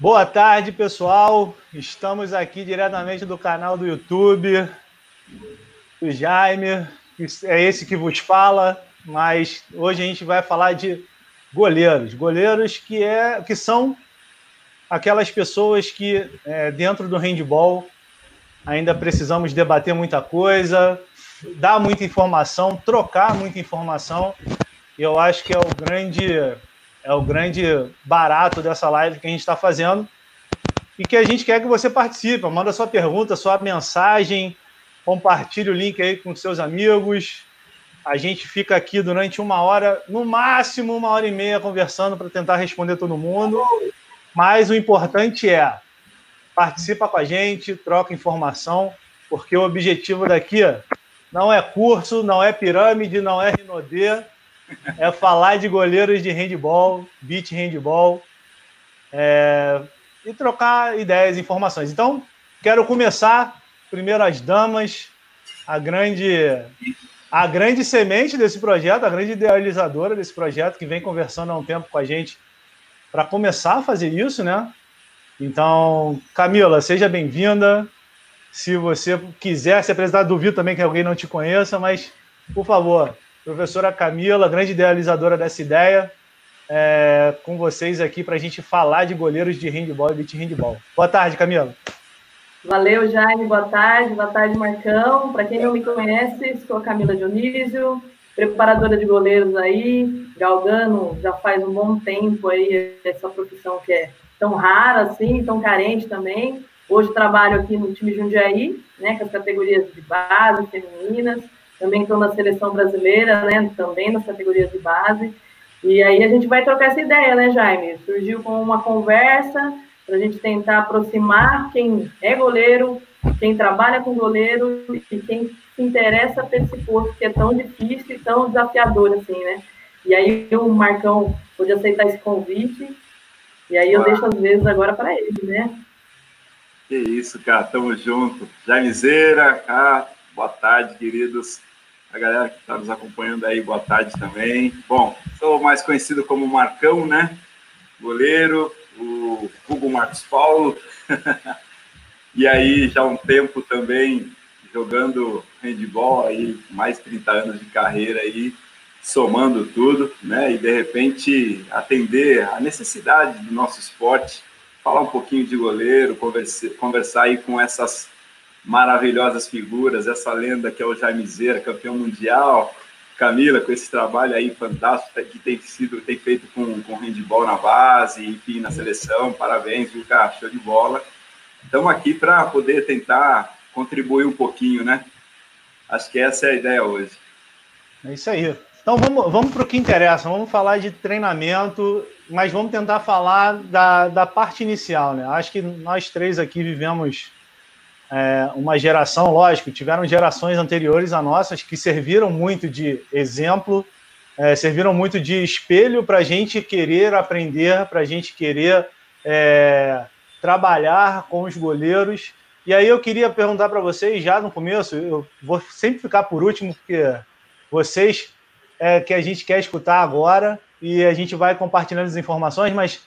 Boa tarde, pessoal. Estamos aqui diretamente do canal do YouTube do Jaime, é esse que vos fala, mas hoje a gente vai falar de goleiros, goleiros que é que são aquelas pessoas que é, dentro do handball ainda precisamos debater muita coisa, dar muita informação, trocar muita informação. Eu acho que é o grande é o grande barato dessa live que a gente está fazendo e que a gente quer que você participe. Manda sua pergunta, sua mensagem, compartilhe o link aí com seus amigos. A gente fica aqui durante uma hora, no máximo uma hora e meia, conversando para tentar responder todo mundo. Mas o importante é participa com a gente, troca informação, porque o objetivo daqui não é curso, não é pirâmide, não é Rinodê, é falar de goleiros de handball, beat handball, é, e trocar ideias e informações. Então, quero começar primeiro as damas, a grande a grande semente desse projeto, a grande idealizadora desse projeto, que vem conversando há um tempo com a gente para começar a fazer isso, né? Então, Camila, seja bem-vinda. Se você quiser se apresentar, duvido também que alguém não te conheça, mas, por favor, professora Camila, grande idealizadora dessa ideia, é, com vocês aqui para a gente falar de goleiros de handball e beat handball. Boa tarde, Camila. Valeu, Jaime, boa tarde, boa tarde, Marcão. Para quem não me conhece, sou Camila Dionísio, preparadora de goleiros aí, galgando já faz um bom tempo aí essa profissão que é tão rara assim, tão carente também. Hoje trabalho aqui no time Jundiaí, né, com as categorias de base, femininas, também estou na seleção brasileira, né, também nas categorias de base. E aí a gente vai trocar essa ideia, né, Jaime? Surgiu com uma conversa para a gente tentar aproximar quem é goleiro, quem trabalha com goleiro e quem se interessa por esse posto que é tão difícil e tão desafiador assim, né? E aí o Marcão pôde aceitar esse convite e aí eu ah. deixo às vezes agora para ele, né? Que isso, cara, tamo junto. Jaimezeira, ah, boa tarde, queridos. A galera que está nos acompanhando aí, boa tarde também. Bom, sou mais conhecido como Marcão, né? Goleiro, o Hugo Marcos Paulo. e aí, já há um tempo também jogando handball aí, mais de 30 anos de carreira aí, somando tudo, né? E de repente atender a necessidade do nosso esporte, falar um pouquinho de goleiro, conversar, conversar aí com essas maravilhosas figuras, essa lenda que é o Jaime Zera, campeão mundial, Camila, com esse trabalho aí fantástico que tem sido, tem feito com, com handball na base, enfim, na seleção. Parabéns, viu, cara? Show de bola. Estamos aqui para poder tentar contribuir um pouquinho, né? Acho que essa é a ideia hoje. É isso aí. Então vamos, vamos para o que interessa, vamos falar de treinamento, mas vamos tentar falar da, da parte inicial, né? Acho que nós três aqui vivemos é, uma geração, lógico, tiveram gerações anteriores a nossas que serviram muito de exemplo, é, serviram muito de espelho para a gente querer aprender, para a gente querer é, trabalhar com os goleiros. E aí eu queria perguntar para vocês, já no começo, eu vou sempre ficar por último, porque vocês é que a gente quer escutar agora e a gente vai compartilhando as informações, mas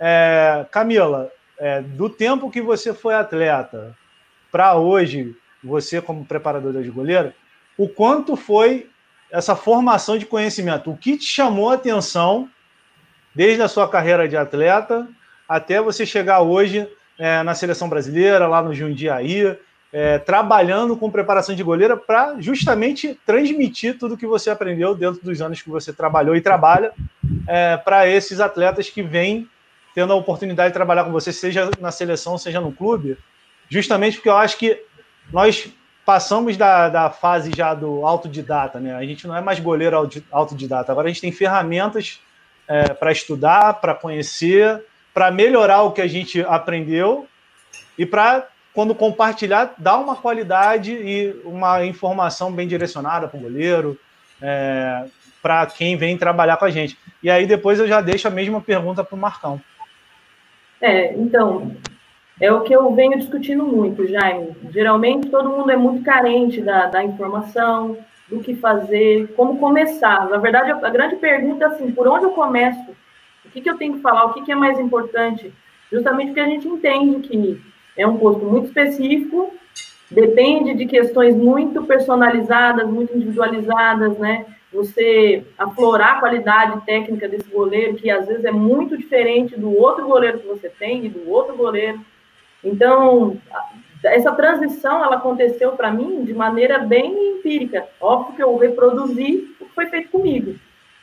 é, Camila, é, do tempo que você foi atleta, para hoje, você como preparadora de goleiro, o quanto foi essa formação de conhecimento? O que te chamou a atenção desde a sua carreira de atleta até você chegar hoje é, na seleção brasileira, lá no Jundiaí, é, trabalhando com preparação de goleira para justamente transmitir tudo que você aprendeu dentro dos anos que você trabalhou e trabalha é, para esses atletas que vêm tendo a oportunidade de trabalhar com você, seja na seleção, seja no clube, justamente porque eu acho que nós passamos da, da fase já do autodidata, né? A gente não é mais goleiro autodidata, agora a gente tem ferramentas é, para estudar, para conhecer, para melhorar o que a gente aprendeu e para, quando compartilhar, dar uma qualidade e uma informação bem direcionada para o goleiro, é, para quem vem trabalhar com a gente. E aí depois eu já deixo a mesma pergunta para o Marcão. É, então, é o que eu venho discutindo muito, Jaime. Geralmente todo mundo é muito carente da, da informação, do que fazer, como começar. Na verdade, a grande pergunta é assim, por onde eu começo? O que, que eu tenho que falar? O que, que é mais importante? justamente porque a gente entende que é um posto muito específico, depende de questões muito personalizadas, muito individualizadas, né? Você aflorar a qualidade técnica desse goleiro, que às vezes é muito diferente do outro goleiro que você tem e do outro goleiro. Então, essa transição ela aconteceu para mim de maneira bem empírica. Óbvio que eu reproduzi o que foi feito comigo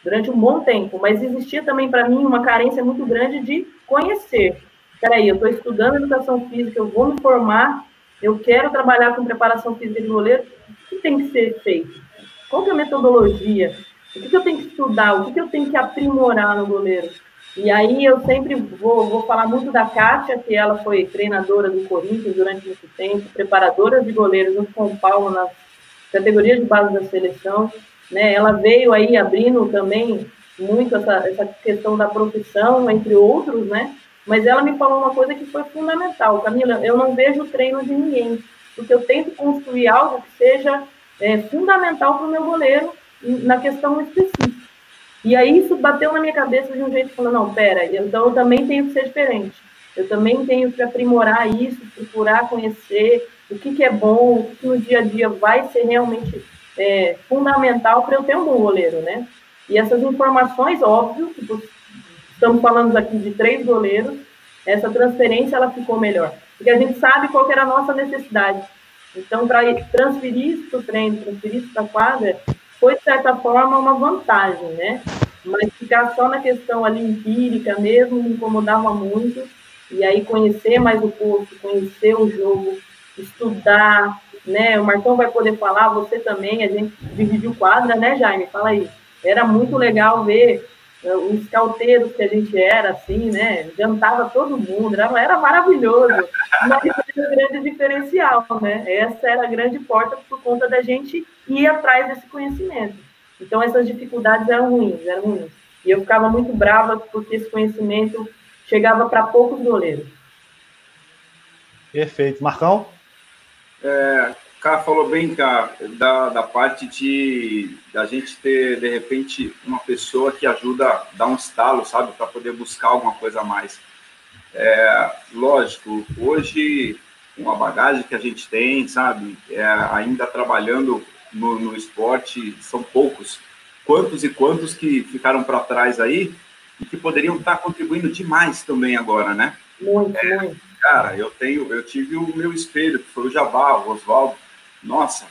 durante um bom tempo, mas existia também para mim uma carência muito grande de conhecer. Peraí, eu estou estudando educação física, eu vou me formar, eu quero trabalhar com preparação física de goleiro, o que tem que ser feito? Qual é a metodologia? O que, eu tenho que estudar? O que, eu tenho que aprimorar no goleiro? E aí eu sempre vou, vou falar muito da Kátia, que ela foi treinadora do Corinthians durante muito tempo, preparadora de goleiros junto com o Paulo nas categorias de base da seleção. Né? Ela veio aí abrindo também muito essa, essa questão da profissão, entre outros, né? Mas ela me falou uma coisa que foi fundamental. Camila, eu não vejo treino de ninguém, porque eu tento construir algo que seja é, fundamental para o meu goleiro na questão específica. E aí isso bateu na minha cabeça de um jeito falando, não, pera, então eu também tenho que ser diferente. Eu também tenho que aprimorar isso, procurar conhecer o que, que é bom, o que no dia a dia vai ser realmente é, fundamental para eu ter um bom goleiro, né? E essas informações, óbvio, que estamos falando aqui de três goleiros, essa transferência ela ficou melhor, porque a gente sabe qual era a nossa necessidade. Então, para transferir isso para o treino, transferir isso para a quadra, foi, de certa forma, uma vantagem, né? Mas ficar só na questão ali empírica mesmo me incomodava muito. E aí conhecer mais o curso, conhecer o jogo, estudar, né? O Marcão vai poder falar, você também, a gente dividiu quadra, né, Jaime? Fala aí. Era muito legal ver os cauteiros que a gente era, assim, né? Jantava todo mundo, era, era maravilhoso. Mas era um grande diferencial, né? Essa era a grande porta por conta da gente ir atrás desse conhecimento. Então, essas dificuldades eram ruins, eram ruins. E eu ficava muito brava porque esse conhecimento chegava para poucos goleiros. Perfeito. Marcão? É, cara falou bem, cara, da, da parte de a gente ter, de repente, uma pessoa que ajuda a dar um estalo, sabe, para poder buscar alguma coisa a mais. É, lógico, hoje, com a bagagem que a gente tem, sabe, é, ainda trabalhando no, no esporte, são poucos. Quantos e quantos que ficaram para trás aí e que poderiam estar tá contribuindo demais também agora, né? Muito, é, muito cara, eu tenho, eu tive o meu espelho, que foi o Jabá, o Oswaldo. Nossa,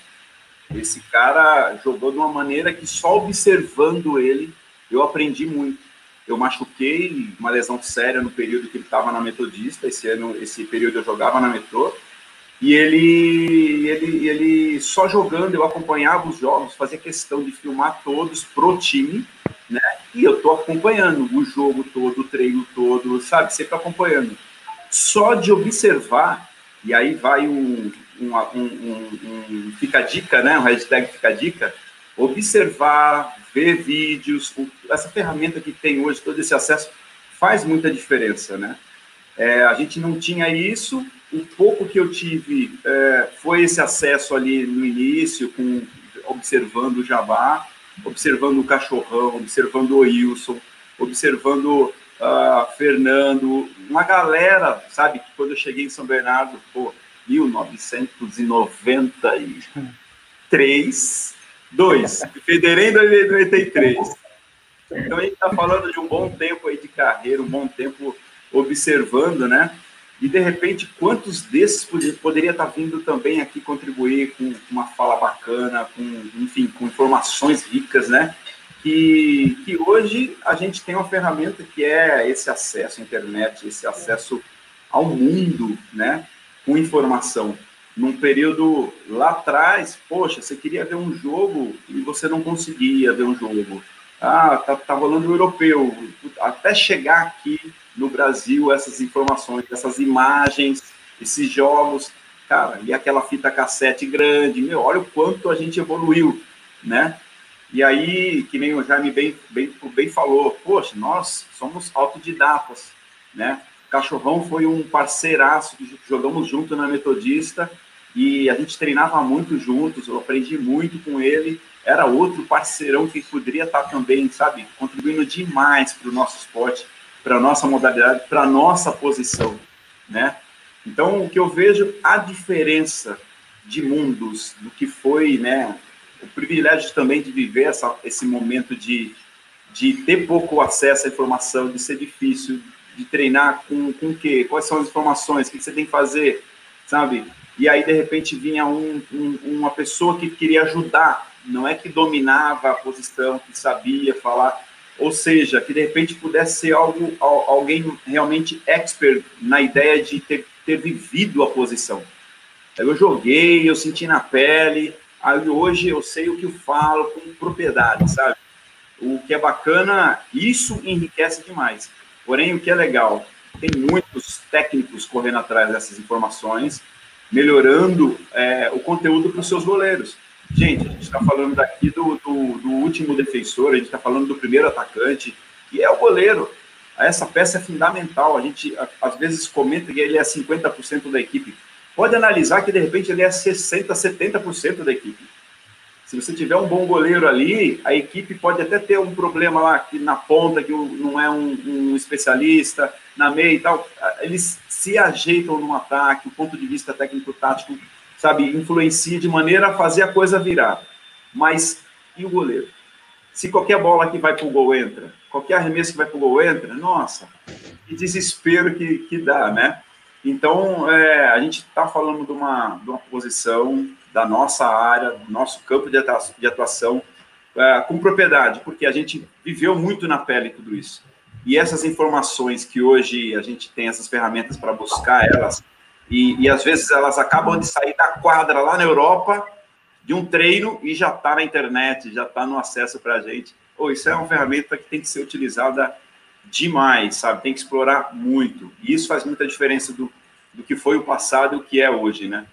esse cara jogou de uma maneira que só observando ele eu aprendi muito. Eu machuquei uma lesão séria no período que ele estava na Metodista. Esse ano, esse período eu jogava na Metrô. E ele, ele, ele só jogando, eu acompanhava os jogos, fazia questão de filmar todos pro time, né? E eu tô acompanhando o jogo todo, o treino todo, sabe? Sempre acompanhando só de observar, e aí vai um, um, um, um fica dica, né? Um hashtag fica dica, observar, ver vídeos, essa ferramenta que tem hoje, todo esse acesso, faz muita diferença, né? É, a gente não tinha isso, o pouco que eu tive é, foi esse acesso ali no início, com, observando o Jabá, observando o Cachorrão, observando o Wilson, observando uh, Fernando, uma galera, sabe, que quando eu cheguei em São Bernardo, pô, 1993, 2, fevereiro de 93. Então a gente está falando de um bom tempo aí de carreira, um bom tempo observando, né? E de repente, quantos desses poderia estar tá vindo também aqui contribuir com uma fala bacana, com, enfim, com informações ricas, né? que, que hoje a gente tem uma ferramenta que é esse acesso à internet, esse acesso ao mundo, né, com informação. Num período lá atrás, poxa, você queria ver um jogo e você não conseguia ver um jogo. Ah, tá, tá rolando o europeu. Até chegar aqui no Brasil, essas informações, essas imagens, esses jogos, cara, e aquela fita cassete grande, meu, olha o quanto a gente evoluiu, né? E aí, que nem o Jaime bem, bem, bem falou, poxa, nós somos autodidatas, né? Cachorrão foi um parceiraço, jogamos junto na Metodista e a gente treinava muito juntos, eu aprendi muito com ele, era outro parceirão que poderia estar também, sabe, contribuindo demais para o nosso esporte. para a nossa modalidade, para a nossa posição, né? Então, o que eu vejo, a diferença de mundos, do que foi, né, o privilégio também de viver essa, esse momento de, de ter pouco acesso à informação, de ser difícil, de treinar com, com o quê? Quais são as informações? O que você tem que fazer? Sabe? E aí, de repente, vinha um, um, uma pessoa que queria ajudar, não é que dominava a posição, que sabia falar, ou seja, que de repente pudesse ser algo, alguém realmente expert na ideia de ter, ter vivido a posição. Eu joguei, eu senti na pele, aí hoje eu sei o que eu falo com propriedade, sabe? O que é bacana, isso enriquece demais. Porém, o que é legal, tem muitos técnicos correndo atrás dessas informações, melhorando é, o conteúdo para os seus goleiros. Gente, a gente está falando daqui do, do, do, último defensor, a gente está falando do primeiro atacante, que é o goleiro. Essa peça é fundamental. A gente às vezes comenta que ele é 50% da equipe. Pode analisar que de repente ele é 60%, 70% da equipe. Se você tiver um bom goleiro ali, a equipe pode até ter um problema lá que na ponta, que não é um, um especialista, na meia e tal. Eles se ajeitam no ataque, o ponto de vista técnico-tático, sabe, influencia de maneira a fazer a coisa virar. Mas e o goleiro? Se qualquer bola que vai para o gol entra, qualquer arremesso que vai para o gol entra, nossa, que desespero que, que dá, né? Então, é, a gente está falando de uma, de uma posição da nossa área, do nosso campo de atuação, é, com propriedade, porque a gente viveu muito na pele tudo isso. E essas informações que hoje a gente tem essas ferramentas para buscar elas, e, e, às vezes elas acabam de sair da quadra lá na Europa, de um treino, e já está na internet, já está no acesso para a gente. Oh, isso é uma ferramenta que tem que ser utilizada demais, sabe? Tem que explorar muito. E isso faz muita diferença do, do que foi o passado e o que é hoje, né?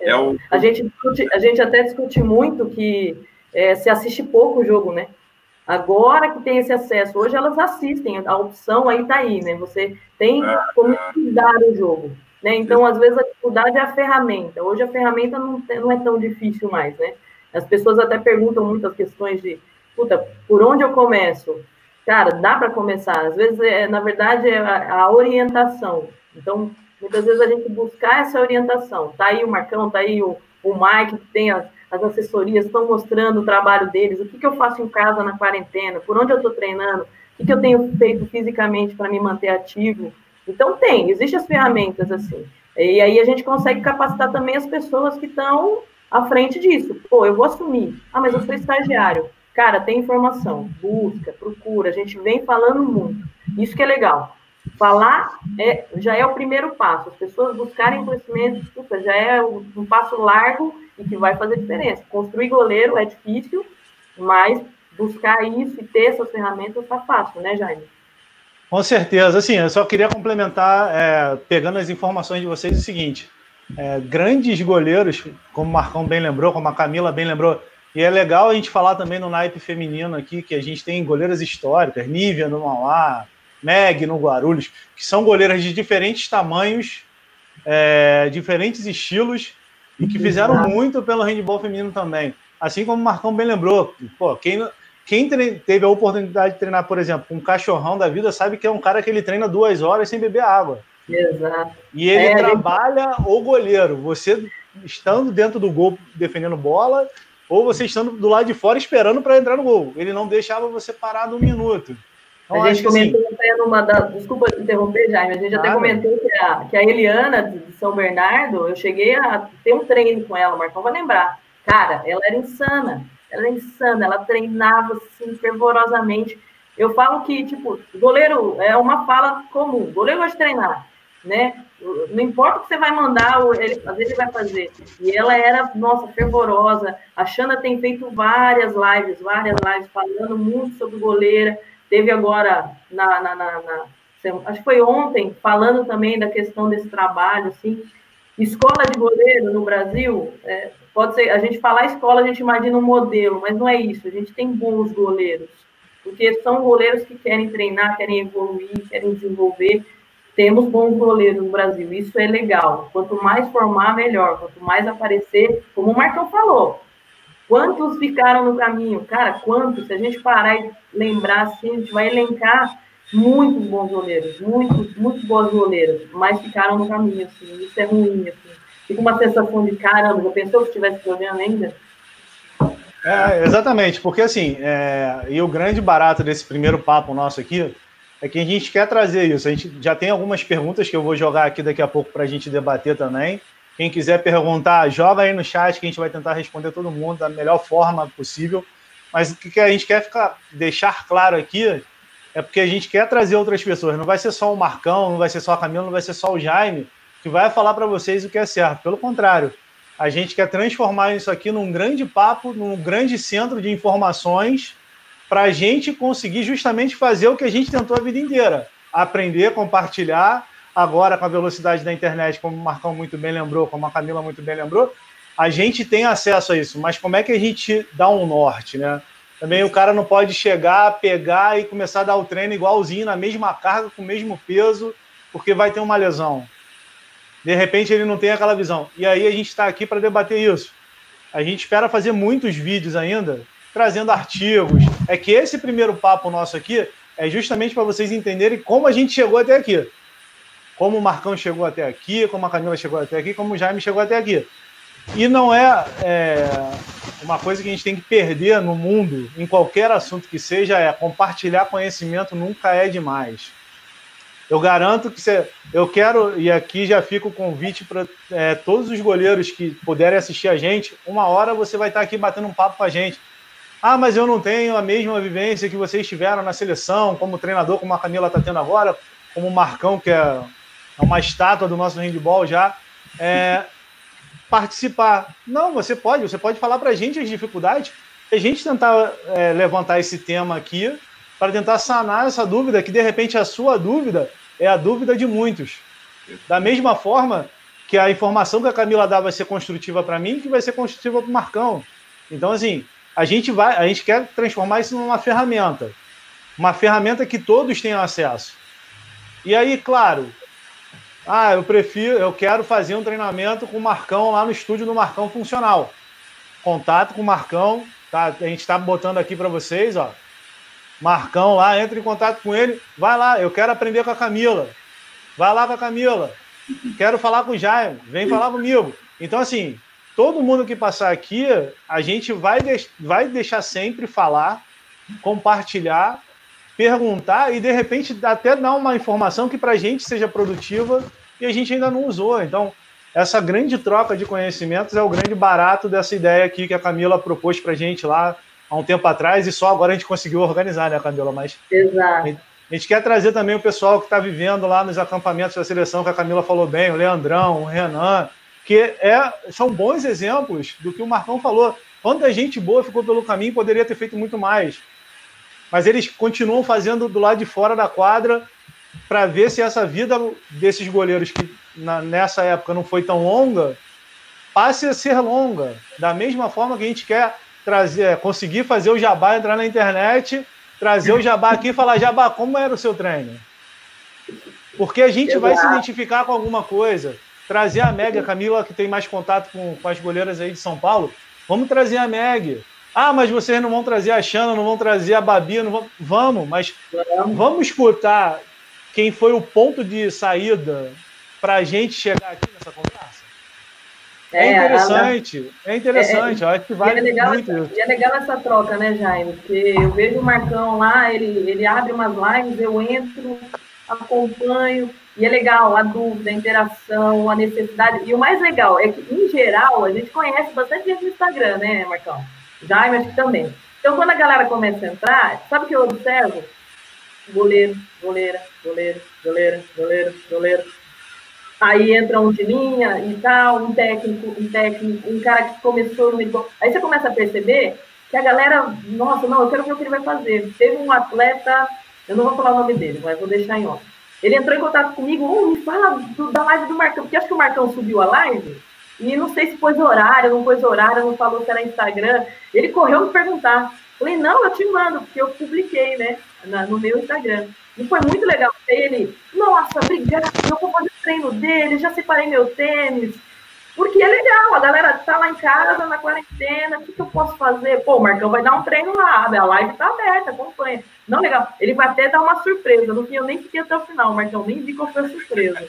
É o... a, gente discute, a gente até discute muito que é, se assiste pouco o jogo, né? Agora que tem esse acesso, hoje elas assistem, a opção aí tá aí, né? Você tem é, como estudar o jogo, né? Então, às vezes, a dificuldade é a ferramenta. Hoje a ferramenta não, não é tão difícil mais, né? As pessoas até perguntam muitas questões de, puta, por onde eu começo? Cara, dá para começar. Às vezes, é, na verdade, é a, a orientação. Então, Muitas vezes a gente buscar essa orientação. Tá aí o Marcão, tá aí o, o Mike, que tem as, as assessorias, estão mostrando o trabalho deles, o que, que eu faço em casa na quarentena, por onde eu estou treinando, o que, que eu tenho feito fisicamente para me manter ativo. Então, tem, existem as ferramentas assim. E aí a gente consegue capacitar também as pessoas que estão à frente disso. Pô, eu vou assumir. Ah, mas eu sou estagiário. Cara, tem informação, busca, procura. A gente vem falando muito. Isso que é legal. Falar é, já é o primeiro passo. As pessoas buscarem conhecimento, já é um passo largo e que vai fazer diferença. Construir goleiro é difícil, mas buscar isso e ter essas ferramentas está fácil, né, Jaime? Com certeza. Assim, eu só queria complementar, é, pegando as informações de vocês, o seguinte: é, grandes goleiros, como o Marcão bem lembrou, como a Camila bem lembrou, e é legal a gente falar também no naipe feminino aqui, que a gente tem goleiras históricas, Nívia no Mauá, Meg no Guarulhos, que são goleiras de diferentes tamanhos, é, diferentes estilos e que fizeram Exato. muito pelo handball feminino também. Assim como o Marcão bem lembrou, pô, quem, quem teve a oportunidade de treinar, por exemplo, com um cachorrão da vida, sabe que é um cara que ele treina duas horas sem beber água. Exato. E ele é, trabalha gente... o goleiro. Você estando dentro do gol defendendo bola, ou você estando do lado de fora esperando para entrar no gol. Ele não deixava você parado um minuto. Então, a gente comentou assim, até numa da. Desculpa interromper, Jaime, a gente até comentou que a, que a Eliana de São Bernardo, eu cheguei a ter um treino com ela, o Marcão vai lembrar. Cara, ela era insana, ela era insana, ela treinava assim fervorosamente. Eu falo que, tipo, goleiro é uma fala comum, goleiro gosta de treinar, né? Não importa o que você vai mandar, ele fazer, ele vai fazer. E ela era, nossa, fervorosa. A Xana tem feito várias lives, várias lives falando muito sobre goleira Teve agora, na, na, na, na, acho que foi ontem, falando também da questão desse trabalho, assim, escola de goleiro no Brasil, é, pode ser, a gente falar escola, a gente imagina um modelo, mas não é isso, a gente tem bons goleiros, porque são goleiros que querem treinar, querem evoluir, querem desenvolver, temos bons goleiros no Brasil, isso é legal, quanto mais formar, melhor, quanto mais aparecer, como o Marcão falou, Quantos ficaram no caminho? Cara, quantos? Se a gente parar e lembrar assim, a gente vai elencar muitos bons goleiros, muitos, muito boas goleiras, mas ficaram no caminho, assim, isso é ruim, assim. Fica uma sensação de caramba, já pensou que estivesse jogando ainda? É, exatamente, porque assim, é, e o grande barato desse primeiro papo nosso aqui é que a gente quer trazer isso. A gente já tem algumas perguntas que eu vou jogar aqui daqui a pouco para a gente debater também. Quem quiser perguntar, joga aí no chat que a gente vai tentar responder todo mundo da melhor forma possível. Mas o que a gente quer ficar, deixar claro aqui é porque a gente quer trazer outras pessoas. Não vai ser só o Marcão, não vai ser só a Camila, não vai ser só o Jaime que vai falar para vocês o que é certo. Pelo contrário, a gente quer transformar isso aqui num grande papo, num grande centro de informações para a gente conseguir justamente fazer o que a gente tentou a vida inteira: aprender, compartilhar. Agora, com a velocidade da internet, como o Marcão muito bem lembrou, como a Camila muito bem lembrou, a gente tem acesso a isso, mas como é que a gente dá um norte, né? Também o cara não pode chegar, pegar e começar a dar o treino igualzinho, na mesma carga, com o mesmo peso, porque vai ter uma lesão. De repente ele não tem aquela visão. E aí a gente está aqui para debater isso. A gente espera fazer muitos vídeos ainda, trazendo artigos. É que esse primeiro papo nosso aqui é justamente para vocês entenderem como a gente chegou até aqui. Como o Marcão chegou até aqui, como a Camila chegou até aqui, como o Jaime chegou até aqui. E não é, é uma coisa que a gente tem que perder no mundo, em qualquer assunto que seja, é compartilhar conhecimento nunca é demais. Eu garanto que você. Eu quero, e aqui já fica o convite para é, todos os goleiros que puderem assistir a gente. Uma hora você vai estar aqui batendo um papo com a gente. Ah, mas eu não tenho a mesma vivência que vocês tiveram na seleção, como treinador, como a Camila está tendo agora, como o Marcão, que é, é uma estátua do nosso handball já. É, participar. Não, você pode, você pode falar para a gente as dificuldades, a gente tentar é, levantar esse tema aqui para tentar sanar essa dúvida, que de repente a sua dúvida é a dúvida de muitos. Da mesma forma que a informação que a Camila dá vai ser construtiva para mim, que vai ser construtiva para o Marcão. Então, assim, a gente vai, a gente quer transformar isso numa ferramenta, uma ferramenta que todos tenham acesso. E aí, claro, ah, eu prefiro, eu quero fazer um treinamento com o Marcão lá no estúdio do Marcão Funcional. Contato com o Marcão, tá? A gente está botando aqui para vocês, ó. Marcão lá, entra em contato com ele, vai lá, eu quero aprender com a Camila. Vai lá com a Camila. Quero falar com o Jaime, vem falar comigo. Então, assim, todo mundo que passar aqui, a gente vai, vai deixar sempre falar, compartilhar, perguntar e, de repente, até dar uma informação que para a gente seja produtiva e a gente ainda não usou. Então, essa grande troca de conhecimentos é o grande barato dessa ideia aqui que a Camila propôs para a gente lá há um tempo atrás e só agora a gente conseguiu organizar, né, Camila? Mas Exato. A gente quer trazer também o pessoal que está vivendo lá nos acampamentos da seleção, que a Camila falou bem, o Leandrão, o Renan, que é, são bons exemplos do que o Marcão falou. Quanta gente boa ficou pelo caminho poderia ter feito muito mais. Mas eles continuam fazendo do lado de fora da quadra para ver se essa vida desses goleiros que na, nessa época não foi tão longa passe a ser longa. Da mesma forma que a gente quer trazer, é, conseguir fazer o Jabá entrar na internet, trazer o Jabá aqui e falar, Jabá, como era o seu treino? Porque a gente vai se identificar com alguma coisa. Trazer a Meg, a Camila, que tem mais contato com, com as goleiras aí de São Paulo, vamos trazer a Meg. Ah, mas vocês não vão trazer a Xana, não vão trazer a Babi, não vão... Vamos, mas vamos escutar quem foi o ponto de saída para a gente chegar aqui nessa conversa. É, é interessante, a... é interessante, é, acho que vale é legal, muito. E é legal essa troca, né, Jaime? Porque eu vejo o Marcão lá, ele, ele abre umas lives, eu entro, acompanho, e é legal a dúvida, a interação, a necessidade. E o mais legal é que, em geral, a gente conhece bastante gente no Instagram, né, Marcão? Jaime, acho que também. Então, quando a galera começa a entrar, sabe o que eu observo? Goleiro, goleira, goleiro, goleiro, goleiro, goleiro Aí entra um de linha e tal, um técnico, um técnico, um cara que começou no Aí você começa a perceber que a galera, nossa, não, eu quero ver o que ele vai fazer. Teve um atleta, eu não vou falar o nome dele, mas vou deixar em off. Ele entrou em contato comigo, oh, me fala do, da live do Marcão, porque acho que o Marcão subiu a live, e não sei se pôs horário, não pôs horário, não falou se era Instagram. Ele correu me perguntar. Falei, não, eu te mando, porque eu publiquei, né, na, no meu Instagram. E foi muito legal ele. Nossa, obrigada, eu vou fazer o treino dele, já separei meu tênis. Porque é legal, a galera tá lá em casa, na quarentena, o que, que eu posso fazer? Pô, o Marcão vai dar um treino lá, a live tá aberta, acompanha. Não, legal. Ele vai até dar uma surpresa, no fim eu nem fiquei até o final, o Marcão nem vi qual foi a surpresa.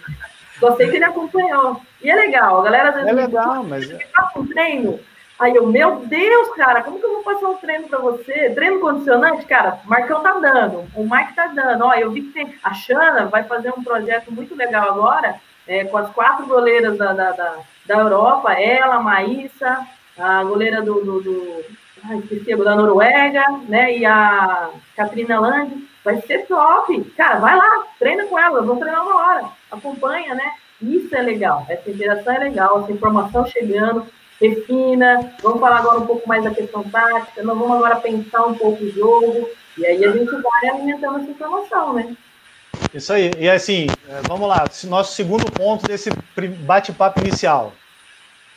Só sei que ele acompanhou. E é legal, a galera... É legal, mas... Passa um treino, Aí eu, meu Deus, cara, como que eu vou passar um treino para você? Treino condicionante, cara, o Marcão tá dando, o Mike tá dando. Ó, eu vi que tem. A Xana vai fazer um projeto muito legal agora, é, com as quatro goleiras da, da, da, da Europa, ela, a Maísa, a goleira do, do, do ai, esqueci, da Noruega, né? E a Katrina Land. Vai ser top. Cara, vai lá, treina com ela, vamos treinar uma hora. Acompanha, né? Isso é legal, essa interação é legal, essa informação chegando refina, vamos falar agora um pouco mais da questão tática, nós vamos agora pensar um pouco o jogo, e aí a gente vai alimentando essa informação, né? Isso aí, e assim, é, vamos lá, nosso segundo ponto desse bate-papo inicial.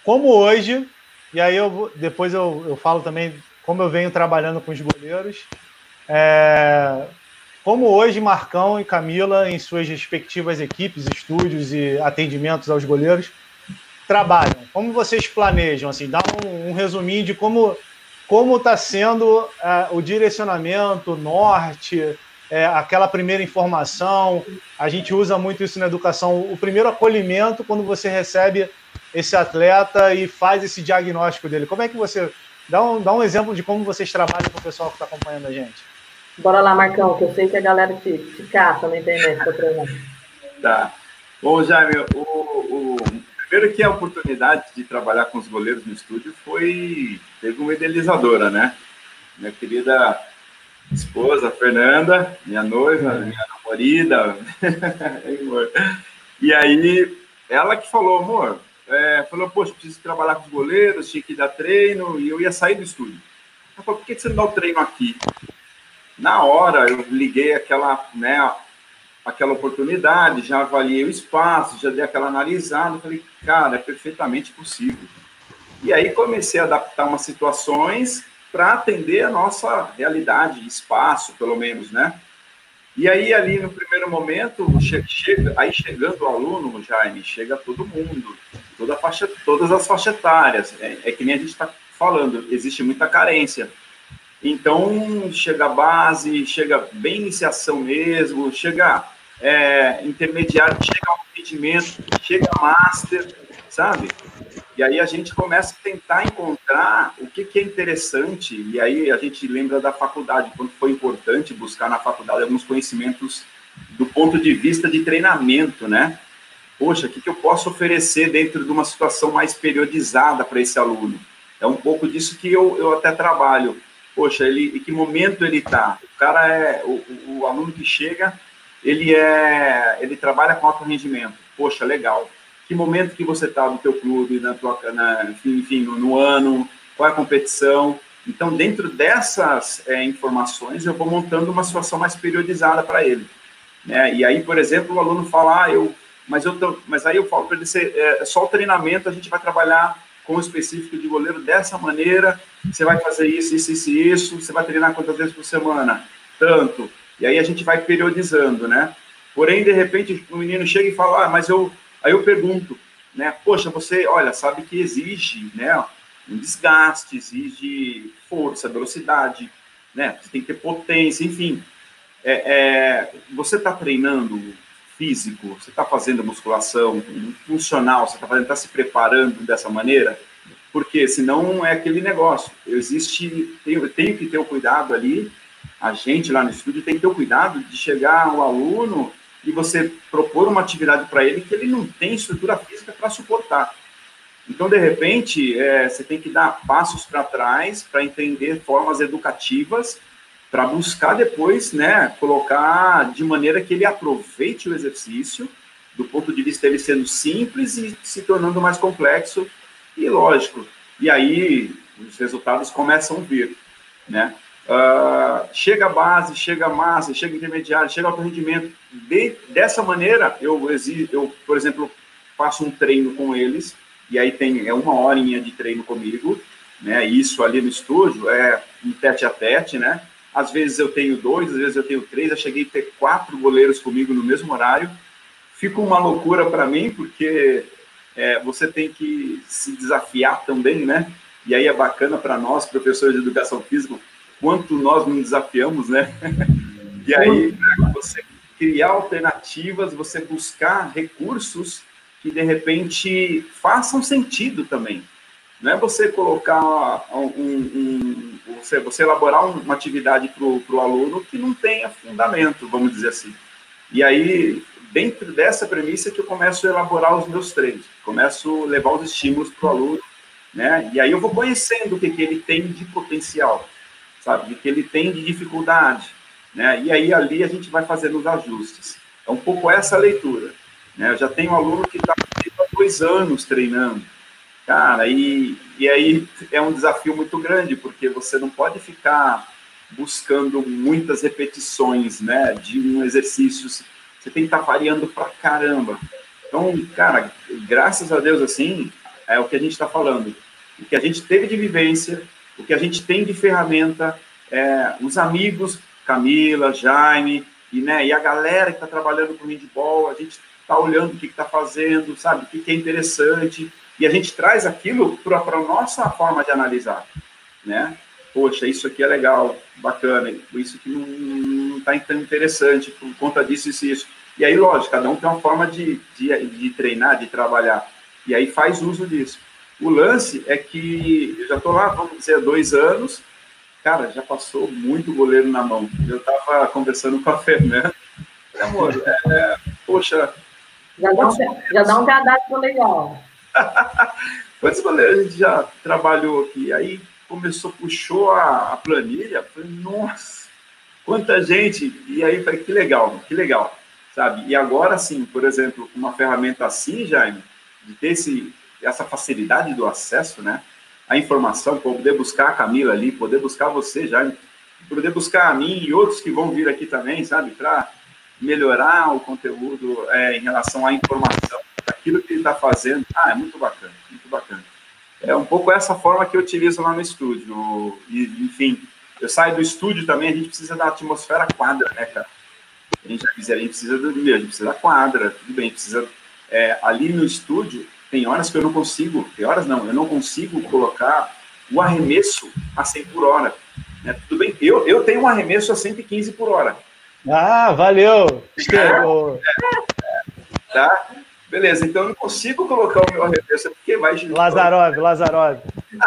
Como hoje, e aí eu depois eu, eu falo também como eu venho trabalhando com os goleiros, é, como hoje Marcão e Camila, em suas respectivas equipes, estúdios e atendimentos aos goleiros, trabalham? Como vocês planejam? Assim, dá um, um resuminho de como como está sendo uh, o direcionamento, norte, é, aquela primeira informação. A gente usa muito isso na educação. O primeiro acolhimento quando você recebe esse atleta e faz esse diagnóstico dele. Como é que você dá um, dá um exemplo de como vocês trabalham com o pessoal que está acompanhando a gente? Bora lá, Marcão, que eu sei que a galera te, te caça na internet para treinar. Tá. Bom, Jaime, o, o, Primeiro que a oportunidade de trabalhar com os goleiros no estúdio foi... Teve uma idealizadora, né? Minha querida esposa, Fernanda, minha noiva, minha namorada. e aí, ela que falou, amor, é, falou, poxa, preciso trabalhar com os goleiros, tinha que dar treino, e eu ia sair do estúdio. Ela falou, por que você não dá o treino aqui? Na hora, eu liguei aquela, né, aquela oportunidade, já avaliei o espaço, já dei aquela analisada, falei, cara, é perfeitamente possível. E aí comecei a adaptar umas situações para atender a nossa realidade, espaço, pelo menos, né? E aí, ali no primeiro momento, chega, aí chegando o aluno, Jaime, chega todo mundo, toda faixa, todas as faixas etárias. É, é que nem a gente está falando, existe muita carência. Então, chega a base, chega bem iniciação mesmo, chega é, intermediário, chega ao rendimento, chega a master, sabe? E aí a gente começa a tentar encontrar o que, que é interessante, e aí a gente lembra da faculdade, quanto foi importante buscar na faculdade alguns conhecimentos do ponto de vista de treinamento, né? Poxa, o que, que eu posso oferecer dentro de uma situação mais periodizada para esse aluno? É um pouco disso que eu, eu até trabalho. Poxa, ele, em que momento ele está? O cara é, o, o aluno que chega, ele é, ele trabalha com alto rendimento. Poxa, legal. Que momento que você está no teu clube, na tua, na, enfim, no, no, ano, qual é a competição? Então, dentro dessas é, informações, eu vou montando uma situação mais periodizada para ele. Né? E aí, por exemplo, o aluno fala, ah, eu, mas, eu tô, mas aí eu falo para ele, ser, é, é só o treinamento, a gente vai trabalhar com o específico de goleiro dessa maneira, você vai fazer isso, isso, isso, isso, você vai treinar quantas vezes por semana? Tanto. E aí a gente vai periodizando, né? Porém, de repente, o menino chega e fala, ah, mas eu... Aí eu pergunto, né? Poxa, você, olha, sabe que exige, né? Um desgaste, exige força, velocidade, né? Você tem que ter potência, enfim. É, é, você está treinando físico, você está fazendo musculação funcional, você está está se preparando dessa maneira, porque senão é aquele negócio. Existe, tenho, tenho que ter o cuidado ali. A gente lá no estúdio tem que ter o cuidado de chegar ao aluno e você propor uma atividade para ele que ele não tem estrutura física para suportar. Então, de repente, é, você tem que dar passos para trás para entender formas educativas para buscar depois, né, colocar de maneira que ele aproveite o exercício, do ponto de vista dele sendo simples e se tornando mais complexo e lógico. E aí os resultados começam a vir, né? Uh, chega a base, chega a massa, chega intermediário, chega alto rendimento. De, dessa maneira, eu, eu, por exemplo, faço um treino com eles, e aí tem é uma horinha de treino comigo, né? Isso ali no estúdio é um tete a tete, né? Às vezes eu tenho dois, às vezes eu tenho três. Eu cheguei a ter quatro goleiros comigo no mesmo horário. Fica uma loucura para mim, porque é, você tem que se desafiar também, né? E aí é bacana para nós, professores de educação física, quanto nós nos desafiamos, né? e aí, você criar alternativas, você buscar recursos que, de repente, façam sentido também. Não é você colocar um, um você, você elaborar uma atividade para o aluno que não tenha fundamento, vamos dizer assim. E aí, dentro dessa premissa que eu começo a elaborar os meus treinos, começo a levar os estímulos para o aluno, né? E aí eu vou conhecendo o que, que ele tem de potencial, sabe? O que ele tem de dificuldade, né? E aí ali a gente vai fazendo os ajustes. É um pouco essa leitura, né? Eu já tenho um aluno que está há dois anos treinando, cara, e, e aí é um desafio muito grande, porque você não pode ficar buscando muitas repetições, né, de um exercício você tem que estar tá variando pra caramba. Então, cara, graças a Deus, assim, é o que a gente está falando. O que a gente teve de vivência, o que a gente tem de ferramenta, é, os amigos, Camila, Jaime, e, né, e a galera que está trabalhando com handball, a gente está olhando o que está fazendo, sabe, o que, que, é interessante, e a gente traz aquilo para a nossa forma de analisar, né? Poxa, isso aqui é legal, bacana, isso aqui não está tão interessante por conta disso, isso e isso. E aí, lógico, cada um tem uma forma de, de, de treinar, de trabalhar, e aí faz uso disso. O lance é que eu já estou lá, vamos dizer, há dois anos, cara, já passou muito goleiro na mão. Eu estava conversando com a Fernanda, amor, é, é, poxa... Já dá, um, já dá um cadastro legal. Quantos goleiros a gente já trabalhou aqui? Aí começou, puxou a, a planilha, falei, nossa, quanta gente! E aí falei, que legal, que legal, sabe? E agora, sim, por exemplo, uma ferramenta assim, Jaime, de ter esse, essa facilidade do acesso, né? A informação, poder buscar a Camila ali, poder buscar você, Jaime, poder buscar a mim e outros que vão vir aqui também, sabe? Para melhorar o conteúdo é, em relação à informação, daquilo que ele está fazendo. Ah, é muito bacana, muito bacana é um pouco essa forma que eu utilizo lá no estúdio. E, enfim, eu saio do estúdio também, a gente precisa da atmosfera quadra, né, cara? A gente já quiser, a gente precisa do a gente precisa da quadra, tudo bem, precisa. É, ali no estúdio, tem horas que eu não consigo, tem horas não, eu não consigo colocar o arremesso a 100 por hora. Né? Tudo bem, eu, eu tenho um arremesso a 115 por hora. Ah, valeu! Chegou! É, tá? Beleza, então eu não consigo colocar o meu arremesso, porque vai... Lazarov, Lazarov.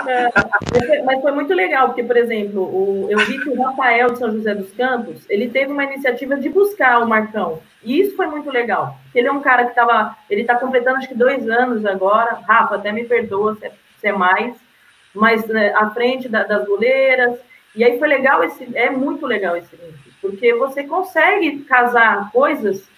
É, mas foi muito legal, porque, por exemplo, o, eu vi que o Rafael de São José dos Campos, ele teve uma iniciativa de buscar o Marcão, e isso foi muito legal, porque ele é um cara que estava, ele está completando acho que dois anos agora, Rafa, até me perdoa se é, se é mais, mas né, à frente da, das goleiras, e aí foi legal esse, é muito legal esse link, porque você consegue casar coisas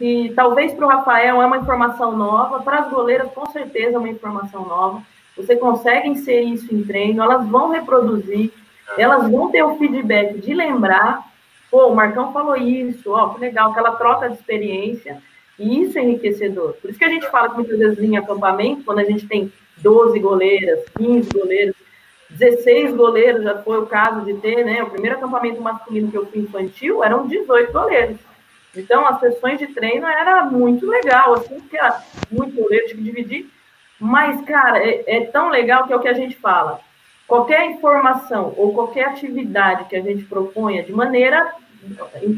que talvez para o Rafael é uma informação nova, para as goleiras com certeza é uma informação nova. Você consegue inserir isso em treino, elas vão reproduzir, elas vão ter o feedback de lembrar, pô, o Marcão falou isso, ó, que legal, aquela troca de experiência, e isso é enriquecedor. Por isso que a gente fala que muitas vezes em acampamento, quando a gente tem 12 goleiras, 15 goleiros, 16 goleiros, já foi o caso de ter, né? O primeiro acampamento masculino que eu fui infantil eram 18 goleiros. Então, as sessões de treino era muito legal, assim, porque era muito goleiro, tinha que dividir. Mas, cara, é, é, tão legal que é o que a gente fala. Qualquer informação ou qualquer atividade que a gente proponha, de maneira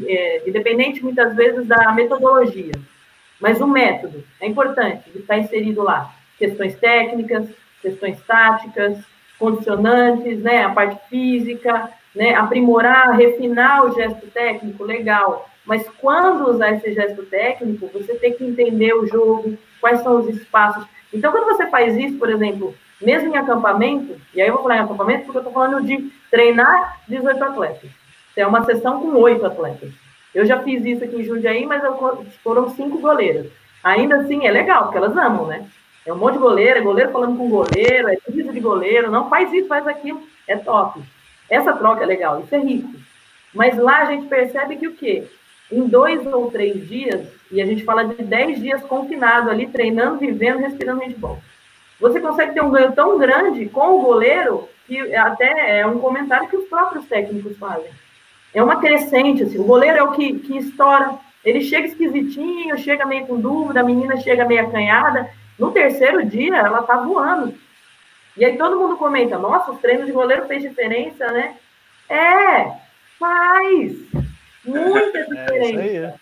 é, independente, muitas vezes, da metodologia, mas o método é importante, está inserido lá. Questões técnicas, questões táticas, condicionantes, né, a parte física, né, aprimorar, refinar o gesto técnico, legal mas quando usar esse gesto técnico, você tem que entender o jogo, quais são os espaços. Então, quando você faz isso, por exemplo, mesmo em acampamento, e aí eu vou falar em acampamento porque eu estou falando de treinar 18 atletas. É uma sessão com oito atletas. Eu já fiz isso aqui em Jundiaí, mas foram cinco goleiras. Ainda assim, é legal, porque elas amam, né? É um monte de goleiro, é goleiro falando com goleiro, é pedido de goleiro, não faz isso, faz aquilo, é top. Essa troca é legal, isso é rico. Mas lá a gente percebe que o quê? Em dois ou três dias, e a gente fala de dez dias confinado ali, treinando, vivendo, respirando handball. Você consegue ter um ganho tão grande com o goleiro que até é um comentário que os próprios técnicos fazem. É uma crescente, assim, o goleiro é o que, que estoura, ele chega esquisitinho, chega meio com dúvida, a menina chega meio acanhada, No terceiro dia, ela tá voando. E aí todo mundo comenta, nossa, os treinos de goleiro fez diferença, né? É, faz. Muita é diferença. É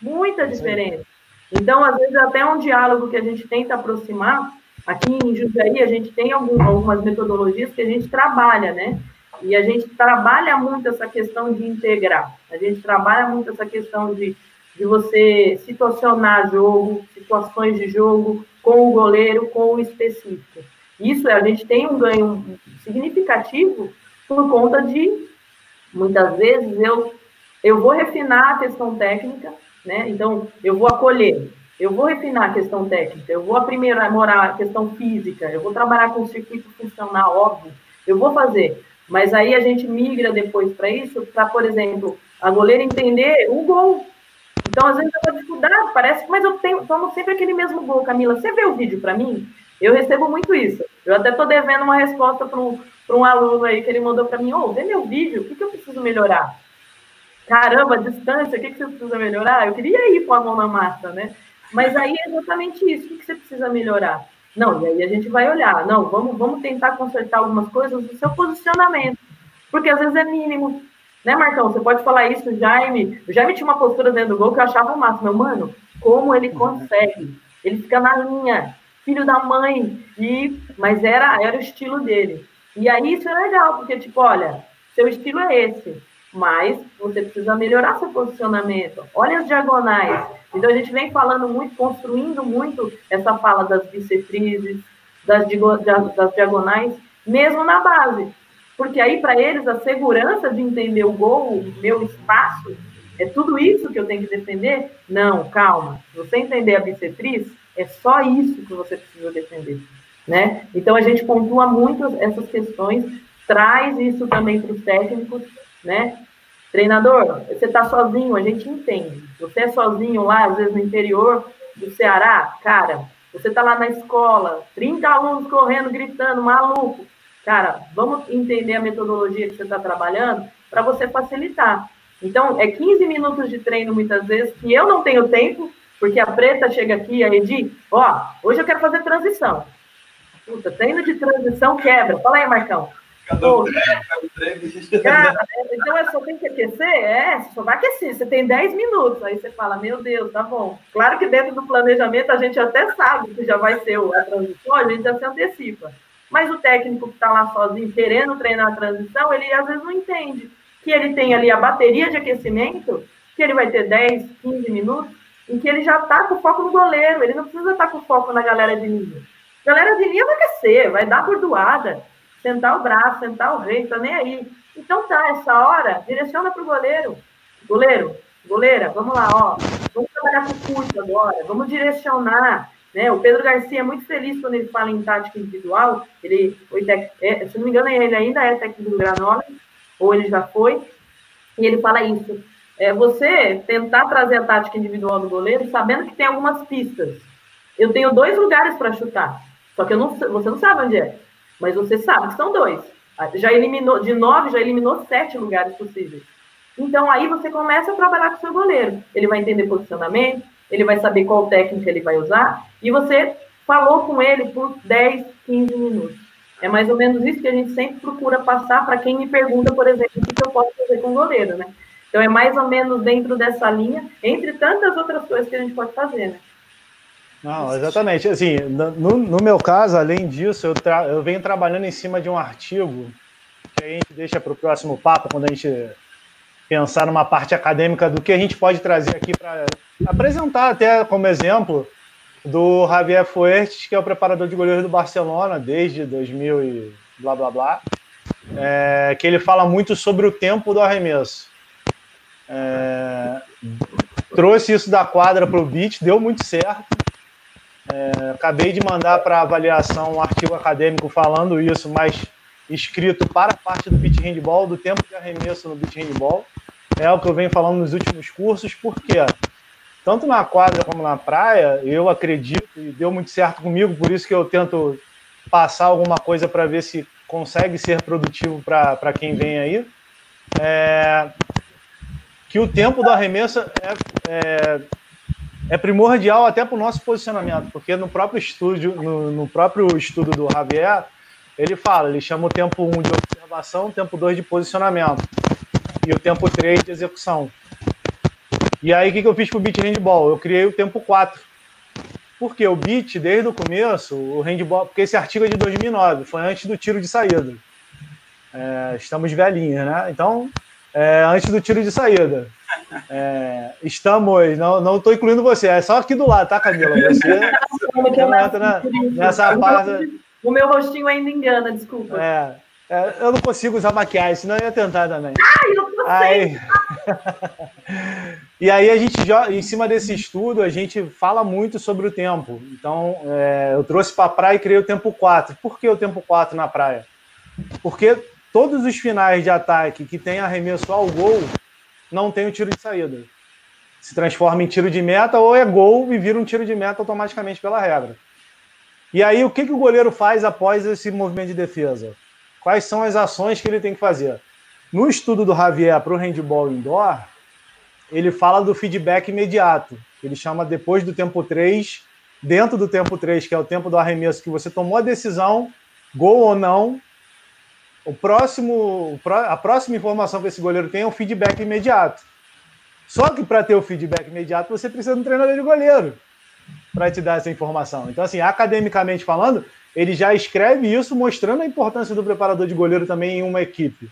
muita diferença. Então, às vezes, até um diálogo que a gente tenta aproximar, aqui em Jundiaí, a gente tem algum, algumas metodologias que a gente trabalha, né? E a gente trabalha muito essa questão de integrar. A gente trabalha muito essa questão de, de você situacionar jogo, situações de jogo, com o goleiro, com o específico. Isso é, a gente tem um ganho significativo por conta de, muitas vezes, eu, eu vou refinar a questão técnica, né? Então, eu vou acolher, eu vou refinar a questão técnica, eu vou aprimorar a questão física, eu vou trabalhar com o circuito funcional, óbvio, eu vou fazer. Mas aí a gente migra depois para isso, para, por exemplo, a goleira entender o gol. Então, às vezes, eu vou dificuldade, parece que, mas eu tenho, tomo sempre aquele mesmo gol, Camila. Você vê o vídeo para mim? Eu recebo muito isso. Eu até estou devendo uma resposta para um, um aluno aí que ele mandou para mim: Ô, oh, vê meu vídeo, o que, que eu preciso melhorar? Caramba, a distância, o que, que você precisa melhorar? Eu queria ir com a mão na massa, né? Mas aí é exatamente isso: o que, que você precisa melhorar? Não, e aí a gente vai olhar, não, vamos, vamos tentar consertar algumas coisas do seu posicionamento, porque às vezes é mínimo. Né, Marcão? Você pode falar isso, Jaime. O Jaime tinha uma postura dentro do gol que eu achava o máximo. Meu, mano, como ele consegue? Ele fica na linha, filho da mãe, e mas era, era o estilo dele. E aí isso é legal, porque, tipo, olha, seu estilo é esse, mas você precisa melhorar seu posicionamento. Olha as diagonais. Então a gente vem falando muito, construindo muito essa fala das bissetrizes, das, das diagonais, mesmo na base. Porque aí, para eles, a segurança de entender o gol, o meu espaço, é tudo isso que eu tenho que defender? Não, calma. Você entender a bissetriz, é só isso que você precisa defender. Né? Então, a gente pontua muito essas questões, traz isso também para os técnicos, né? Treinador, você está sozinho, a gente entende. Você é sozinho lá, às vezes no interior do Ceará, cara, você está lá na escola, 30 alunos correndo, gritando, maluco. Cara, vamos entender a metodologia que você está trabalhando para você facilitar. Então, é 15 minutos de treino, muitas vezes, que eu não tenho tempo, porque a preta chega aqui, a Edi, ó, hoje eu quero fazer transição. Puta, treino de transição quebra. Fala aí, Marcão. Pô, cara, então é só tem que aquecer? É, só vai aquecer. Você tem 10 minutos. Aí você fala, meu Deus, tá bom. Claro que dentro do planejamento a gente até sabe que já vai ser a transição, a gente já se antecipa. Mas o técnico que está lá sozinho, querendo treinar a transição, ele às vezes não entende que ele tem ali a bateria de aquecimento, que ele vai ter 10, 15 minutos, em que ele já está com foco no goleiro, ele não precisa estar tá com foco na galera de linha. Galera de linha vai aquecer, vai dar bordoada, sentar o braço, sentar o rei, tá nem aí. Então tá, essa hora, direciona para o goleiro. Goleiro, goleira, vamos lá, ó. Vamos trabalhar com curso agora, vamos direcionar. Né? O Pedro Garcia é muito feliz quando ele fala em tática individual. Ele é, se não me engano, ele ainda é técnico do Granola, ou ele já foi. E ele fala isso é você tentar trazer a tática individual do goleiro, sabendo que tem algumas pistas. Eu tenho dois lugares para chutar, só que não, você não sabe onde é, mas você sabe que são dois. Já eliminou, de nove, já eliminou sete lugares possíveis. Então, aí você começa a trabalhar com o seu goleiro. Ele vai entender posicionamento, ele vai saber qual técnica ele vai usar, e você falou com ele por 10, 15 minutos. É mais ou menos isso que a gente sempre procura passar para quem me pergunta, por exemplo, o que eu posso fazer com o goleiro, né? Então, é mais ou menos dentro dessa linha, entre tantas outras coisas que a gente pode fazer, né? Não, exatamente. Assim, no, no meu caso, além disso, eu, tra eu venho trabalhando em cima de um artigo que a gente deixa para o próximo papo, quando a gente pensar numa parte acadêmica do que a gente pode trazer aqui para apresentar até como exemplo do Javier Fuertes, que é o preparador de goleiros do Barcelona desde 2000 e blá blá blá, é, que ele fala muito sobre o tempo do arremesso. É, trouxe isso da quadra para o beat, deu muito certo. É, acabei de mandar para avaliação um artigo acadêmico falando isso, mas escrito para a parte do beat handball, do tempo de arremesso no beat handball. É o que eu venho falando nos últimos cursos, porque tanto na quadra como na praia, eu acredito e deu muito certo comigo, por isso que eu tento passar alguma coisa para ver se consegue ser produtivo para quem vem aí. É, que o tempo do arremesso é, é é primordial até para o nosso posicionamento, porque no próprio estúdio, no, no, próprio estudo do Javier, ele fala, ele chama o tempo 1 de observação, o tempo 2 de posicionamento e o tempo 3 de execução. E aí, o que, que eu fiz para o beat handball? Eu criei o tempo 4. Porque o beat, desde o começo, o handball, porque esse artigo é de 2009, foi antes do tiro de saída. É, estamos velhinhos, né? Então, é, antes do tiro de saída. É, estamos, não estou incluindo você, é só aqui do lado, tá, Camila? Você não entra nessa parte. O meu rostinho ainda engana, desculpa. É, é, eu não consigo usar maquiagem, senão eu ia tentar também. Ai, eu não aí... E aí a gente, em cima desse estudo, a gente fala muito sobre o tempo. Então, é, eu trouxe para a praia e criei o tempo 4. Por que o tempo 4 na praia? Porque todos os finais de ataque que tem arremesso ao gol não tem o tiro de saída. Se transforma em tiro de meta ou é gol e vira um tiro de meta automaticamente pela regra. E aí, o que, que o goleiro faz após esse movimento de defesa? Quais são as ações que ele tem que fazer? No estudo do Javier para o handball indoor, ele fala do feedback imediato. Ele chama depois do tempo 3, dentro do tempo 3, que é o tempo do arremesso que você tomou a decisão, gol ou não, o próximo, a próxima informação que esse goleiro tem é o feedback imediato. Só que para ter o feedback imediato, você precisa de um treinador de goleiro para te dar essa informação. Então, assim, academicamente falando, ele já escreve isso mostrando a importância do preparador de goleiro também em uma equipe.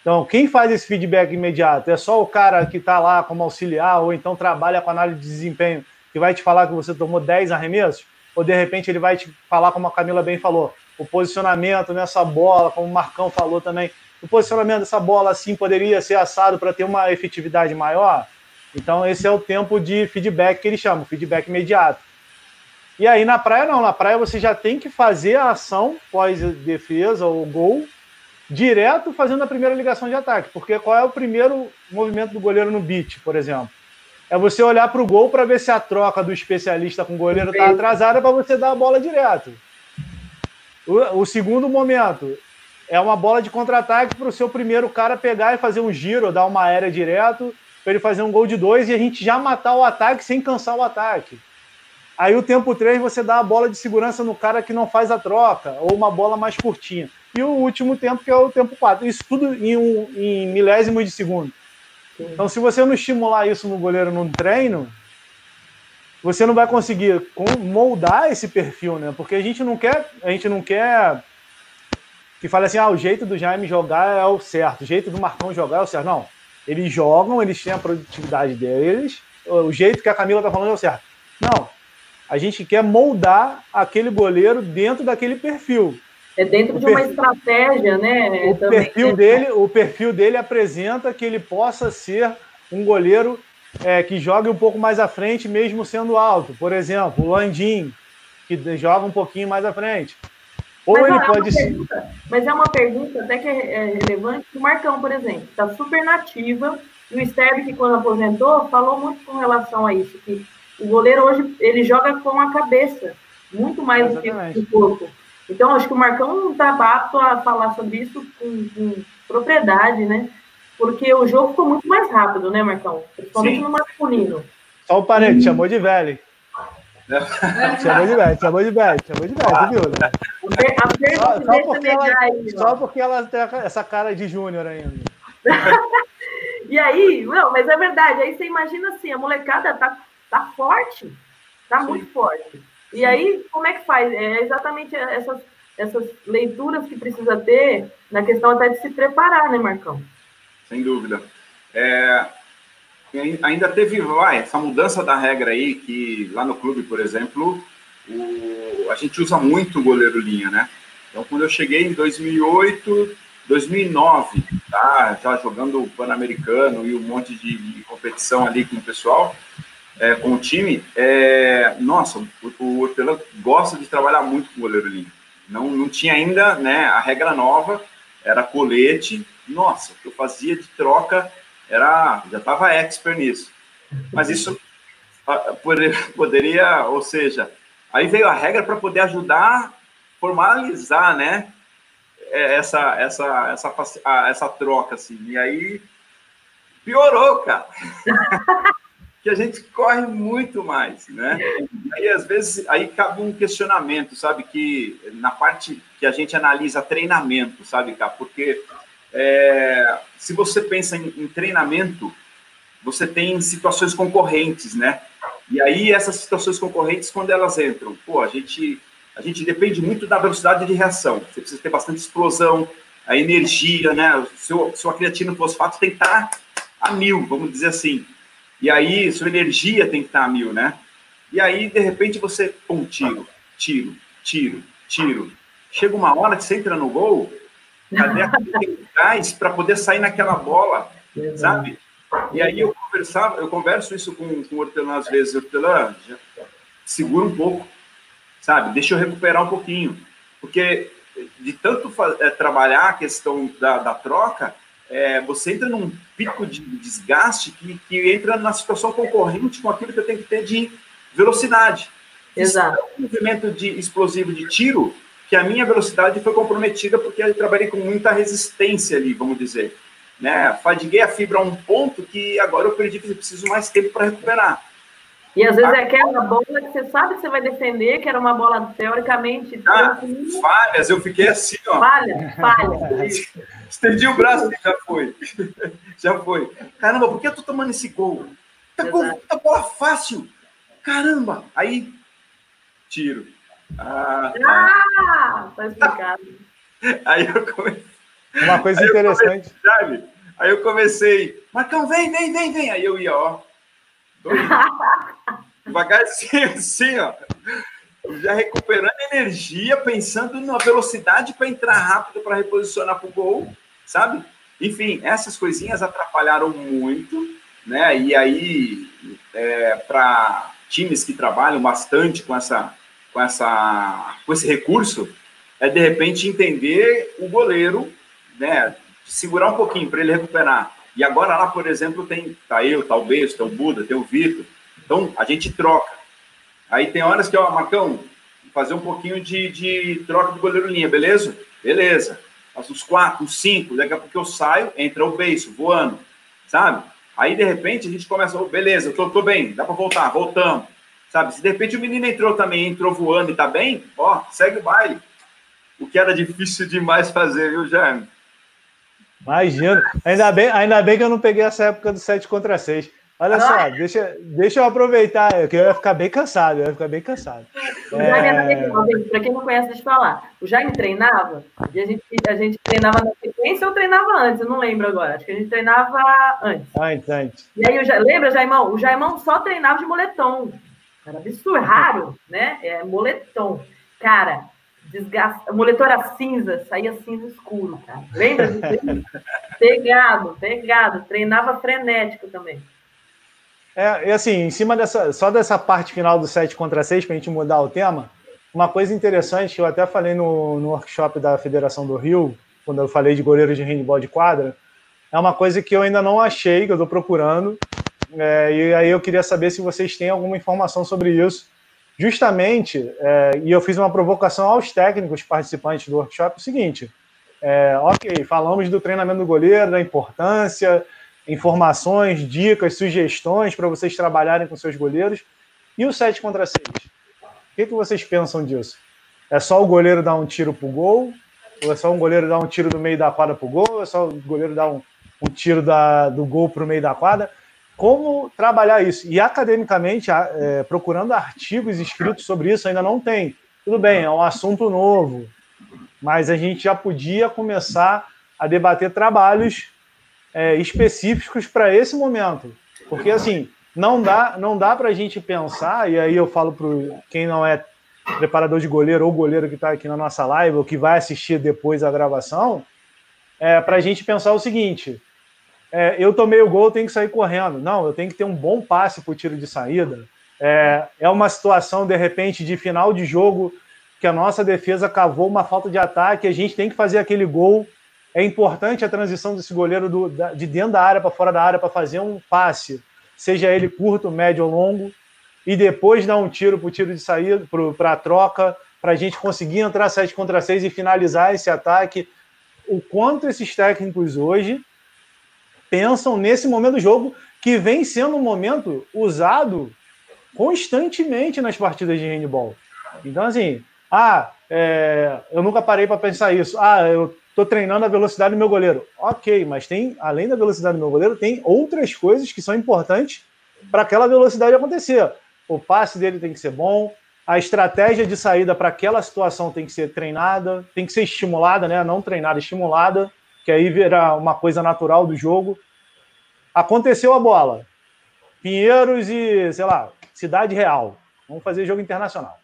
Então, quem faz esse feedback imediato? É só o cara que está lá como auxiliar ou então trabalha com análise de desempenho que vai te falar que você tomou 10 arremessos? Ou de repente ele vai te falar, como a Camila bem falou, o posicionamento nessa bola, como o Marcão falou também, o posicionamento dessa bola assim poderia ser assado para ter uma efetividade maior? Então, esse é o tempo de feedback que eles chamam, feedback imediato. E aí na praia não, na praia você já tem que fazer a ação pós-defesa ou gol direto fazendo a primeira ligação de ataque. Porque qual é o primeiro movimento do goleiro no beat, por exemplo? É você olhar para o gol para ver se a troca do especialista com o goleiro está atrasada para você dar a bola direto. O, o segundo momento é uma bola de contra-ataque para o seu primeiro cara pegar e fazer um giro, dar uma aérea direto, para ele fazer um gol de dois e a gente já matar o ataque sem cansar o ataque. Aí o tempo 3 você dá a bola de segurança no cara que não faz a troca, ou uma bola mais curtinha e o último tempo, que é o tempo 4. Isso tudo em, um, em milésimos de segundo. Então, se você não estimular isso no goleiro num treino, você não vai conseguir moldar esse perfil, né? Porque a gente não quer, a gente não quer que fale assim, ah, o jeito do Jaime jogar é o certo, o jeito do Marcão jogar é o certo. Não, eles jogam, eles têm a produtividade deles, o jeito que a Camila tá falando é o certo. Não, a gente quer moldar aquele goleiro dentro daquele perfil. É dentro o de uma estratégia, né? O Também. perfil, dele, o perfil dele apresenta que ele possa ser um goleiro é, que jogue um pouco mais à frente, mesmo sendo alto. Por exemplo, o Landim, que joga um pouquinho mais à frente. Ou mas, ele é pode ser. Mas é uma pergunta até que é, é relevante. O Marcão, por exemplo, está super nativa. E o Sterbe, que quando aposentou, falou muito com relação a isso, que o goleiro hoje ele joga com a cabeça, muito mais Exatamente. do que o corpo. Então, acho que o Marcão não está apto a falar sobre isso com, com, propriedade, né? Porque o jogo ficou muito mais rápido, né, Marcão? Principalmente Sim. no masculino. Só o parente, chamou de velho. chamou de velho, chamou de velho, chamou de velho, ah. viu? Né? A só, só, porque ela, aí, só porque ela tem essa cara de júnior ainda. e aí, não, mas é verdade. Aí você imagina assim, a molecada tá, tá forte, tá Sim. muito forte. E aí, como é que faz? É exatamente essas, essas leituras que precisa ter na questão até de se preparar, né, Marcão? Sem dúvida. É, ainda teve vai, essa mudança da regra aí, que lá no clube, por exemplo, o, a gente usa muito o goleiro linha, né? Então, quando eu cheguei em 2008, 2009, tá? Já jogando o Pan-Americano e um monte de, de competição ali com o pessoal, é, com o time, é, nossa, o, o Hortelã gosta de trabalhar muito com o goleiro limpo. Não, não tinha ainda né, a regra nova, era colete. Nossa, o que eu fazia de troca era já estava expert nisso. Mas isso poderia, ou seja, aí veio a regra para poder ajudar formalizar, né, é, essa essa essa essa troca assim. E aí piorou, cara. que a gente corre muito mais, né? Aí, às vezes, aí cabe um questionamento, sabe? Que na parte que a gente analisa treinamento, sabe, cara? Porque é, se você pensa em, em treinamento, você tem situações concorrentes, né? E aí, essas situações concorrentes, quando elas entram, pô, a gente, a gente depende muito da velocidade de reação. Você precisa ter bastante explosão, a energia, né? Seu, sua creatina fosfato tem que estar a mil, vamos dizer assim. E aí, sua energia tem que estar a mil, né? E aí, de repente, você, um tiro, tiro, tiro, tiro. Chega uma hora que você entra no gol, cadê a gás para poder sair naquela bola, sabe? E aí eu conversava, eu converso isso com, com o Hortelã às vezes, Hortelã, segura um pouco, sabe? Deixa eu recuperar um pouquinho. Porque de tanto é, trabalhar a questão da, da troca, é, você entra num pico de desgaste que, que entra na situação concorrente com aquilo que eu tenho que ter de velocidade. Exato. Um movimento de explosivo de tiro, que a minha velocidade foi comprometida porque eu trabalhei com muita resistência ali, vamos dizer. Né? Fadiguei a fibra a um ponto que agora eu perdi, preciso mais tempo para recuperar. E às vezes é aquela bola que você sabe que você vai defender, que era uma bola teoricamente. Ah, falhas, eu fiquei assim, ó. Falha, falha. Estendi o braço e já foi. já foi. Caramba, por que eu tô tomando esse gol? Tá com a bola fácil. Caramba! Aí, tiro. Ah, ah tá explicado. Aí eu comecei. Uma coisa aí interessante. Comecei, aí eu comecei, Marcão, vem, vem, vem, vem. Aí eu ia, ó. Devagarzinho, assim, ó. Já recuperando energia, pensando na velocidade para entrar rápido para reposicionar para o gol, sabe? Enfim, essas coisinhas atrapalharam muito, né? E aí, é, para times que trabalham bastante com essa, com essa, com esse recurso, é de repente entender o goleiro, né? Segurar um pouquinho para ele recuperar. E agora lá, por exemplo, tem tá eu, tá o Beijo, tem o Buda, tem o Vitor. Então a gente troca. Aí tem horas que, ó, Marcão, fazer um pouquinho de, de troca do goleiro linha, beleza? Beleza. Faço os quatro, os cinco, daqui a pouco eu saio, entra o beijo, voando, sabe? Aí, de repente, a gente começa, oh, beleza, eu tô, tô bem, dá para voltar, voltamos. Sabe? Se de repente o menino entrou também, entrou voando e tá bem, ó, segue o baile. O que era difícil demais fazer, viu, Jaime? Imagino. Ainda bem, ainda bem que eu não peguei essa época do 7 contra 6. Olha só, deixa, deixa eu aproveitar, que eu ia ficar bem cansado, eu ia ficar bem cansado. O Jaime, é... para quem não conhece, deixa eu falar. O Jaime treinava, e a gente, a gente treinava na sequência ou treinava antes, eu não lembro agora. Acho que a gente treinava antes. Antes, antes. E aí, o, lembra, Jaimão? O Jaimão só treinava de moletom. Era absurdo, raro, né? É moletom. Cara, desgasta, moletom era cinza, saía cinza escuro, cara. Lembra disso? pegado, pegado. Treinava frenético também. É, e assim, em cima dessa, só dessa parte final do 7 contra 6, para a gente mudar o tema, uma coisa interessante que eu até falei no, no workshop da Federação do Rio, quando eu falei de goleiros de handball de quadra, é uma coisa que eu ainda não achei, que eu estou procurando, é, e aí eu queria saber se vocês têm alguma informação sobre isso, justamente, é, e eu fiz uma provocação aos técnicos participantes do workshop, o seguinte, é, ok, falamos do treinamento do goleiro, da importância, informações, dicas, sugestões para vocês trabalharem com seus goleiros, e o 7 contra 6? O que, que vocês pensam disso? É só o goleiro dar um tiro pro gol? Ou é só um goleiro dar um tiro do meio da quadra pro gol? Ou é só o goleiro dar um, um tiro da, do gol pro meio da quadra? Como trabalhar isso? E academicamente, é, procurando artigos escritos sobre isso, ainda não tem. Tudo bem, é um assunto novo, mas a gente já podia começar a debater trabalhos é, específicos para esse momento. Porque, assim, não dá, não dá para a gente pensar, e aí eu falo para quem não é preparador de goleiro ou goleiro que está aqui na nossa live, ou que vai assistir depois a gravação, é, para a gente pensar o seguinte: é, eu tomei o gol, tenho que sair correndo. Não, eu tenho que ter um bom passe para o tiro de saída. É, é uma situação, de repente, de final de jogo que a nossa defesa cavou uma falta de ataque, a gente tem que fazer aquele gol. É importante a transição desse goleiro do, da, de dentro da área para fora da área para fazer um passe, seja ele curto, médio ou longo, e depois dar um tiro para o tiro de saída, para a troca, para a gente conseguir entrar 7 contra 6 e finalizar esse ataque. O quanto esses técnicos hoje pensam nesse momento do jogo, que vem sendo um momento usado constantemente nas partidas de handball. Então, assim, ah, é, eu nunca parei para pensar isso. Ah, eu estou treinando a velocidade do meu goleiro. Ok, mas tem, além da velocidade do meu goleiro, tem outras coisas que são importantes para aquela velocidade acontecer. O passe dele tem que ser bom, a estratégia de saída para aquela situação tem que ser treinada, tem que ser estimulada, né? Não treinada, estimulada, que aí virá uma coisa natural do jogo. Aconteceu a bola. Pinheiros e, sei lá, Cidade Real. Vamos fazer jogo internacional.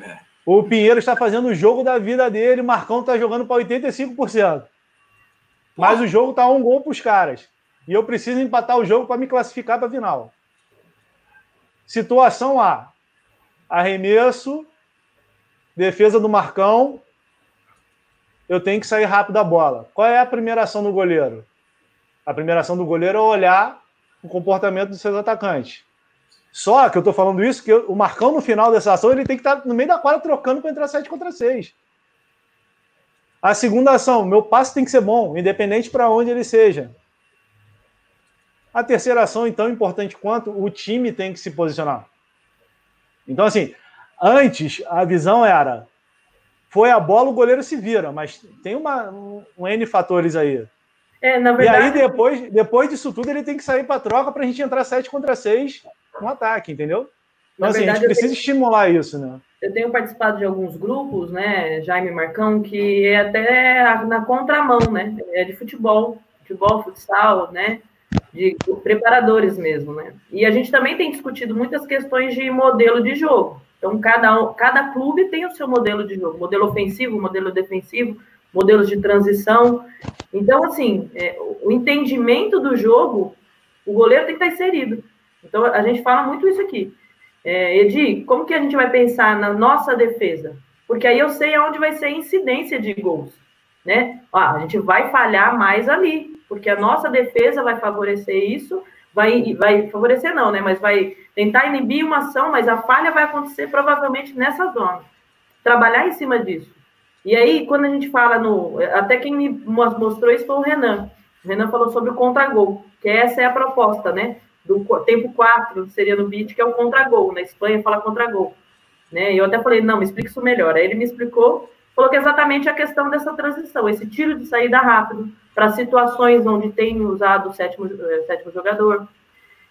É. O Pinheiro está fazendo o jogo da vida dele, o Marcão está jogando para 85%. Mas o jogo está um gol para os caras. E eu preciso empatar o jogo para me classificar para a final. Situação A: arremesso, defesa do Marcão. Eu tenho que sair rápido da bola. Qual é a primeira ação do goleiro? A primeira ação do goleiro é olhar o comportamento dos seus atacantes. Só que eu estou falando isso que o Marcão, no final dessa ação, ele tem que estar tá no meio da quadra trocando para entrar 7 contra 6. A segunda ação, meu passe tem que ser bom, independente para onde ele seja. A terceira ação, então, importante quanto o time tem que se posicionar. Então, assim, antes a visão era foi a bola, o goleiro se vira, mas tem uma, um, um N fatores aí. É, verdade... E aí, depois, depois disso tudo, ele tem que sair para troca para a gente entrar 7 contra 6 no ataque, entendeu? Então, assim, verdade, a gente precisa tenho... estimular isso, né? Eu tenho participado de alguns grupos, né, Jaime Marcão, que é até na contramão, né? É de futebol, futebol, futsal, né? De preparadores mesmo, né? E a gente também tem discutido muitas questões de modelo de jogo. Então, cada, cada clube tem o seu modelo de jogo, modelo ofensivo, modelo defensivo, modelos de transição. Então, assim, é, o entendimento do jogo, o goleiro tem que estar inserido. Então, a gente fala muito isso aqui. É, Edi, como que a gente vai pensar na nossa defesa? Porque aí eu sei aonde vai ser a incidência de gols, né? A gente vai falhar mais ali, porque a nossa defesa vai favorecer isso, vai, vai favorecer não, né? Mas vai tentar inibir uma ação, mas a falha vai acontecer provavelmente nessa zona. Trabalhar em cima disso. E aí, quando a gente fala no. Até quem me mostrou isso foi o Renan. O Renan falou sobre o contra-gol, que essa é a proposta, né? do tempo 4, seria no beat, que é o contra-gol. Na Espanha fala contra-gol. Né? Eu até falei, não, me explica isso melhor. Aí ele me explicou, falou é exatamente a questão dessa transição, esse tiro de saída rápido para situações onde tem usado o sétimo, eh, sétimo jogador.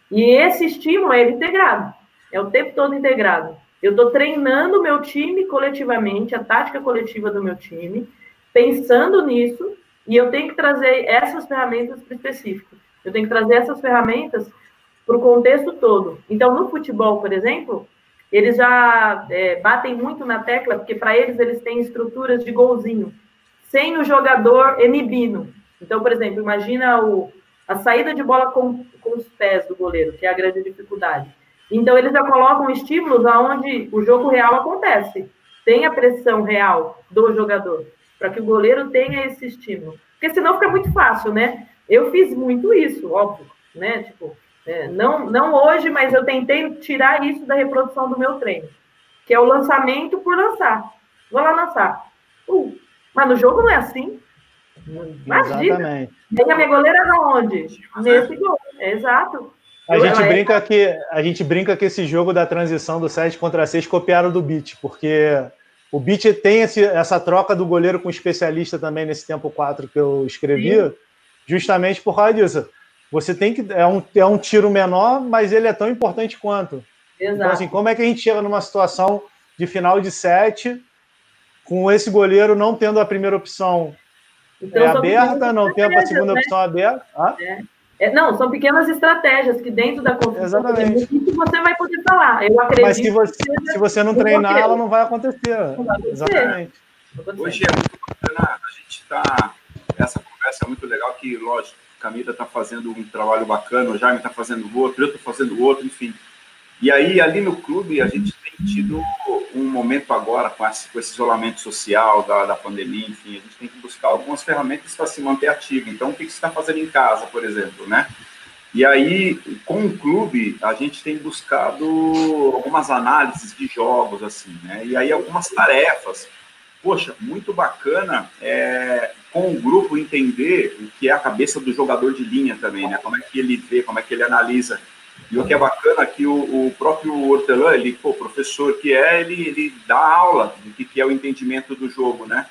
E esse estímulo é integrado, é o tempo todo integrado. Eu estou treinando o meu time coletivamente, a tática coletiva do meu time, pensando nisso, e eu tenho que trazer essas ferramentas para específico. Eu tenho que trazer essas ferramentas para o contexto todo. Então, no futebol, por exemplo, eles já é, batem muito na tecla, porque para eles eles têm estruturas de golzinho, sem o jogador inibindo. Então, por exemplo, imagina o, a saída de bola com, com os pés do goleiro, que é a grande dificuldade. Então, eles já colocam estímulos aonde o jogo real acontece. Tem a pressão real do jogador, para que o goleiro tenha esse estímulo. Porque senão fica muito fácil, né? Eu fiz muito isso, óbvio, né? Tipo, é, não, não hoje, mas eu tentei tirar isso da reprodução do meu treino, que é o lançamento por lançar. Vou lá lançar. Uh, mas no jogo não é assim. Imagina. Exatamente. E a minha goleira era onde? Nesse gol. É, exato. A gente, brinca que, a gente brinca que esse jogo da transição do 7 contra 6 copiaram do Beat, porque o Beat tem esse, essa troca do goleiro com o especialista também nesse tempo 4 que eu escrevi, Sim. justamente por causa disso. Você tem que. É um, é um tiro menor, mas ele é tão importante quanto. Exato. Então, assim, como é que a gente chega numa situação de final de sete, com esse goleiro não tendo a primeira opção então, é aberta, não tendo a segunda né? opção aberta? Ah? É. É, não, são pequenas estratégias que dentro da construção você vai poder falar. Eu acredito. Mas se você, se você não treinar, ela não vai acontecer. Não vai acontecer. Exatamente. Hoje é muito bacana, a gente está. Essa conversa é muito legal, que, lógico, Camila está fazendo um trabalho bacana, o Jaime está fazendo outro, eu estou fazendo outro, enfim. E aí, ali no clube, a gente tem tido um momento agora, com esse, com esse isolamento social da, da pandemia, enfim, a gente tem que buscar algumas ferramentas para se manter ativo. Então, o que, que você está fazendo em casa, por exemplo, né? E aí, com o clube, a gente tem buscado algumas análises de jogos, assim, né? E aí, algumas tarefas poxa, muito bacana é, com o grupo entender o que é a cabeça do jogador de linha também, né? Como é que ele vê, como é que ele analisa. E o que é bacana é que o, o próprio Hortelã, ele, pô, professor que é, ele, ele dá aula do que, que é o entendimento do jogo, né?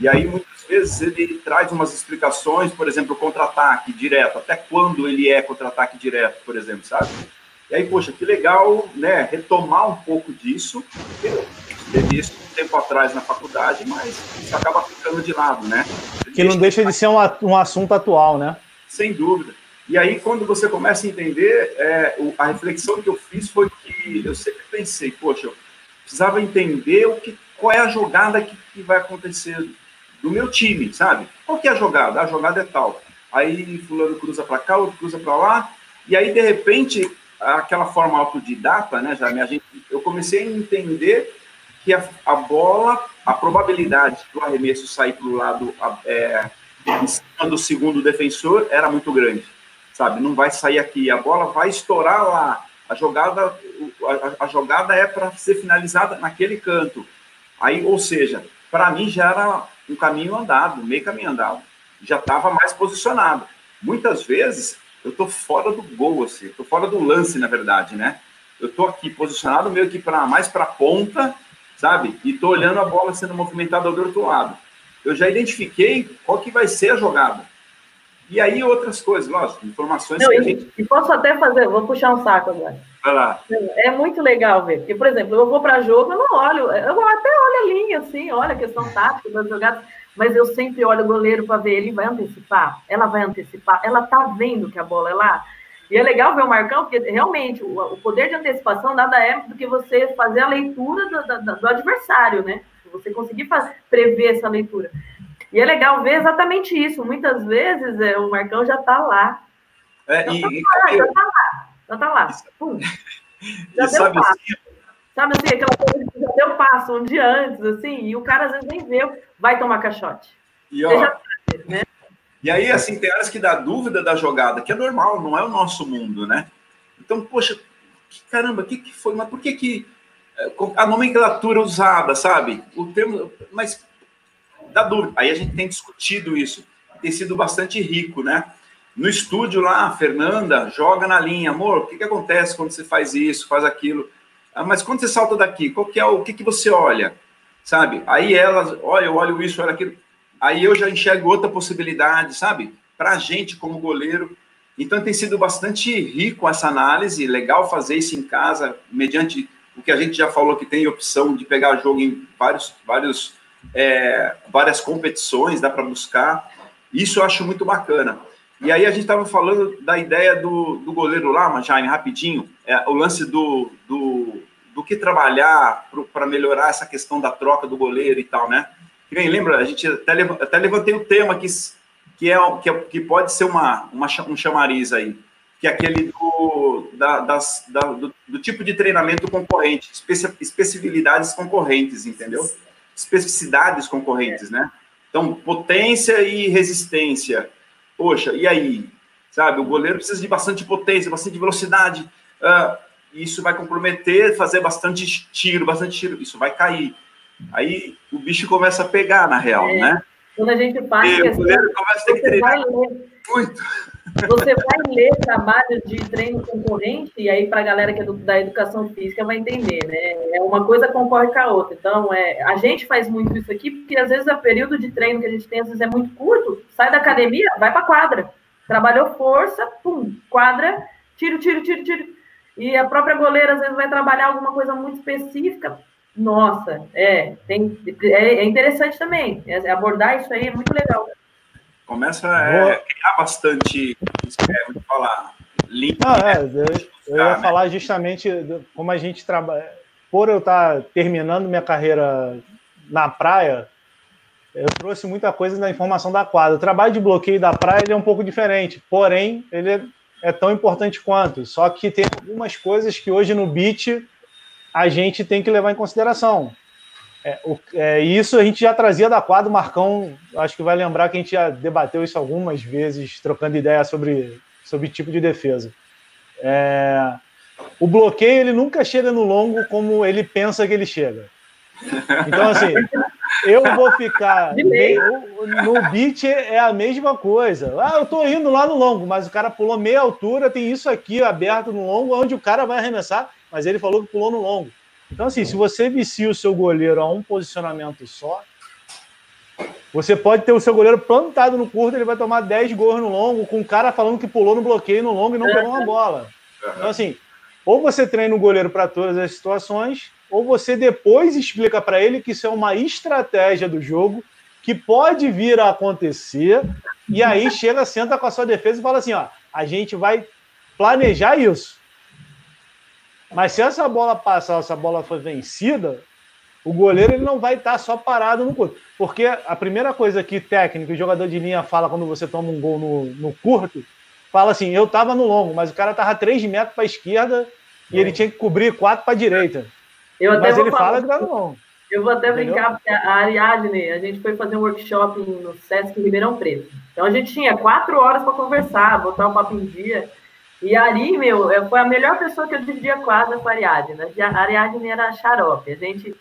E aí, muitas vezes, ele traz umas explicações, por exemplo, contra-ataque direto, até quando ele é contra-ataque direto, por exemplo, sabe? E aí, poxa, que legal, né, retomar um pouco disso. Teve isso um tempo atrás na faculdade, mas isso acaba ficando de lado, né? Que não deixa de ser um, um assunto atual, né? Sem dúvida. E aí, quando você começa a entender, é, a reflexão que eu fiz foi que eu sempre pensei, poxa, eu precisava entender o que, qual é a jogada que, que vai acontecer do meu time, sabe? Qual que é a jogada? A jogada é tal. Aí fulano cruza para cá, outro cruza para lá, e aí de repente aquela forma autodidata, né, já a gente, eu comecei a entender que a, a bola, a probabilidade do arremesso sair para o lado é, do segundo defensor era muito grande, sabe? Não vai sair aqui, a bola vai estourar lá. A jogada, a, a jogada é para ser finalizada naquele canto. Aí, ou seja, para mim já era um caminho andado, meio caminho andado. Já estava mais posicionado. Muitas vezes eu estou fora do gol, assim, estou fora do lance, na verdade, né? Eu estou aqui posicionado meio que para mais para a ponta, sabe? E estou olhando a bola sendo movimentada do outro lado. Eu já identifiquei qual que vai ser a jogada. E aí outras coisas, lógico, informações Não, que a gente... E posso até fazer, vou puxar um saco agora. Vai lá. É muito legal ver. Porque, por exemplo, eu vou para jogo, eu não olho, eu até olho a linha, assim, olha a questão tática das jogadas, mas eu sempre olho o goleiro para ver, ele vai antecipar, ela vai antecipar, ela tá vendo que a bola é lá. E é legal ver o Marcão, porque realmente o, o poder de antecipação nada é do que você fazer a leitura do, do, do adversário, né? Você conseguir fazer, prever essa leitura. E é legal ver exatamente isso. Muitas vezes é, o Marcão já está lá. É, já, e, tá lá já está lá. Já está lá. Pum. Já deu sabe passo. Assim, sabe assim, aquela coisa que já deu passo um dia antes, assim, e o cara às vezes nem vê, vai tomar caixote. E, ó, já, né? E aí, assim, tem horas que dá dúvida da jogada, que é normal, não é o nosso mundo, né? Então, poxa, caramba, o que, que foi? Mas por que que é, a nomenclatura usada, sabe? O termo, mas dá dúvida. Aí a gente tem discutido isso, tem sido bastante rico, né? No estúdio lá, a Fernanda joga na linha, amor, o que, que acontece quando você faz isso, faz aquilo? Ah, mas quando você salta daqui, qual que é o, o que, que você olha? Sabe? Aí ela, olha, eu olho isso, olha aquilo. Aí eu já enxergo outra possibilidade, sabe? Para a gente, como goleiro. Então tem sido bastante rico essa análise, legal fazer isso em casa, mediante o que a gente já falou que tem opção de pegar jogo em vários, vários é, várias competições, dá para buscar. Isso eu acho muito bacana. E aí a gente estava falando da ideia do, do goleiro lá, Jaime, rapidinho, é, o lance do, do, do que trabalhar para melhorar essa questão da troca do goleiro e tal, né? Que lembra, a gente até, até levantei o tema que, que, é, que, é, que pode ser uma, uma, um chamariz aí, que é aquele do, da, das, da, do, do tipo de treinamento concorrente, especificidades concorrentes, entendeu? especificidades concorrentes, né? Então, potência e resistência. Poxa, e aí? Sabe, o goleiro precisa de bastante potência, bastante velocidade. Uh, isso vai comprometer fazer bastante tiro, bastante tiro. Isso vai cair. Aí o bicho começa a pegar, na real, é. né? Quando a gente faz. E o goleiro começa a ter que treinar muito. Você vai ler trabalho de treino concorrente, e aí para a galera que é do, da educação física vai entender, né? É uma coisa concorre com a outra. Então, é, a gente faz muito isso aqui, porque às vezes o período de treino que a gente tem, às vezes é muito curto, sai da academia, vai para quadra. Trabalhou força, pum, quadra, tiro, tiro, tiro, tiro. E a própria goleira, às vezes, vai trabalhar alguma coisa muito específica. Nossa, é, tem, é, é interessante também. É, abordar isso aí é muito legal. Começa a criar bastante, é, vou falar, link. Ah, é, eu, eu ia né? falar justamente como a gente trabalha. Por eu estar terminando minha carreira na praia, eu trouxe muita coisa da informação da quadra. O trabalho de bloqueio da praia é um pouco diferente, porém, ele é, é tão importante quanto. Só que tem algumas coisas que hoje no beat a gente tem que levar em consideração. É, o, é, isso a gente já trazia da quadra, o Marcão, acho que vai lembrar que a gente já debateu isso algumas vezes, trocando ideia sobre, sobre tipo de defesa. É, o bloqueio ele nunca chega no longo como ele pensa que ele chega. Então, assim, eu vou ficar. no beat é a mesma coisa. Ah, eu tô indo lá no longo, mas o cara pulou meia altura, tem isso aqui aberto no longo, onde o cara vai arremessar, mas ele falou que pulou no longo. Então, assim, se você vicia o seu goleiro a um posicionamento só, você pode ter o seu goleiro plantado no curto, ele vai tomar 10 gols no longo, com o cara falando que pulou no bloqueio no longo e não pegou uma bola. Então, assim, ou você treina o goleiro para todas as situações, ou você depois explica para ele que isso é uma estratégia do jogo que pode vir a acontecer, e aí chega, senta com a sua defesa e fala assim: ó, a gente vai planejar isso. Mas se essa bola passar, essa bola for vencida, o goleiro ele não vai estar só parado no curto. Porque a primeira coisa que técnico e jogador de linha fala quando você toma um gol no, no curto, fala assim: eu estava no longo, mas o cara estava 3 metros para a esquerda e ele tinha que cobrir 4 para a direita. Eu até Mas ele falar, fala que tá bom. Eu vou até Entendeu? brincar, porque a Ariadne, a gente foi fazer um workshop no Sesc Ribeirão Preto. Então a gente tinha quatro horas para conversar, botar o um papo em dia. E ali, meu, foi a melhor pessoa que eu dividia quadra com a Ariadne. A Ariadne era xarope. A gente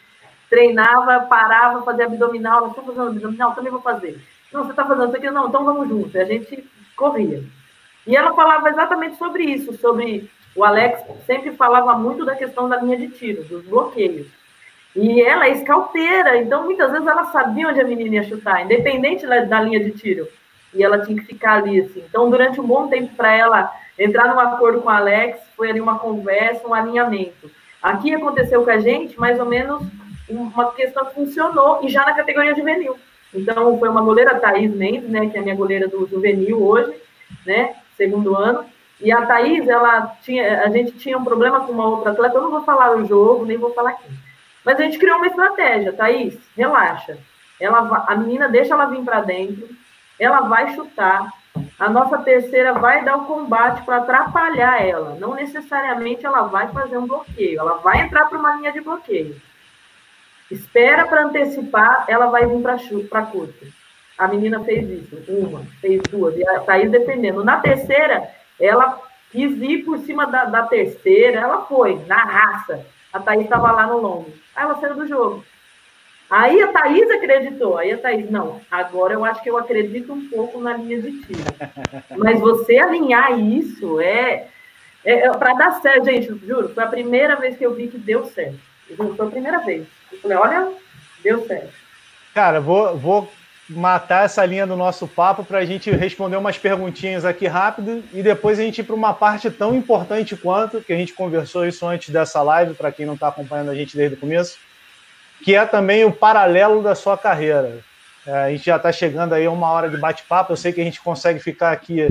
treinava, parava, fazia abdominal. Você está fazendo abdominal? Também vou fazer. Não, você está fazendo isso aqui? Não, então vamos juntos. A gente corria. E ela falava exatamente sobre isso, sobre o Alex sempre falava muito da questão da linha de tiro, dos bloqueios. E ela é escalteira, então muitas vezes ela sabia onde a menina ia chutar, independente da linha de tiro. E ela tinha que ficar ali, assim. Então, durante um bom tempo para ela entrar num acordo com o Alex, foi ali uma conversa, um alinhamento. Aqui aconteceu com a gente, mais ou menos, uma questão que funcionou, e já na categoria juvenil. Então, foi uma goleira, Thaís Mendes, né, que é a minha goleira do juvenil hoje, né, segundo ano, e a Thaís, ela tinha, a gente tinha um problema com uma outra atleta, eu não vou falar o jogo, nem vou falar aqui. Mas a gente criou uma estratégia, Thaís, relaxa. Ela, a menina deixa ela vir para dentro, ela vai chutar, a nossa terceira vai dar o combate para atrapalhar ela. Não necessariamente ela vai fazer um bloqueio, ela vai entrar para uma linha de bloqueio. Espera para antecipar, ela vai vir para curta. A menina fez isso, uma, fez duas, e a Thaís defendendo. Na terceira, ela quis ir por cima da, da terceira, ela foi, na raça. A Thaís estava lá no longo. Aí ela saiu do jogo. Aí a Thaís acreditou. Aí a Thaís, não, agora eu acho que eu acredito um pouco na linha de tiro. Mas você alinhar isso é, é, é para dar certo, gente, juro, foi a primeira vez que eu vi que deu certo. Foi a primeira vez. Eu falei, olha, deu certo. Cara, vou, vou matar essa linha do nosso papo para a gente responder umas perguntinhas aqui rápido e depois a gente ir para uma parte tão importante quanto, que a gente conversou isso antes dessa live, para quem não está acompanhando a gente desde o começo, que é também o paralelo da sua carreira. É, a gente já está chegando aí a uma hora de bate-papo, eu sei que a gente consegue ficar aqui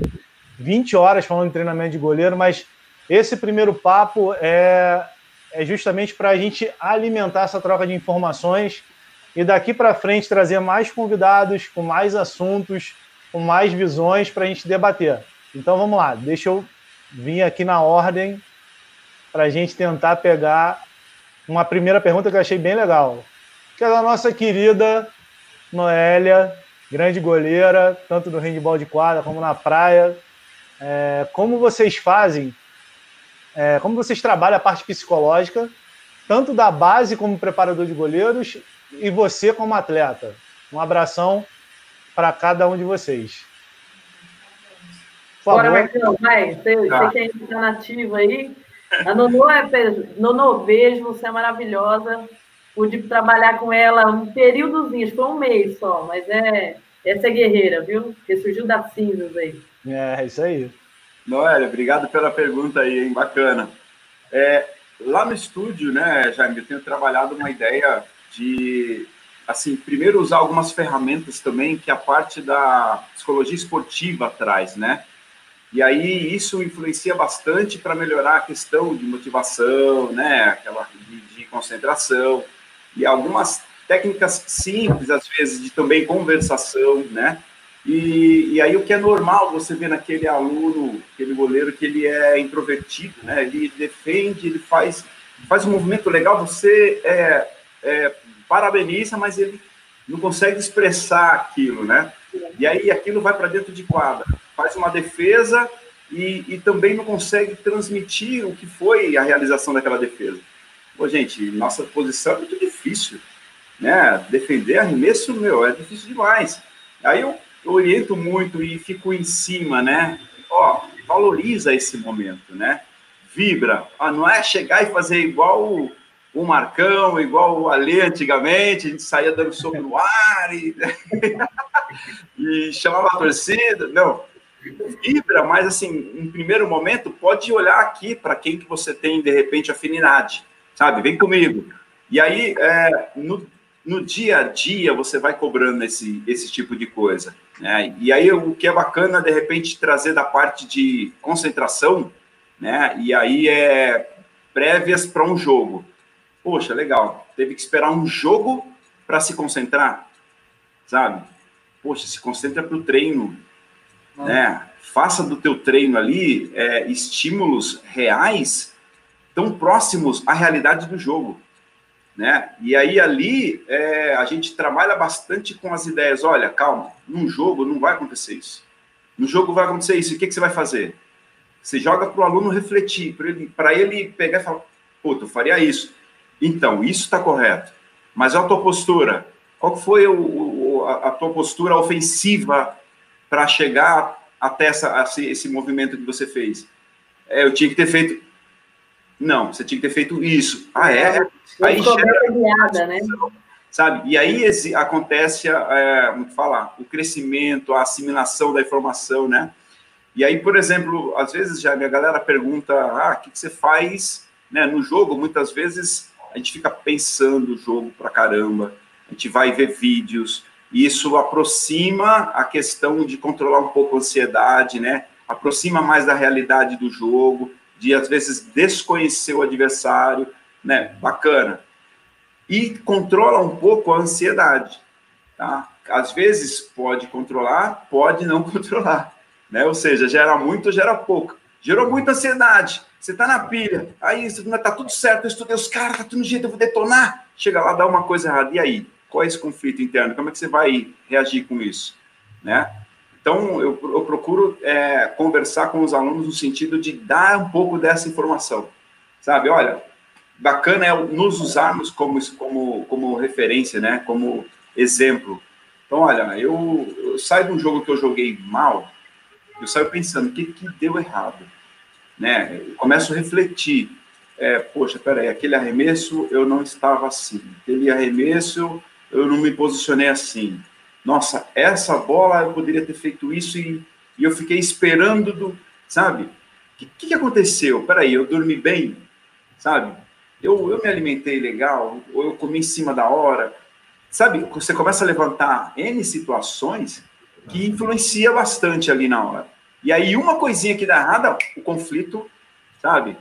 20 horas falando de treinamento de goleiro, mas esse primeiro papo é, é justamente para a gente alimentar essa troca de informações e daqui para frente trazer mais convidados com mais assuntos, com mais visões para a gente debater. Então vamos lá, deixa eu vir aqui na ordem para a gente tentar pegar uma primeira pergunta que eu achei bem legal, que é da nossa querida Noélia, grande goleira, tanto no handball de quadra como na praia. É, como vocês fazem, é, como vocês trabalham a parte psicológica, tanto da base como preparador de goleiros e você como atleta. Um abração para cada um de vocês. Por Bora, Marcão, vai. Você, tá. você que está nativo aí. A Nono, é, Nono, beijo, você é maravilhosa. Pude trabalhar com ela um períodozinho, foi um mês só, mas é, essa é guerreira, viu? Porque surgiu das cinzas aí. É, isso aí. Noélia, obrigado pela pergunta aí, hein? Bacana. É, lá no estúdio, né, Jaime, eu tenho trabalhado uma ideia de, assim, primeiro usar algumas ferramentas também que a parte da psicologia esportiva traz, né? E aí isso influencia bastante para melhorar a questão de motivação, né? Aquela de, de, concentração e algumas técnicas simples às vezes de também conversação, né? E, e aí o que é normal você ver naquele aluno, aquele goleiro que ele é introvertido, né? Ele defende, ele faz faz um movimento legal, você é, é, parabeniza, mas ele não consegue expressar aquilo, né? E aí aquilo vai para dentro de quadra, faz uma defesa e, e, também não consegue transmitir o que foi a realização daquela defesa. Pô, gente, nossa posição é muito difícil. né? Defender arremesso, meu, é difícil demais. Aí eu, oriento muito e fico em cima, né? Ó, valoriza esse momento, né? Vibra. Ah, não é chegar e fazer igual o, o Marcão, igual o Alê antigamente, a gente saía dando soco no ar e, e chamava a torcida. Não, vibra, mas assim, em primeiro momento, pode olhar aqui para quem que você tem, de repente, afinidade, sabe? Vem comigo. E aí, é, no, no dia a dia, você vai cobrando esse, esse tipo de coisa. Né? E aí, o que é bacana, de repente, trazer da parte de concentração, né? E aí é prévias para um jogo. Poxa, legal. Teve que esperar um jogo para se concentrar, sabe? Poxa, se concentra para o treino, né? Faça do teu treino ali é, estímulos reais tão próximos à realidade do jogo, né? E aí ali é, a gente trabalha bastante com as ideias. Olha, calma, num jogo não vai acontecer isso. No jogo vai acontecer isso. O que, que você vai fazer? Você joga para o aluno refletir, para ele, ele pegar e falar, puta, eu faria isso. Então, isso está correto. Mas a tua postura, qual foi o, o, a, a tua postura ofensiva para chegar até essa, esse movimento que você fez? É, eu tinha que ter feito. Não, você tinha que ter feito isso. Ah, é? Aí gera, guiada, né? Sabe? E aí esse, acontece, é, como falar, o crescimento, a assimilação da informação, né? E aí, por exemplo, às vezes já minha galera pergunta, ah, o que, que você faz né, no jogo? Muitas vezes a gente fica pensando o jogo pra caramba, a gente vai ver vídeos, isso aproxima a questão de controlar um pouco a ansiedade, né? Aproxima mais da realidade do jogo, de às vezes desconhecer o adversário, né? Bacana. E controla um pouco a ansiedade, tá? Às vezes pode controlar, pode não controlar, né? Ou seja, gera muito gera pouco. Gerou muita ansiedade, você tá na pilha, aí tá tudo certo, eu estudei os caras, tá tudo no jeito, eu vou detonar. Chega lá, dá uma coisa errada, e aí? Qual é esse conflito interno? Como é que você vai reagir com isso? Né? Então, eu, eu procuro é, conversar com os alunos no sentido de dar um pouco dessa informação. Sabe, olha, bacana é nos usarmos como, como, como referência, né? como exemplo. Então, olha, eu, eu saio de um jogo que eu joguei mal, eu saio pensando, o que, que deu errado? Né? Eu começo a refletir. É, poxa, peraí, aquele arremesso eu não estava assim. Aquele arremesso eu não me posicionei assim. Nossa, essa bola eu poderia ter feito isso e, e eu fiquei esperando do, sabe? O que, que aconteceu? Peraí, eu dormi bem, sabe? Eu, eu me alimentei legal, ou eu comi em cima da hora, sabe? Você começa a levantar N situações que influencia bastante ali na hora. E aí, uma coisinha que dá errada, o conflito, sabe?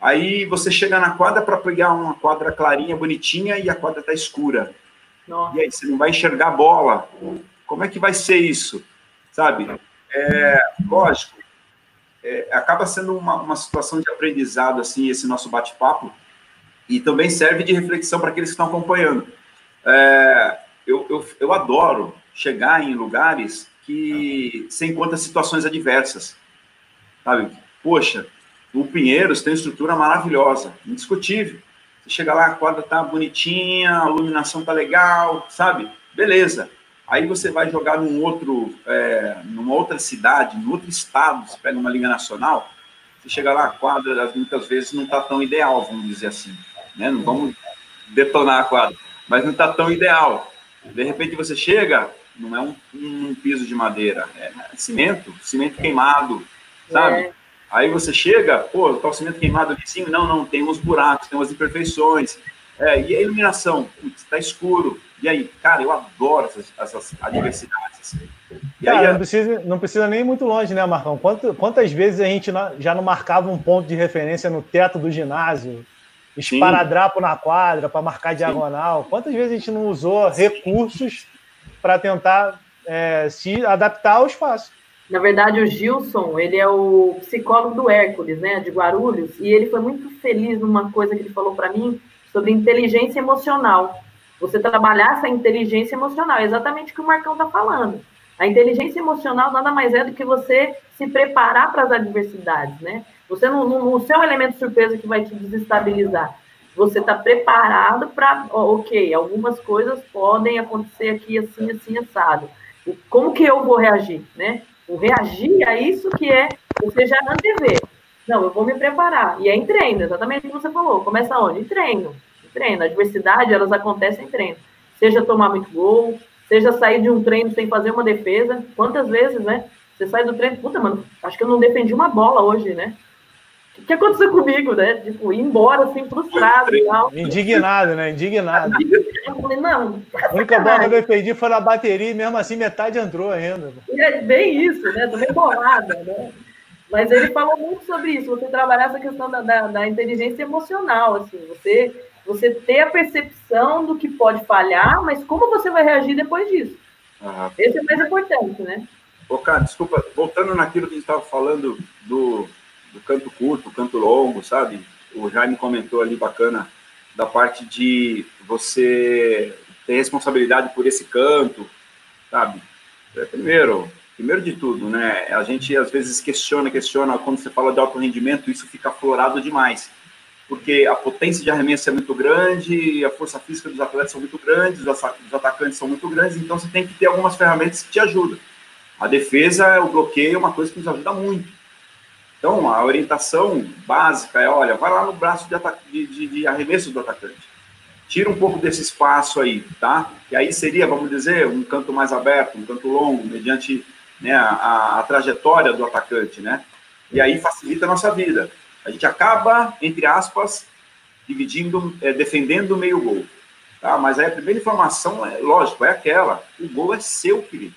Aí você chega na quadra para pegar uma quadra clarinha, bonitinha, e a quadra tá escura. Nossa. E aí, você não vai enxergar a bola. Como é que vai ser isso? Sabe? É, lógico, é, acaba sendo uma, uma situação de aprendizado, assim, esse nosso bate-papo, e também serve de reflexão para aqueles que estão acompanhando. É, eu, eu, eu adoro chegar em lugares que você encontra situações adversas, sabe? Poxa, o Pinheiros tem estrutura maravilhosa, indiscutível. Você chega lá, a quadra tá bonitinha, a iluminação tá legal, sabe? Beleza. Aí você vai jogar num outro, é, numa outra cidade, num outro estado, você pega uma liga nacional, você chega lá, a quadra muitas vezes não tá tão ideal, vamos dizer assim, né? Não vamos detonar a quadra, mas não tá tão ideal. De repente você chega, não é um, um piso de madeira, é cimento, cimento queimado, sabe? É. Aí você chega, pô, tá o cimento queimado cima? Não, não, tem uns buracos, tem umas imperfeições. É, e a iluminação? Putz, tá escuro. E aí, cara, eu adoro essas, essas adversidades. E cara, aí, não, precisa, não precisa nem ir muito longe, né, Marcão? Quanto, quantas vezes a gente já não marcava um ponto de referência no teto do ginásio? Esparadrapo na quadra para marcar diagonal. Sim. Quantas vezes a gente não usou recursos para tentar é, se adaptar ao espaço? Na verdade, o Gilson, ele é o psicólogo do Hércules, né, de Guarulhos, e ele foi muito feliz numa coisa que ele falou para mim sobre inteligência emocional. Você trabalhar essa inteligência emocional, é exatamente o que o Marcão está falando. A inteligência emocional nada mais é do que você se preparar para as adversidades, né? Você não, não, não ser um elemento surpresa que vai te desestabilizar. você está preparado para, ok, algumas coisas podem acontecer aqui assim, assim, assado. Como que eu vou reagir, né? O reagir a isso que é você já antever. Não, eu vou me preparar. E é em treino, exatamente o que você falou. Começa onde? Em treino. Em treino. A adversidade, elas acontecem em treino. Seja tomar muito gol, seja sair de um treino sem fazer uma defesa. Quantas vezes, né? Você sai do treino, puta, mano, acho que eu não defendi uma bola hoje, né? O que aconteceu comigo, né? Tipo, ir embora assim, frustrado e tal. Indignado, né? Indignado. Eu falei, não. A única bola que eu defendi foi na bateria e mesmo assim metade entrou ainda. É bem isso, né? Tô bem bolada, né? Mas ele falou muito sobre isso, você trabalhar essa questão da, da, da, inteligência emocional, assim, você, você ter a percepção do que pode falhar, mas como você vai reagir depois disso. Uhum. Esse é o mais importante, né? Ô, cara, desculpa, voltando naquilo que a gente estava falando do, do canto curto, canto longo, sabe? O Jaime comentou ali bacana da parte de você ter responsabilidade por esse canto, sabe? É, primeiro, primeiro de tudo, né? A gente às vezes questiona, questiona quando você fala de alto rendimento, isso fica aflorado demais, porque a potência de arremesso é muito grande, a força física dos atletas são muito grandes, os atacantes são muito grandes, então você tem que ter algumas ferramentas que te ajudam. A defesa, o bloqueio é uma coisa que nos ajuda muito. Então, a orientação básica é, olha, vai lá no braço de, de, de arremesso do atacante. Tira um pouco desse espaço aí, tá? E aí seria, vamos dizer, um canto mais aberto, um canto longo, mediante né, a, a, trajetória do atacante, né? E aí facilita a nossa vida. A gente acaba, entre aspas, dividindo, é, defendendo o meio gol. Tá? Mas aí a primeira informação, é, lógico, é aquela. O gol é seu, querido.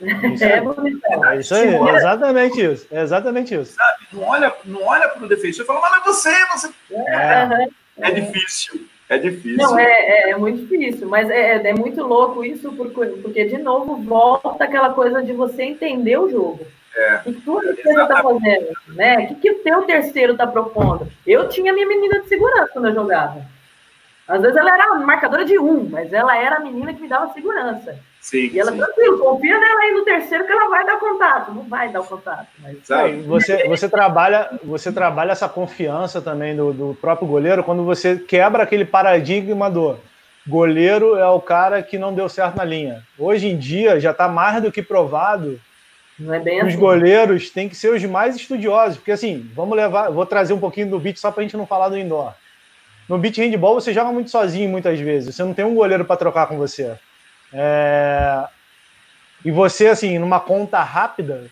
Isso é, é, isso aí, é exatamente isso. É exatamente isso. Sabe? Não olha, não olha para o defensor e fala, mas é você, você. É, é difícil. É difícil. Não, é, é, é, muito difícil, mas é, é muito louco isso, porque, porque, de novo, volta aquela coisa de você entender o jogo. É. O que tudo que você está fazendo, né? O que, que o teu terceiro está propondo? Eu tinha minha menina de segurança quando eu jogava. Às vezes ela era marcadora de um, mas ela era a menina que me dava segurança. Sim, e ela, sim. tranquilo, confia nela aí no terceiro que ela vai dar contato. Não vai dar o contato. Mas... Sabe, você, você, trabalha, você trabalha essa confiança também do, do próprio goleiro quando você quebra aquele paradigma do goleiro é o cara que não deu certo na linha. Hoje em dia já está mais do que provado não é bem os assim. goleiros têm que ser os mais estudiosos, porque assim, vamos levar, vou trazer um pouquinho do beat só para a gente não falar do indoor. No beat handball você joga muito sozinho muitas vezes, você não tem um goleiro para trocar com você. É... E você, assim, numa conta rápida,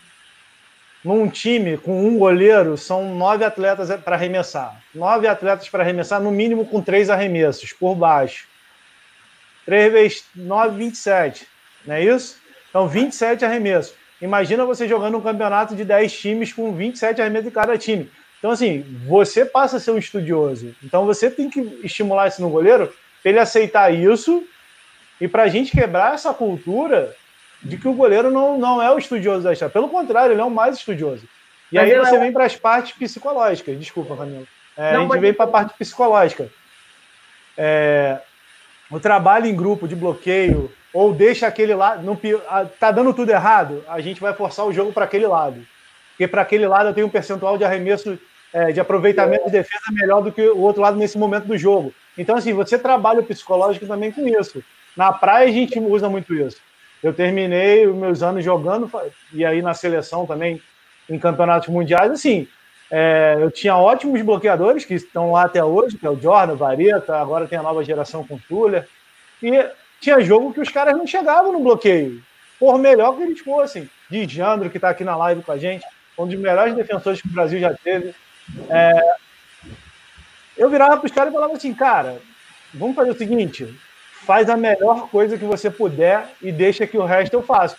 num time com um goleiro, são nove atletas para arremessar. Nove atletas para arremessar, no mínimo com três arremessos por baixo. 3 vezes 9, 27. Não é isso? Então, 27 arremessos. Imagina você jogando um campeonato de 10 times com 27 arremessos em cada time. Então, assim, você passa a ser um estudioso. Então, você tem que estimular isso no goleiro para ele aceitar isso e para a gente quebrar essa cultura de que o goleiro não, não é o estudioso da história. Pelo contrário, ele é o mais estudioso. E Mas aí você é... vem para as partes psicológicas. Desculpa, Camilo. É, não, a gente vem para a parte psicológica. É, o trabalho em grupo de bloqueio, ou deixa aquele lado. Não, tá dando tudo errado, a gente vai forçar o jogo para aquele lado. Porque para aquele lado eu tenho um percentual de arremesso, é, de aproveitamento de defesa melhor do que o outro lado nesse momento do jogo. Então, assim, você trabalha o psicológico também com isso. Na praia a gente usa muito isso. Eu terminei os meus anos jogando, e aí na seleção também, em campeonatos mundiais, assim, é, eu tinha ótimos bloqueadores que estão lá até hoje, que é o Jordan, o Vareta, agora tem a nova geração com o Tuller, e tinha jogo que os caras não chegavam no bloqueio, por melhor que eles fossem. De Jandro, que está aqui na live com a gente, um dos melhores defensores que o Brasil já teve. É, eu virava para os caras e falava assim, cara, vamos fazer o seguinte, faz a melhor coisa que você puder e deixa que o resto eu faço.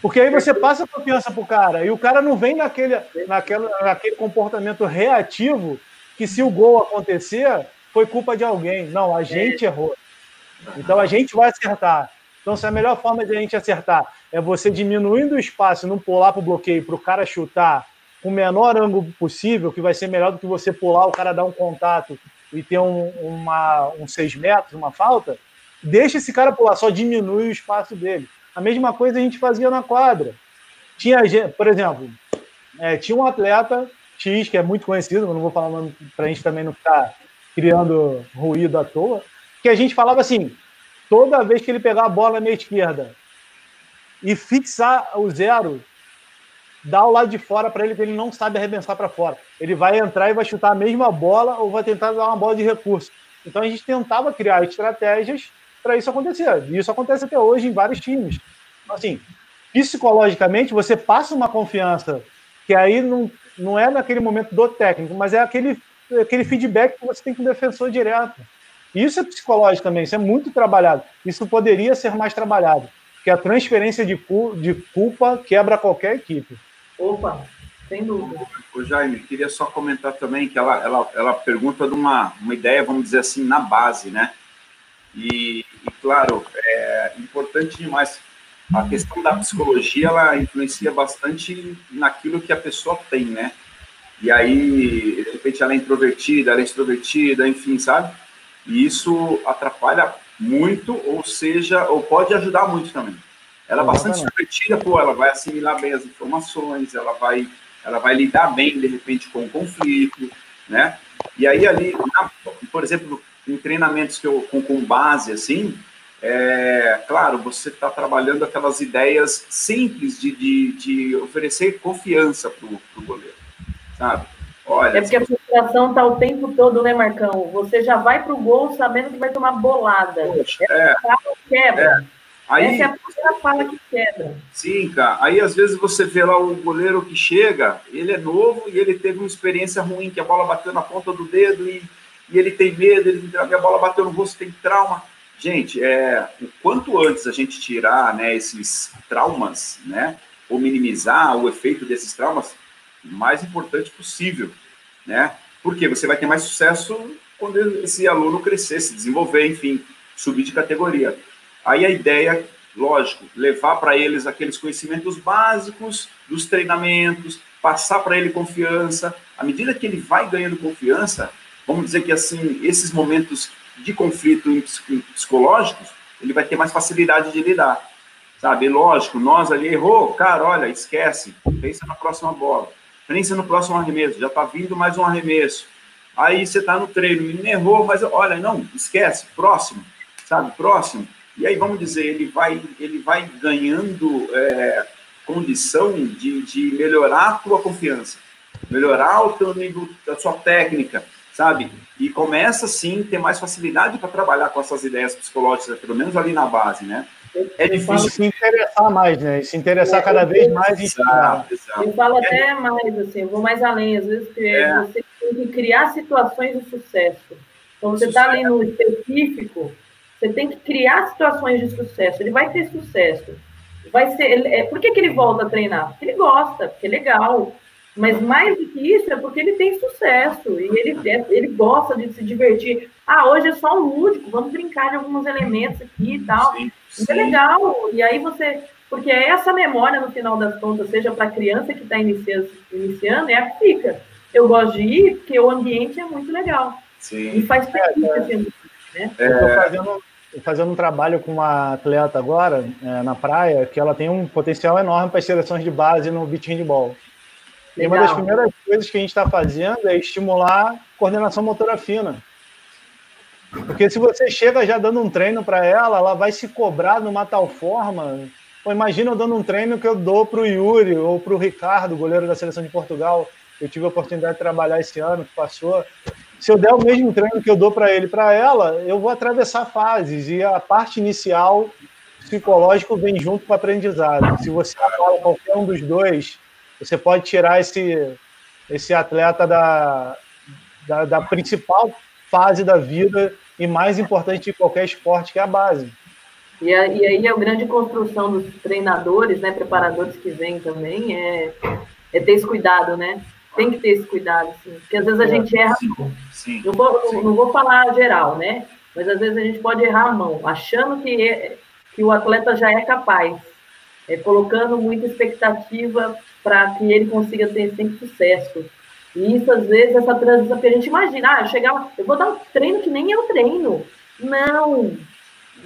Porque aí você passa confiança pro cara e o cara não vem naquele, naquele, naquele comportamento reativo que se o gol acontecer foi culpa de alguém. Não, a gente errou. Então a gente vai acertar. Então, se a melhor forma de a gente acertar é você diminuindo o espaço, não pular para o bloqueio, para o cara chutar com o menor ângulo possível, que vai ser melhor do que você pular, o cara dar um contato e ter um, uma, um 6 metros, uma falta, deixa esse cara pular, só diminui o espaço dele. A mesma coisa a gente fazia na quadra. Tinha, por exemplo, é, tinha um atleta X, que é muito conhecido, não vou falar o nome para a gente também não ficar criando ruído à toa, que a gente falava assim, toda vez que ele pegar a bola na meia esquerda e fixar o zero, dá o lado de fora para ele que ele não sabe arremessar para fora. Ele vai entrar e vai chutar a mesma bola ou vai tentar dar uma bola de recurso. Então a gente tentava criar estratégias para isso acontecer. E isso acontece até hoje em vários times. Então, assim, psicologicamente você passa uma confiança que aí não, não é naquele momento do técnico, mas é aquele, aquele feedback que você tem com o defensor direto. Isso é psicológico também, isso é muito trabalhado. Isso poderia ser mais trabalhado, porque a transferência de, de culpa quebra qualquer equipe. Opa, sem dúvida. O Jaime, queria só comentar também que ela, ela, ela pergunta de uma, uma ideia, vamos dizer assim, na base, né? E, e claro, é importante demais. A questão da psicologia, ela influencia bastante naquilo que a pessoa tem, né? E aí, de repente, ela é introvertida, ela é extrovertida, enfim, sabe? E isso atrapalha muito, ou seja, ou pode ajudar muito também. Ela é bastante extrovertida, pô, ela vai assimilar bem as informações, ela vai, ela vai lidar bem, de repente, com o conflito, né? E aí, ali, na, por exemplo, em treinamentos que eu, com, com base, assim, é, claro, você está trabalhando aquelas ideias simples de, de, de oferecer confiança para o goleiro, sabe? Olha, é porque a frustração está o tempo todo, né, Marcão? Você já vai para o gol sabendo que vai tomar bolada. Poxa, é, quebra. É. Aí, Essa é a primeira fala que quebra. Sim, cara. Aí, às vezes, você vê lá o goleiro que chega, ele é novo e ele teve uma experiência ruim, que a bola bateu na ponta do dedo e, e ele tem medo, ele, a bola bateu no rosto, tem trauma. Gente, é, o quanto antes a gente tirar né, esses traumas, né, ou minimizar o efeito desses traumas, mais importante possível, né? Porque você vai ter mais sucesso quando esse aluno crescer, se desenvolver, enfim, subir de categoria. Aí a ideia, lógico, levar para eles aqueles conhecimentos básicos dos treinamentos, passar para ele confiança. À medida que ele vai ganhando confiança, vamos dizer que assim, esses momentos de conflito psicológicos, ele vai ter mais facilidade de lidar. Sabe, lógico, nós ali errou, cara, olha, esquece, pensa na próxima bola. Pensa no próximo arremesso, já está vindo mais um arremesso. Aí você está no treino, menino errou, mas olha, não, esquece, próximo, sabe, próximo. E aí, vamos dizer, ele vai, ele vai ganhando é, condição de, de melhorar a tua confiança, melhorar o teu nível, a sua técnica, sabe? E começa, sim, ter mais facilidade para trabalhar com essas ideias psicológicas, pelo menos ali na base, né? É difícil se interessar mais, né? Se interessar é, cada vez mais em estudar. Eu falo até mais, assim, eu vou mais além, às vezes, que é. você tem que criar situações de sucesso. Então, você está ali no específico, você tem que criar situações de sucesso. Ele vai ter sucesso. Vai ser, ele, é, por que, que ele volta a treinar? Porque ele gosta, porque é legal. Mas mais do que isso é porque ele tem sucesso e ele, é, ele gosta de se divertir. Ah, hoje é só um lúdico, vamos brincar de alguns elementos aqui e tal. Sim, sim. é legal. E aí você. Porque é essa memória, no final das contas, seja para a criança que está iniciando, iniciando, é a que fica. Eu gosto de ir porque o ambiente é muito legal. Sim. E faz feliz é, é. né? É... Eu estou fazendo, fazendo um trabalho com uma atleta agora, é, na praia, que ela tem um potencial enorme para as seleções de base no beach handball. E uma das primeiras coisas que a gente está fazendo é estimular coordenação motora fina. Porque se você chega já dando um treino para ela, ela vai se cobrar de uma tal forma. Pô, imagina eu dando um treino que eu dou para o Yuri ou para o Ricardo, goleiro da seleção de Portugal. Eu tive a oportunidade de trabalhar esse ano que passou. Se eu der o mesmo treino que eu dou para ele para ela, eu vou atravessar fases e a parte inicial psicológico vem junto com o aprendizado. Se você fala qualquer um dos dois, você pode tirar esse, esse atleta da, da, da principal fase da vida e mais importante de qualquer esporte, que é a base. E, aí a grande construção dos treinadores, né, preparadores que vêm também, é, é ter esse cuidado, né? Tem que ter esse cuidado, sim. Porque às vezes a gente erra. Sim, não, vou, sim. não vou falar geral, né? Mas às vezes a gente pode errar a mão, achando que, é, que o atleta já é capaz, é, colocando muita expectativa para que ele consiga ter sempre sucesso. E isso, às vezes, essa transição que a gente imagina, ah, eu chegar, eu vou dar um treino que nem eu treino. Não,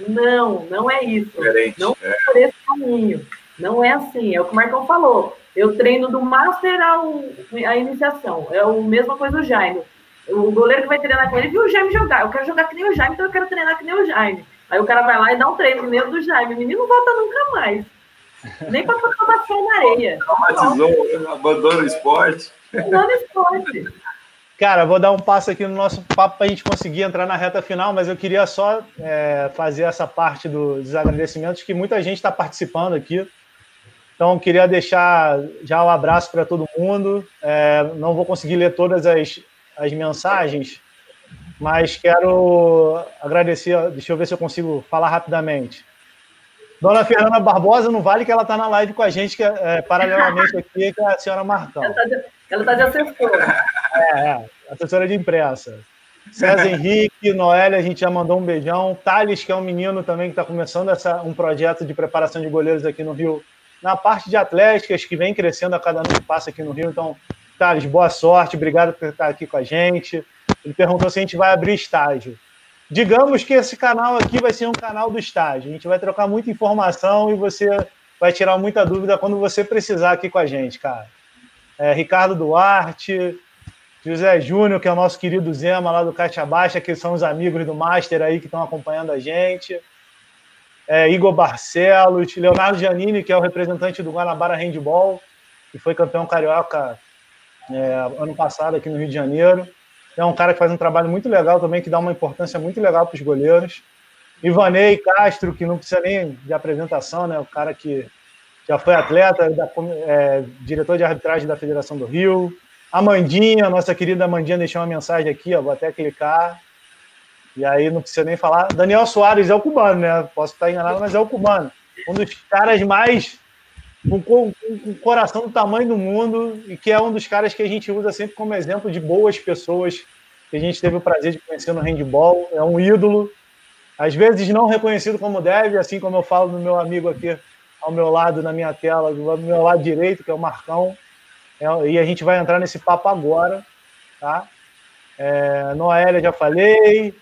não, não é isso. Diferente, não é por esse caminho. Não é assim, é o que o Marcão falou. Eu treino do Master ao, à iniciação. É a mesma coisa do Jaime. o goleiro que vai treinar com ele viu o Jaime jogar. Eu quero jogar que nem o Jaime, então eu quero treinar que nem o Jaime. Aí o cara vai lá e dá um treino que nem o do Jaime. O menino não volta nunca mais. Nem para botar basquete na areia. Traumatizou, abandona o esporte. Abandona o esporte. Cara, vou dar um passo aqui no nosso papo para a gente conseguir entrar na reta final, mas eu queria só é, fazer essa parte do, dos agradecimentos, que muita gente está participando aqui. Então, queria deixar já um abraço para todo mundo. É, não vou conseguir ler todas as, as mensagens, mas quero agradecer. Deixa eu ver se eu consigo falar rapidamente. Dona Fernanda Barbosa, não vale que ela está na live com a gente, que é, é paralelamente aqui, que é a senhora Marcão. Ela está tá de assessora. É, é, assessora de imprensa. César Henrique, Noélia, a gente já mandou um beijão. Thales, que é um menino também que está começando essa, um projeto de preparação de goleiros aqui no Rio, na parte de atléticas, que vem crescendo a cada ano que passa aqui no Rio. Então, Thales, boa sorte, obrigado por estar aqui com a gente. Ele perguntou se a gente vai abrir estágio. Digamos que esse canal aqui vai ser um canal do estágio. A gente vai trocar muita informação e você vai tirar muita dúvida quando você precisar aqui com a gente, cara. É, Ricardo Duarte, José Júnior, que é o nosso querido Zema lá do Caixa Baixa, que são os amigos do Master aí que estão acompanhando a gente é, Igor Barcelos, Leonardo Giannini, que é o representante do Guanabara Handball, que foi campeão carioca é, ano passado aqui no Rio de Janeiro. É um cara que faz um trabalho muito legal também, que dá uma importância muito legal para os goleiros. Ivanei Castro, que não precisa nem de apresentação, né? O cara que já foi atleta, da, é, diretor de arbitragem da Federação do Rio. Amandinha, nossa querida Amandinha, deixou uma mensagem aqui, ó, vou até clicar. E aí não precisa nem falar. Daniel Soares é o cubano, né? Posso estar enganado, mas é o cubano. Um dos caras mais. com, com coração do tamanho do mundo e que é um dos caras que a gente usa sempre como exemplo de boas pessoas que a gente teve o prazer de conhecer no handball. É um ídolo, às vezes não reconhecido como deve, assim como eu falo do meu amigo aqui ao meu lado, na minha tela, do meu lado direito, que é o Marcão. É, e a gente vai entrar nesse papo agora, tá? É, Noélia, já falei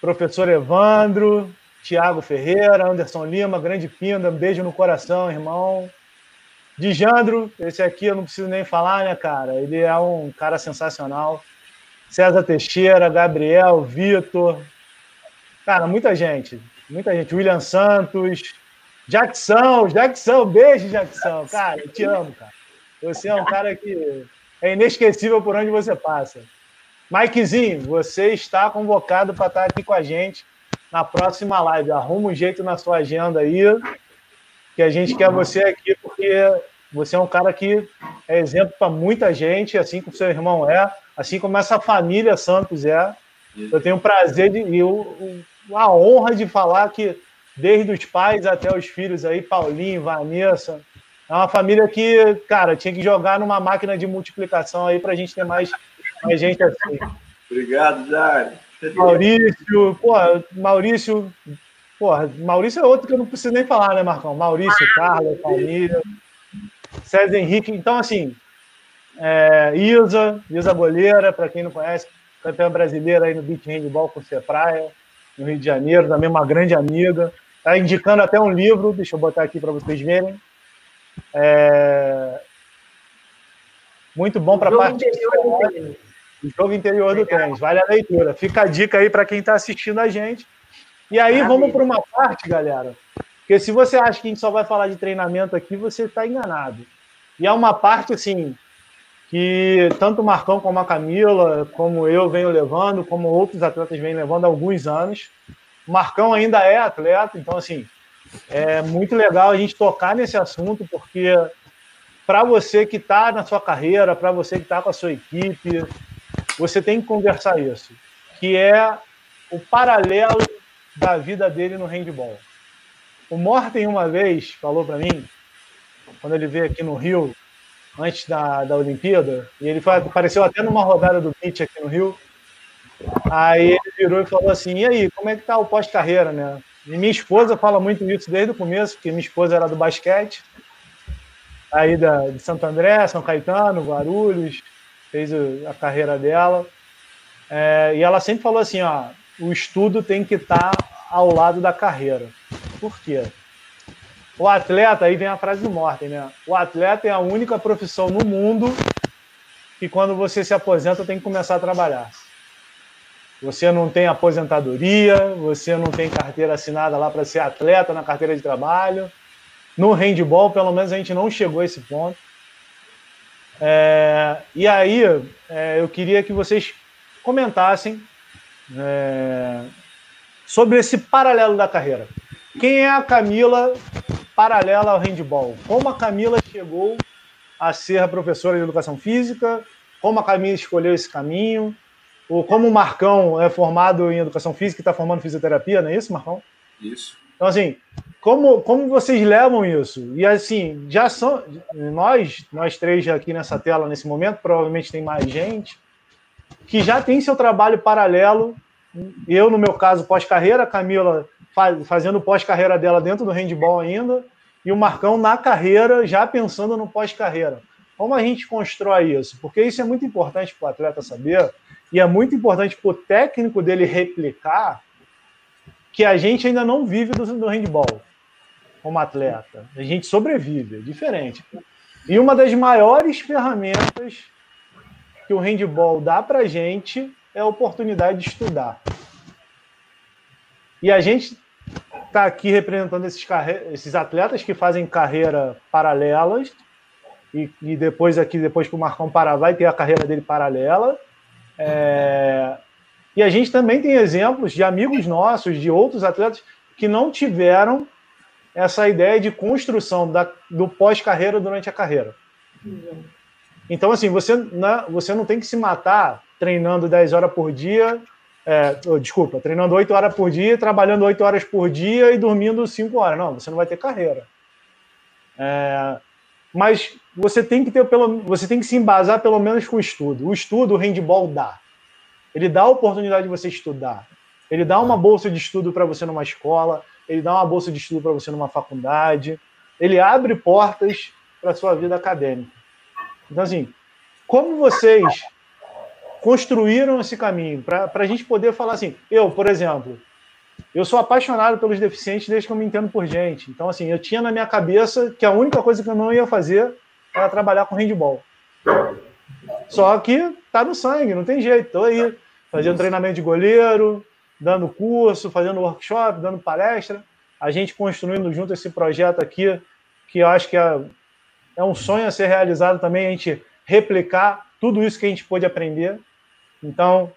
professor Evandro, Tiago Ferreira, Anderson Lima, grande pinda, um beijo no coração, irmão. Dijandro, esse aqui eu não preciso nem falar, né, cara? Ele é um cara sensacional. César Teixeira, Gabriel, Vitor. Cara, muita gente. Muita gente. William Santos, Jackson, Jackson, beijo, Jackson. Cara, eu te amo, cara. Você é um cara que é inesquecível por onde você passa. Mikezinho, você está convocado para estar aqui com a gente na próxima live. Arruma um jeito na sua agenda aí, que a gente quer você aqui, porque você é um cara que é exemplo para muita gente, assim como seu irmão é, assim como essa família Santos é. Eu tenho o prazer de, e a honra de falar que, desde os pais até os filhos aí, Paulinho, Vanessa, é uma família que, cara, tinha que jogar numa máquina de multiplicação aí para a gente ter mais mais gente assim. Obrigado, Jair. Maurício, porra, Maurício, porra, Maurício é outro que eu não preciso nem falar, né, Marcão? Maurício, Carlos, família, César Henrique. Então, assim, é, Isa, Isa Boleira, para quem não conhece, campeã brasileira aí no beat handball com o Praia, no Rio de Janeiro, também uma grande amiga. Está indicando até um livro, deixa eu botar aqui para vocês verem. É, muito bom para participar. O jogo interior do tênis, vale a leitura. Fica a dica aí para quem está assistindo a gente. E aí vamos para uma parte, galera. Porque se você acha que a gente só vai falar de treinamento aqui, você está enganado. E é uma parte assim que tanto o Marcão como a Camila, como eu venho levando, como outros atletas vêm levando há alguns anos. O Marcão ainda é atleta, então assim é muito legal a gente tocar nesse assunto porque para você que está na sua carreira, para você que está com a sua equipe, você tem que conversar isso, que é o paralelo da vida dele no handball. O Morten uma vez falou para mim, quando ele veio aqui no Rio, antes da, da Olimpíada, e ele foi, apareceu até numa rodada do beat aqui no Rio, aí ele virou e falou assim, e aí, como é que tá o pós-carreira, né? E minha esposa fala muito isso desde o começo, porque minha esposa era do basquete, aí da, de Santo André, São Caetano, Guarulhos, fez a carreira dela. É, e ela sempre falou assim: ó, o estudo tem que estar tá ao lado da carreira. Por quê? O atleta, aí vem a frase do Morten, né? O atleta é a única profissão no mundo que quando você se aposenta tem que começar a trabalhar. Você não tem aposentadoria, você não tem carteira assinada lá para ser atleta na carteira de trabalho. No handball, pelo menos, a gente não chegou a esse ponto. É, e aí, é, eu queria que vocês comentassem é, sobre esse paralelo da carreira. Quem é a Camila paralela ao handball? Como a Camila chegou a ser professora de educação física? Como a Camila escolheu esse caminho? Ou como o Marcão é formado em educação física e está formando fisioterapia, não é isso, Marcão? Isso. Então, assim, como, como vocês levam isso? E, assim, já são. Nós, nós três aqui nessa tela nesse momento, provavelmente tem mais gente, que já tem seu trabalho paralelo. Eu, no meu caso, pós-carreira, Camila fazendo pós-carreira dela dentro do handball ainda, e o Marcão na carreira, já pensando no pós-carreira. Como a gente constrói isso? Porque isso é muito importante para o atleta saber, e é muito importante para o técnico dele replicar que a gente ainda não vive do, do handball como atleta. A gente sobrevive, é diferente. E uma das maiores ferramentas que o handball dá para a gente é a oportunidade de estudar. E a gente está aqui representando esses, esses atletas que fazem carreira paralelas e, e depois aqui depois que o Marcão parar vai ter a carreira dele paralela é, e a gente também tem exemplos de amigos nossos de outros atletas que não tiveram essa ideia de construção da, do pós-carreira durante a carreira. Então, assim, você, não, você não tem que se matar treinando 10 horas por dia, é, desculpa, treinando 8 horas por dia, trabalhando 8 horas por dia e dormindo 5 horas. Não, você não vai ter carreira. É, mas você tem que ter pelo, você tem que se embasar pelo menos com o estudo. O estudo, o handball dá. Ele dá a oportunidade de você estudar. Ele dá uma bolsa de estudo para você numa escola, ele dá uma bolsa de estudo para você numa faculdade, ele abre portas para a sua vida acadêmica. Então, assim, como vocês construíram esse caminho para a gente poder falar assim, eu, por exemplo, eu sou apaixonado pelos deficientes desde que eu me entendo por gente. Então, assim, eu tinha na minha cabeça que a única coisa que eu não ia fazer era trabalhar com handball. Só que tá no sangue, não tem jeito. Tô aí fazendo treinamento de goleiro, dando curso, fazendo workshop, dando palestra. A gente construindo junto esse projeto aqui, que eu acho que é, é um sonho a ser realizado também, a gente replicar tudo isso que a gente pôde aprender. Então,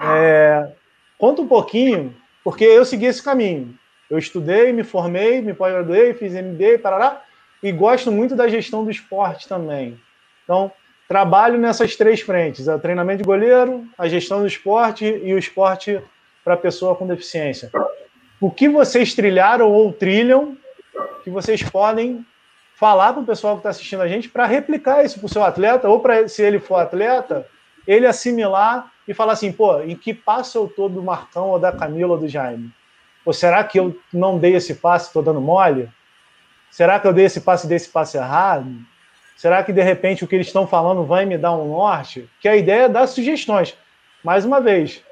é, conta um pouquinho, porque eu segui esse caminho. Eu estudei, me formei, me pós-graduei, fiz MBA, parará, e gosto muito da gestão do esporte também. Então, trabalho nessas três frentes: o treinamento de goleiro, a gestão do esporte e o esporte para pessoa com deficiência. O que vocês trilharam ou trilham que vocês podem falar para o pessoal que está assistindo a gente para replicar isso para o seu atleta, ou para, se ele for atleta, ele assimilar e falar assim, pô, em que passo eu estou do Marcão ou da Camila ou do Jaime? Ou será que eu não dei esse passe, estou dando mole? Será que eu dei esse passe e dei esse passe errado? Será que de repente o que eles estão falando vai me dar um norte? Que a ideia é dar sugestões. Mais uma vez,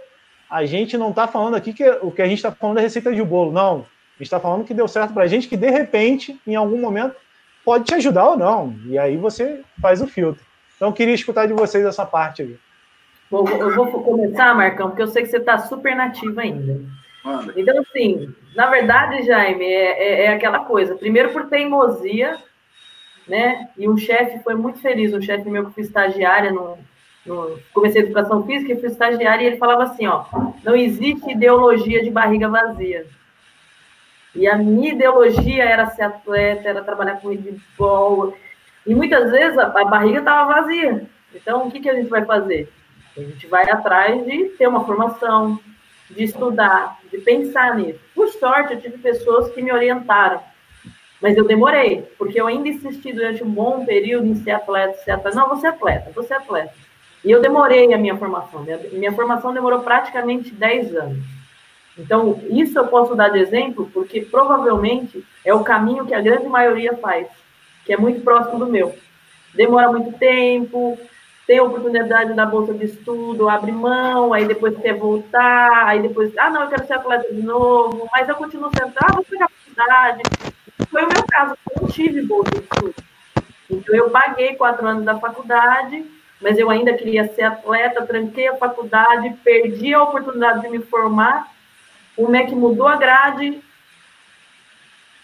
a gente não está falando aqui que o que a gente está falando é receita de bolo, não. A gente está falando que deu certo para a gente, que de repente, em algum momento, pode te ajudar ou não. E aí você faz o filtro. Então, eu queria escutar de vocês essa parte aí. Eu vou começar, Marcão, porque eu sei que você está super nativo ainda. Então, assim, na verdade, Jaime, é, é, é aquela coisa. Primeiro, por teimosia, né? E um chefe foi muito feliz, um chefe meu que foi estagiária no, no comecei educação física e fui estagiária e ele falava assim, ó, não existe ideologia de barriga vazia. E a minha ideologia era ser atleta, era trabalhar com handball. E muitas vezes a, a barriga estava vazia. Então, o que, que a gente vai fazer? A gente vai atrás de ter uma formação, de estudar, de pensar nisso. Por sorte, eu tive pessoas que me orientaram. Mas eu demorei, porque eu ainda insisti durante um bom período em ser atleta, ser atleta. Não, você é atleta, você é atleta. E eu demorei a minha formação. Minha, minha formação demorou praticamente 10 anos. Então, isso eu posso dar de exemplo, porque provavelmente é o caminho que a grande maioria faz, que é muito próximo do meu. Demora muito tempo, tem oportunidade da bolsa de estudo, abre mão, aí depois quer voltar, aí depois, ah, não, eu quero ser atleta de novo, mas eu continuo sendo, ah, vou pegar a faculdade, foi o meu caso, eu não tive bolsa de estudo. Então, eu paguei quatro anos da faculdade, mas eu ainda queria ser atleta, tranquei a faculdade, perdi a oportunidade de me formar. O MEC mudou a grade,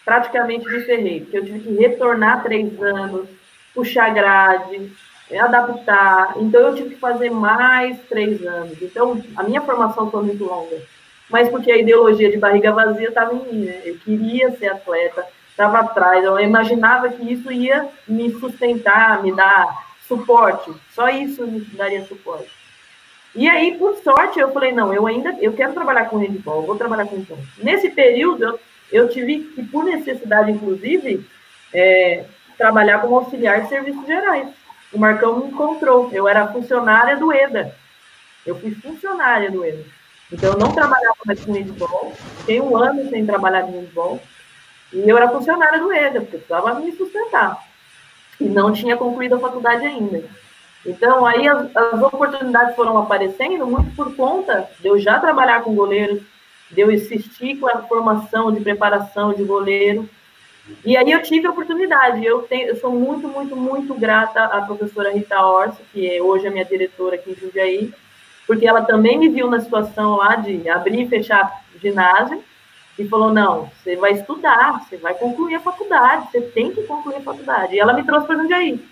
praticamente me ferrei, porque eu tive que retornar três anos, puxar grade, adaptar. Então, eu tive que fazer mais três anos. Então, a minha formação foi muito longa. Mas porque a ideologia de barriga vazia estava em mim, né? Eu queria ser atleta, estava atrás, eu imaginava que isso ia me sustentar, me dar suporte. Só isso me daria suporte. E aí, por sorte, eu falei, não, eu ainda, eu quero trabalhar com handball, vou trabalhar com handball. Nesse período, eu, eu tive que, por necessidade, inclusive, é, trabalhar como auxiliar de serviços gerais. O Marcão me encontrou, eu era funcionária do EDA. Eu fui funcionária do EDA. Então, eu não trabalhava mais com handball, fiquei um ano sem trabalhar com handball, e eu era funcionária do EDA, porque precisava me sustentar. E não tinha concluído a faculdade ainda. Então, aí as, as, oportunidades foram aparecendo muito por conta de eu já trabalhar com goleiros, de eu insistir com a formação de preparação de goleiro. E aí eu tive a oportunidade. Eu, tenho, eu sou muito, muito, muito grata à professora Rita Orsi, que é hoje a minha diretora aqui em Jundiaí, porque ela também me viu na situação lá de abrir e fechar ginásio e falou: não, você vai estudar, você vai concluir a faculdade, você tem que concluir a faculdade. E ela me trouxe para Jundiaí.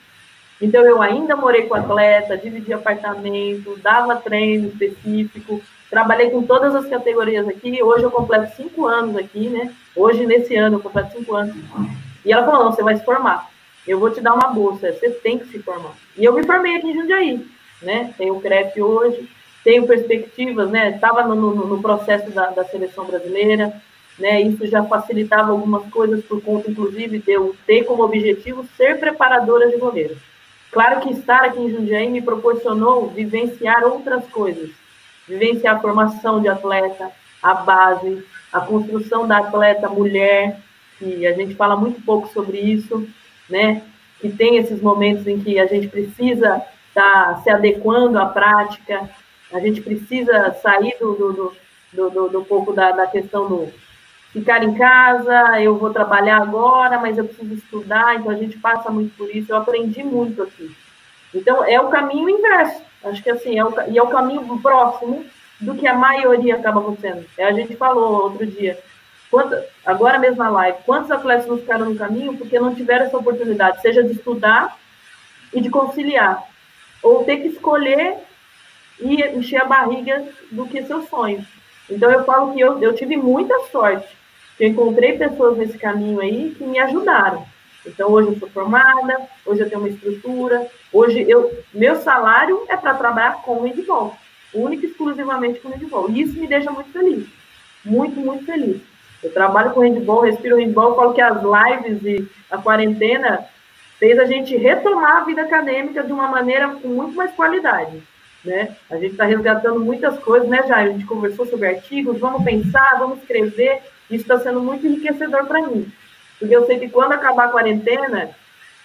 Então, eu ainda morei com atleta, dividi apartamento, dava treino específico, trabalhei com todas as categorias aqui. Hoje eu completo cinco anos aqui, né? Hoje, nesse ano, eu completo cinco anos. E ela falou: não, você vai se formar. Eu vou te dar uma bolsa, você tem que se formar. E eu me formei aqui em Jundiaí, né? Tenho o hoje, tenho perspectivas, né? Estava no, no, no, processo da, da seleção brasileira, né? Isso já facilitava algumas coisas por conta, inclusive, de eu ter como objetivo ser preparadora de goleiros. Claro que estar aqui em Jundiaí me proporcionou vivenciar outras coisas, vivenciar a formação de atleta, a base, a construção da atleta mulher, que a gente fala muito pouco sobre isso, né? Que tem esses momentos em que a gente precisa estar tá se adequando à prática, a gente precisa sair do, do, do, do, do pouco da, da questão do ficar em casa, eu vou trabalhar agora, mas eu preciso estudar, então a gente passa muito por isso. Eu aprendi muito aqui. Então, é o caminho inverso. Acho que assim, é o, e é o caminho próximo do que a maioria acaba acontecendo. É, a gente falou outro dia, quanto, agora mesmo na live, quantos atletas não ficaram no caminho porque não tiveram essa oportunidade, seja de estudar e de conciliar, ou ter que escolher e encher a barriga do que seus sonhos. Então, eu falo que eu, eu tive muita sorte eu encontrei pessoas nesse caminho aí que me ajudaram. Então, hoje eu sou formada, hoje eu tenho uma estrutura, hoje eu, meu salário é para trabalhar com o handball, única e exclusivamente com o handball. E isso me deixa muito feliz, muito, muito feliz. Eu trabalho com handball, respiro handball, falo que as lives e a quarentena fez a gente retomar a vida acadêmica de uma maneira com muito mais qualidade. Né? A gente está resgatando muitas coisas, né, Jair? A gente conversou sobre artigos, vamos pensar, vamos escrever. Isso está sendo muito enriquecedor para mim. Porque eu sei que quando acabar a quarentena,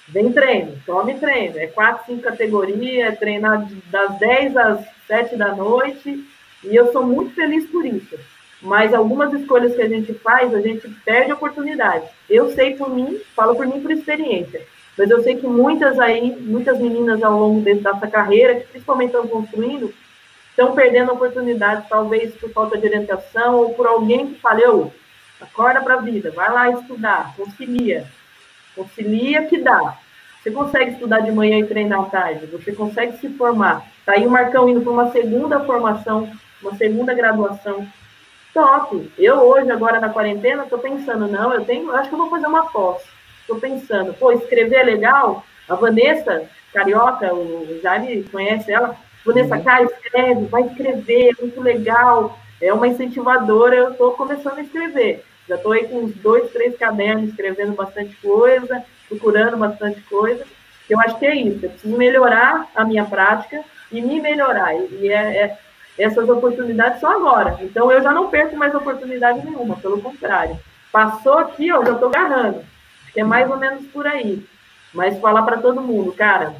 vem treino, tome treino. É quatro, cinco categorias, é treinar das 10 às 7 da noite. E eu sou muito feliz por isso. Mas algumas escolhas que a gente faz, a gente perde oportunidade. Eu sei por mim, falo por mim por experiência. Mas eu sei que muitas aí, muitas meninas ao longo dessa carreira, que principalmente estão construindo, estão perdendo oportunidades, talvez por falta de orientação ou por alguém que falou, Acorda para a vida, vai lá estudar, concilia. Concilia que dá. Você consegue estudar de manhã e treinar à tarde, você consegue se formar. Tá aí o Marcão indo para uma segunda formação, uma segunda graduação. Top! Eu hoje, agora na quarentena, estou pensando, não, eu tenho, eu acho que eu vou fazer uma pós. Estou pensando, pô, escrever é legal? A Vanessa, carioca, o Jaime conhece ela. Vanessa, uhum. cara, escreve, vai escrever, é muito legal. É uma incentivadora, eu estou começando a escrever. Já estou aí com uns dois, três cadernos, escrevendo bastante coisa, procurando bastante coisa. Eu acho que é isso. Eu preciso melhorar a minha prática e me melhorar. E é, é, essas oportunidades são agora. Então, eu já não perco mais oportunidade nenhuma, pelo contrário. Passou aqui, eu já estou agarrando. É mais ou menos por aí. Mas falar para todo mundo, cara,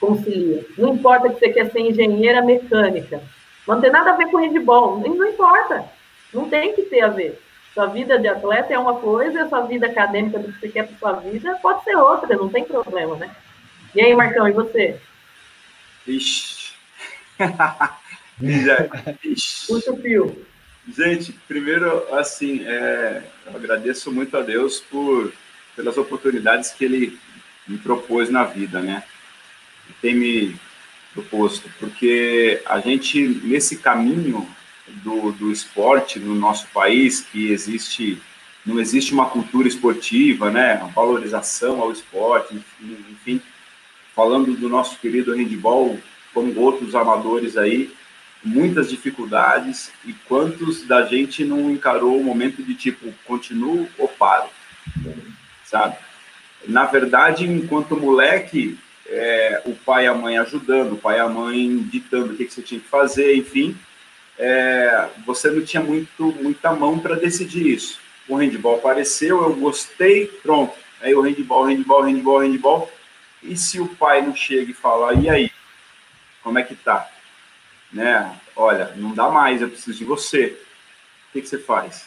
concilia. Não importa que você quer ser engenheira mecânica. Não tem nada a ver com handball. Não importa. Não tem que ter a ver. Sua vida de atleta é uma coisa, a sua vida acadêmica do que você quer para sua vida pode ser outra, não tem problema, né? E aí, Marcão, e você? Ixi. Puxa o fio. Gente, primeiro, assim, é, eu agradeço muito a Deus por, pelas oportunidades que Ele me propôs na vida, né? Tem me proposto, porque a gente, nesse caminho do, do esporte no nosso país, que existe, não existe uma cultura esportiva, né? Valorização ao esporte, enfim, falando do nosso querido handball, como outros amadores aí, muitas dificuldades e quantos da gente não encarou o momento de tipo, continuo ou paro, sabe? Na verdade, enquanto moleque, é, o pai e a mãe ajudando, o pai e a mãe ditando o que, que você tinha que fazer, enfim, é, você não tinha muito, muita mão para decidir isso. O handball apareceu, eu gostei, pronto. Aí o handball, handball, handball, handball. E se o pai não chega e fala, e aí, como é que tá? né? Olha, não dá mais, eu preciso de você. O que, que você faz?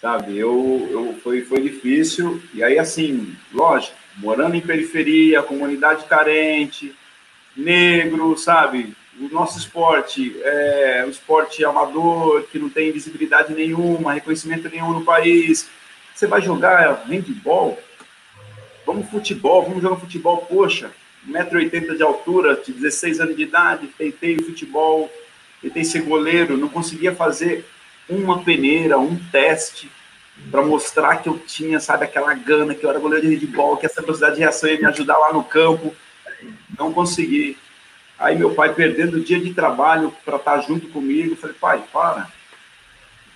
Sabe, eu, eu foi, foi difícil. E aí, assim, lógico, morando em periferia, comunidade carente, negro, sabe? O nosso esporte é um esporte amador, que não tem visibilidade nenhuma, reconhecimento nenhum no país. Você vai jogar handball? Vamos futebol, vamos jogar futebol, poxa, 1,80m de altura, de 16 anos de idade, tentei futebol, tentei ser goleiro, não conseguia fazer uma peneira, um teste para mostrar que eu tinha, sabe, aquela gana, que eu era goleiro de handball, que essa velocidade de reação ia me ajudar lá no campo. Não consegui. Aí meu pai perdendo o dia de trabalho para estar tá junto comigo, falei, pai, para,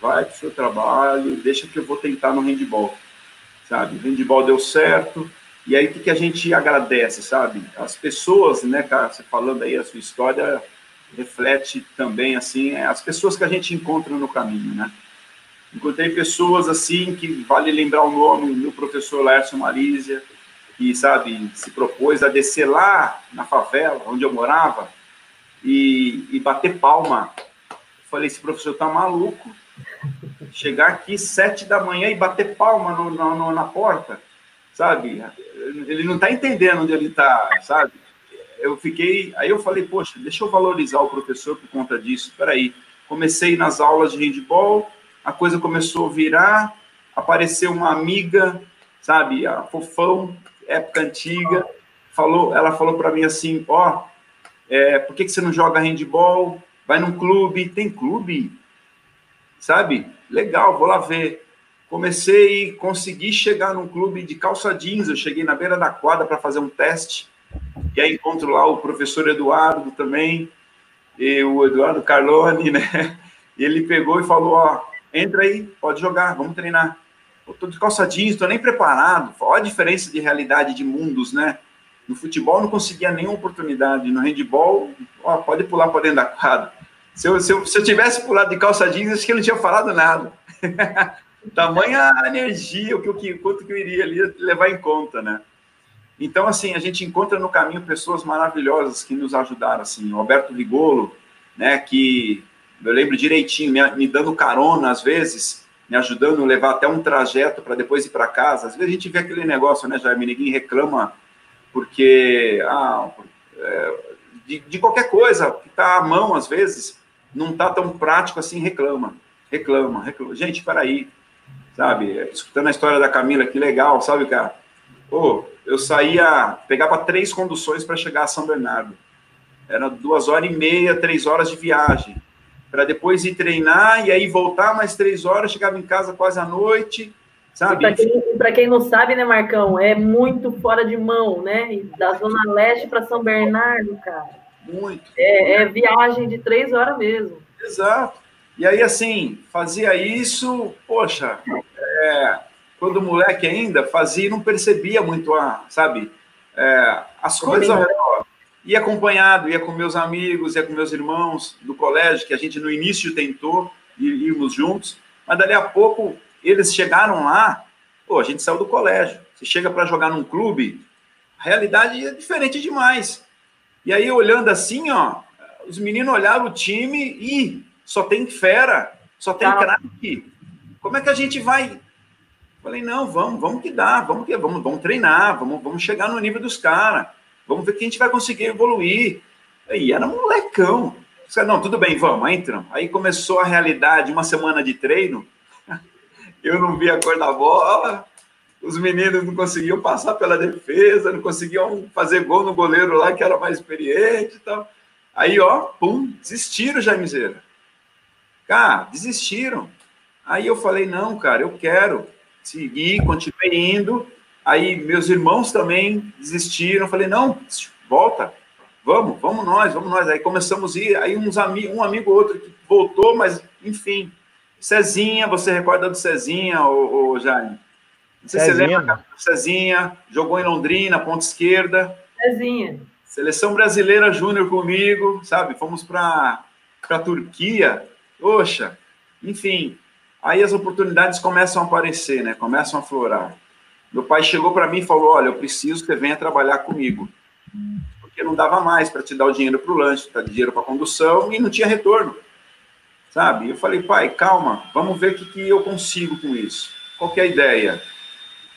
vai pro seu trabalho, deixa que eu vou tentar no handball. Sabe, o handball deu certo, e aí, o que, que a gente agradece, sabe? As pessoas, né, cara, você falando aí a sua história, reflete também, assim, é, as pessoas que a gente encontra no caminho, né? Encontrei pessoas, assim, que vale lembrar o nome, meu professor Lércio Marísia, que, sabe, se propôs a descer lá na favela, onde eu morava, e, e bater palma. Eu falei, esse professor tá maluco? Chegar aqui sete da manhã e bater palma no, no, na porta, sabe? ele não está entendendo onde ele está, sabe? Eu fiquei, aí eu falei, poxa, deixa eu valorizar o professor por conta disso. Peraí, comecei nas aulas de handball, a coisa começou a virar, apareceu uma amiga, sabe, a fofão, época antiga, falou, ela falou para mim assim, ó, oh, é, por que, que você não joga handball? Vai num clube, tem clube, sabe? Legal, vou lá ver. Comecei, consegui chegar num clube de calça jeans. Eu cheguei na beira da quadra para fazer um teste. E aí encontro lá o professor Eduardo também, e o Eduardo Carlone, né? Ele pegou e falou: Ó, entra aí, pode jogar, vamos treinar. Tô de calça jeans, tô nem preparado. Olha a diferença de realidade de mundos, né? No futebol não conseguia nenhuma oportunidade. No handball, ó, pode pular para dentro da quadra. Se eu, se, eu, se eu tivesse pulado de calça jeans, acho que ele não tinha falado nada. Tamanha energia, o que, o que, quanto que eu iria ali levar em conta, né? Então, assim, a gente encontra no caminho pessoas maravilhosas que nos ajudaram, assim, o Alberto Rigolo, né, que eu lembro direitinho, me, me dando carona às vezes, me ajudando a levar até um trajeto para depois ir para casa. Às vezes a gente vê aquele negócio, né, Jaime, ninguém reclama porque, ah, é, de, de, qualquer coisa que está à mão, às vezes, não está tão prático assim, reclama, reclama, reclama. Gente, peraí, sabe? Escutando a história da Camila, que legal, sabe, cara? Pô, eu saía, pegava três conduções para chegar a São Bernardo. Era duas horas e meia, três horas de viagem. Para depois ir treinar e aí voltar mais três horas, chegava em casa quase à noite, sabe? Para quem, quem, não sabe, né, Marcão, é muito fora de mão, né? Da Zona Leste para São Bernardo, cara. Muito. É, é viagem de três horas mesmo. Exato. E aí, assim, fazia isso, poxa, é, quando moleque ainda, fazia e não percebia muito, a, sabe, é, as coisas ao redor. Ia acompanhado, ia com meus amigos, ia com meus irmãos do colégio, que a gente no início tentou irmos juntos, mas dali a pouco eles chegaram lá, pô, a gente saiu do colégio. Você chega para jogar num clube, a realidade é diferente demais. E aí, olhando assim, ó, os meninos olharam o time e só tem fera, só tem craque. Como é que a gente vai? Falei, não, vamos, vamos que dá, vamos que vamos, vamos treinar, vamos, vamos chegar no nível dos caras, vamos ver que a gente vai conseguir evoluir. Aí era um molecão. Não, tudo bem, vamos, entram. Aí começou a realidade, uma semana de treino. Eu não vi a cor da bola, os meninos não conseguiam passar pela defesa, não conseguiam fazer gol no goleiro lá que era mais experiente e tal. Aí, ó, pum, desistiram, Jaimizeira. Cara, desistiram. Aí eu falei, não, cara, eu quero seguir, continuei indo. Aí meus irmãos também desistiram. Falei, não, volta, vamos, vamos nós, vamos nós. Aí começamos a ir, aí uns ami um amigo ou outro que voltou, mas enfim. Cezinha, você recorda do Cezinha, ô, ô Jaime? Não sei se você lembra Cezinha, jogou em Londrina, ponta esquerda. Cezinha. Seleção brasileira júnior comigo, sabe? Fomos para a Turquia. Poxa, enfim. Aí as oportunidades começam a aparecer, né? Começam a florar. Meu pai chegou para mim e falou: Olha, eu preciso que você venha trabalhar comigo. Porque não dava mais para te dar o dinheiro para o lanche, dar dinheiro para condução e não tinha retorno. Sabe? Eu falei: Pai, calma, vamos ver o que, que eu consigo com isso. Qual é a ideia?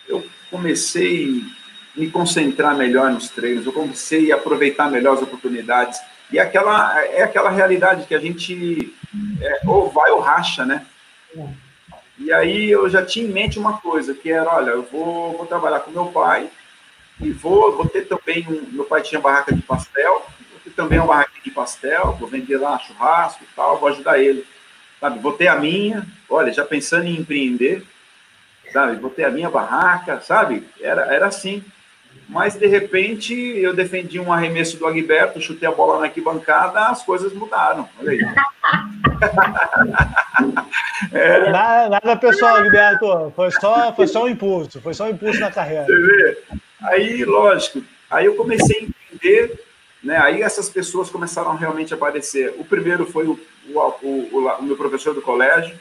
Eu comecei a me concentrar melhor nos treinos, eu comecei a aproveitar melhor as oportunidades. E aquela, é aquela realidade que a gente é, ou vai ou racha, né? E aí eu já tinha em mente uma coisa, que era, olha, eu vou, vou trabalhar com meu pai e vou, vou ter também um, meu pai tinha barraca de pastel, vou ter também uma barraca de pastel, vou vender lá churrasco e tal, vou ajudar ele, sabe? Vou ter a minha, olha, já pensando em empreender, sabe? Vou ter a minha barraca, sabe? Era, era assim. Mas, de repente, eu defendi um arremesso do Agberto, chutei a bola na arquibancada, as coisas mudaram. Olha aí. é. nada, nada pessoal, Agberto. Foi só, foi só um impulso. Foi só um impulso na carreira. Você vê? Aí, lógico, aí eu comecei a entender, né? Aí essas pessoas começaram realmente a aparecer. O primeiro foi o, o, o, o meu professor do colégio,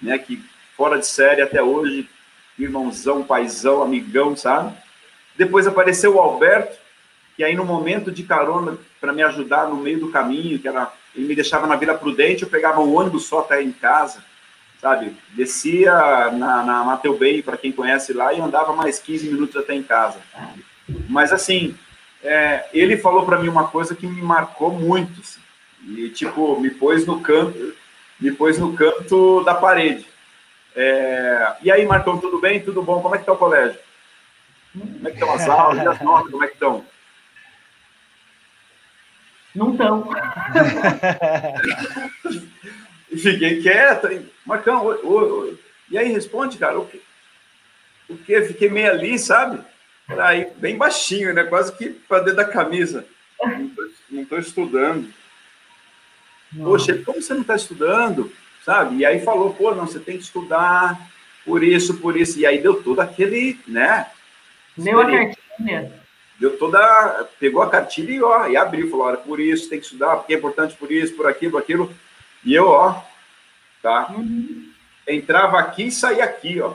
né? Que fora de série até hoje, irmãozão, paizão, amigão, sabe? Depois apareceu o Alberto, que aí no momento de carona para me ajudar no meio do caminho, que era ele me deixava na Vila Prudente, eu pegava um ônibus só até em casa, sabe? Descia na, na Mateu Bay, para quem conhece lá, e andava mais 15 minutos até em casa. Mas assim, é, ele falou para mim uma coisa que me marcou muito, assim, e tipo, me pôs no canto, me pôs no canto da parede. É, e aí, Marcão, tudo bem? Tudo bom? Como é que tá o colégio? Como é que estão as aulas? E as notas, como é que estão? Não estão. e fiquei quieto. Marcão, oi, oi, e aí responde, cara, o que? O que? Fiquei meio ali, sabe? Aí, bem baixinho, né? Quase que para dentro da camisa. Não estou estudando. Não. Poxa, como você não está estudando? Sabe? E aí falou, pô, não, você tem que estudar por isso, por isso. E aí deu todo aquele, né? Deu a cartilha. Deu toda. Pegou a cartilha e, ó, e abriu, falou: olha, por isso tem que estudar, porque é importante por isso, por aquilo, por aquilo. E eu, ó, tá? Uhum. Entrava aqui e saía aqui, ó.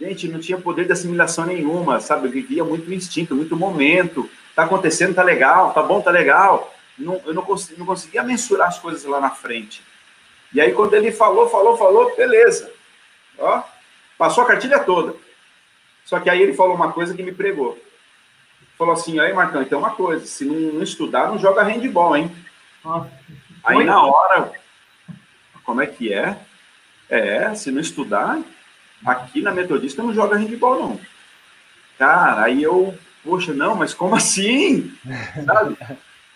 Gente, não tinha poder de assimilação nenhuma, sabe? Eu vivia muito instinto, muito momento. Tá acontecendo, tá legal, tá bom, tá legal. Não, eu não, consegui, não conseguia mensurar as coisas lá na frente. E aí, quando ele falou, falou, falou, beleza. Ó, passou a cartilha toda. Só que aí ele falou uma coisa que me pregou. Falou assim, aí Marcão, então uma coisa, se não, não estudar, não joga handball, hein? Nossa. Aí na hora, como é que é? É, se não estudar, aqui na Metodista não joga handball, não. Cara, aí eu, poxa, não, mas como assim? Sabe?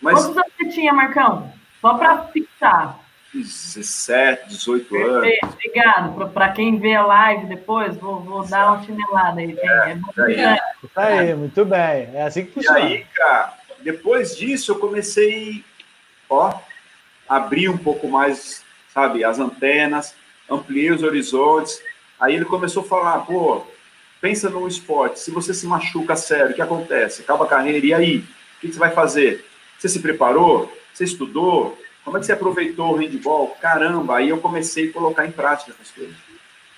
Mas... Quantos anos você tinha, Marcão? Só para fixar. 17, 18 anos. Perfeito, obrigado. Para quem vê a live depois, vou, vou dar uma chinelada aí. É, é, Tá aí, muito bem. É assim que funciona. E aí, cara, depois disso eu comecei, ó, abrir um pouco mais, sabe, as antenas, ampliei os horizontes. Aí ele começou a falar, pô, pensa no esporte, se você se machuca sério, o que acontece? Acaba a carreira, e aí? O que você vai fazer? Você se preparou? Você estudou? Como é que você aproveitou o handball? Caramba, aí eu comecei a colocar em prática essas coisas.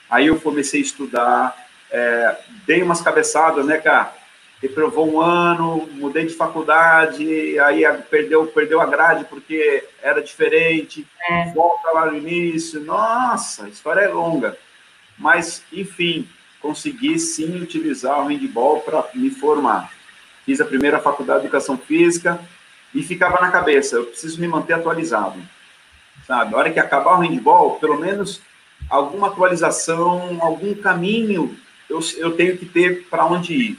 Aí eu comecei a estudar, é, dei umas cabeçadas, né, cara? Reprovou um ano, mudei de faculdade, aí perdeu, perdeu a grade porque era diferente, é. volta lá no início. Nossa, a história é longa. Mas, enfim, consegui sim utilizar o handball para me formar. Fiz a primeira faculdade de educação física, e ficava na cabeça, eu preciso me manter atualizado, sabe? A hora que acabar o handball, pelo menos alguma atualização, algum caminho eu, eu tenho que ter para onde ir,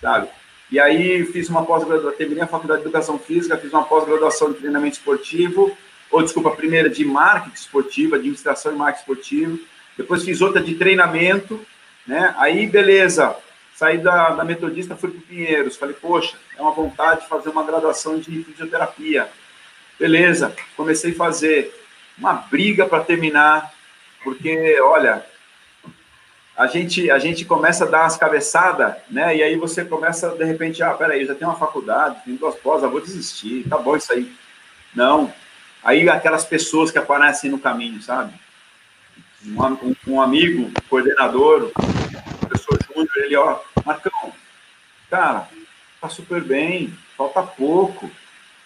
sabe? E aí fiz uma pós-graduação, terminei a faculdade de Educação Física, fiz uma pós-graduação de treinamento esportivo, ou desculpa, a primeira de marketing esportivo, administração e marketing esportivo, depois fiz outra de treinamento, né? Aí, beleza, saí da, da Metodista, fui para o Pinheiros, falei, poxa, é uma vontade de fazer uma graduação de fisioterapia. Beleza, comecei a fazer uma briga para terminar, porque, olha, a gente, a gente começa a dar umas cabeçadas, né? E aí você começa, de repente, ah, peraí, já tenho uma faculdade, tenho duas pós, vou desistir, tá bom isso aí. Não. Aí aquelas pessoas que aparecem no caminho, sabe? Um, um, um amigo, coordenador, professor Júnior, ele, ó, Marcão, cara, tá super bem, falta pouco,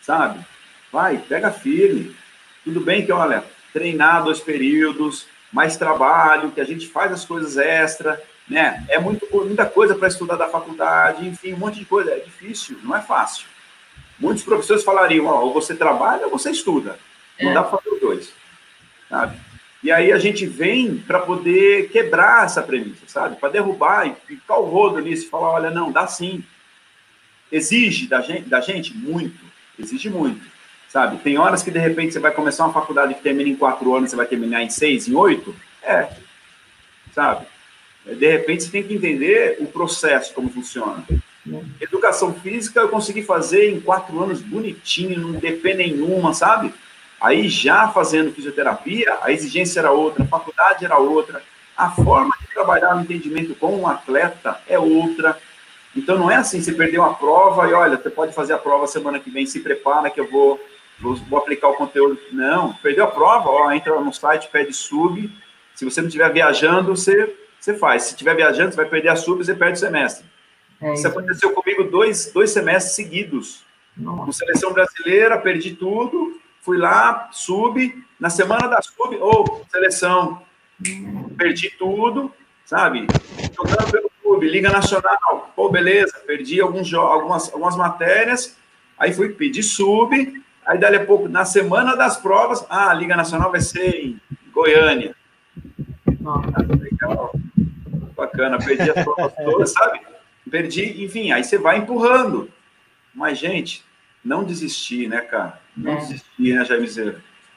sabe? Vai, pega firme. Tudo bem que, olha, treinar dois períodos, mais trabalho, que a gente faz as coisas extra, né? É muito, muita coisa para estudar da faculdade, enfim, um monte de coisa. É difícil, não é fácil. Muitos professores falariam, ó, ou você trabalha ou você estuda. Não é. dá para fazer os dois, sabe? E aí a gente vem para poder quebrar essa premissa, sabe? Para derrubar e ficar o rodo nisso e falar, olha, não, dá sim. Exige da gente, da gente muito, exige muito sabe? Tem horas que, de repente, você vai começar uma faculdade que termina em quatro anos, você vai terminar em seis, em oito? É, sabe? De repente, você tem que entender o processo, como funciona. Educação física eu consegui fazer em quatro anos bonitinho, não depende nenhuma, sabe? Aí, já fazendo fisioterapia, a exigência era outra, a faculdade era outra, a forma de trabalhar o entendimento com um atleta é outra. Então, não é assim, você perdeu a prova e olha, você pode fazer a prova semana que vem, se prepara que eu vou vou, vou aplicar o conteúdo. Não, perdeu a prova, ó, entra no site, pede sub. Se você não estiver viajando, você, você faz. Se estiver viajando, você vai perder a sub, você perde o semestre. É isso aconteceu comigo dois, dois semestres seguidos. Nossa. Com seleção brasileira, perdi tudo, fui lá, sub, na semana da sub, ou oh, seleção, perdi tudo, sabe? Jogando pelo clube, Liga Nacional, pô, beleza, perdi alguns algumas, algumas matérias, aí fui pedir sub, Aí, dali a pouco, na semana das provas, ah, a Liga Nacional vai ser em Goiânia. Ah, legal. Bacana, perdi as provas todas, sabe? Perdi, enfim, aí você vai empurrando. Mas, gente, não desistir, né, cara? Não desistir, né, Jaime?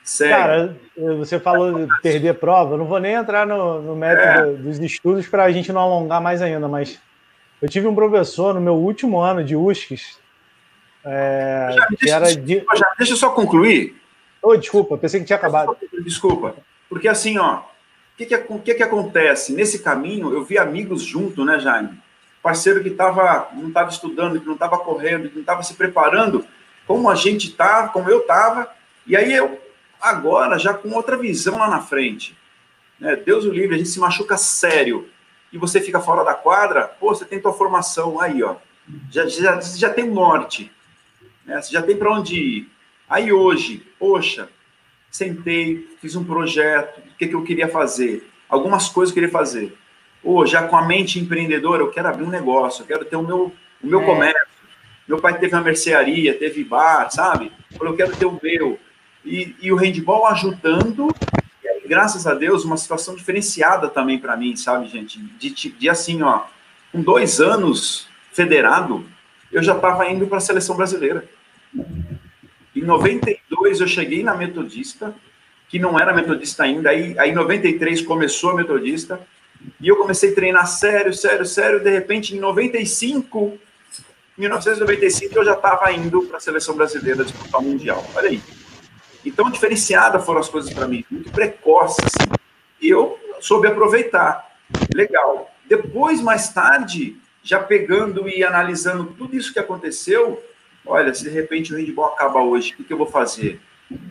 Sério. Cara, você falou de perder prova, eu não vou nem entrar no, no método é. dos estudos para a gente não alongar mais ainda, mas eu tive um professor no meu último ano de USCS, é, já, deixa, era de... já, deixa eu só concluir. Oh, desculpa, pensei que tinha acabado. Desculpa, porque assim, ó, o que que, que que acontece? Nesse caminho, eu vi amigos junto, né, Jaime? Parceiro que tava, não estava estudando, que não estava correndo, que não estava se preparando, como a gente tá, como eu estava, e aí eu, agora, já com outra visão lá na frente. Né? Deus o livre, a gente se machuca sério, e você fica fora da quadra, pô, você tem tua formação aí, ó. Já, já, já tem um norte né? Você já tem para onde ir. Aí hoje, poxa, sentei, fiz um projeto, o que, que eu queria fazer? Algumas coisas eu queria fazer. Ou já com a mente empreendedora, eu quero abrir um negócio, eu quero ter o meu, o meu é. comércio. Meu pai teve uma mercearia, teve bar, sabe? Eu quero ter o meu. E, e o handball ajudando, graças a Deus, uma situação diferenciada também para mim, sabe, gente? De, de assim, ó, com dois anos federado, eu já estava indo para a seleção brasileira. Em 92 eu cheguei na Metodista, que não era Metodista ainda, aí, aí em 93 começou a Metodista, e eu comecei a treinar sério, sério, sério, de repente em 95, 1995 eu já estava indo para a seleção brasileira disputar o Mundial, olha aí. Então, diferenciada foram as coisas para mim, muito precoces, assim, e eu soube aproveitar. Legal. Depois, mais tarde, já pegando e analisando tudo isso que aconteceu, olha, se de repente o handball acaba hoje, o que eu vou fazer?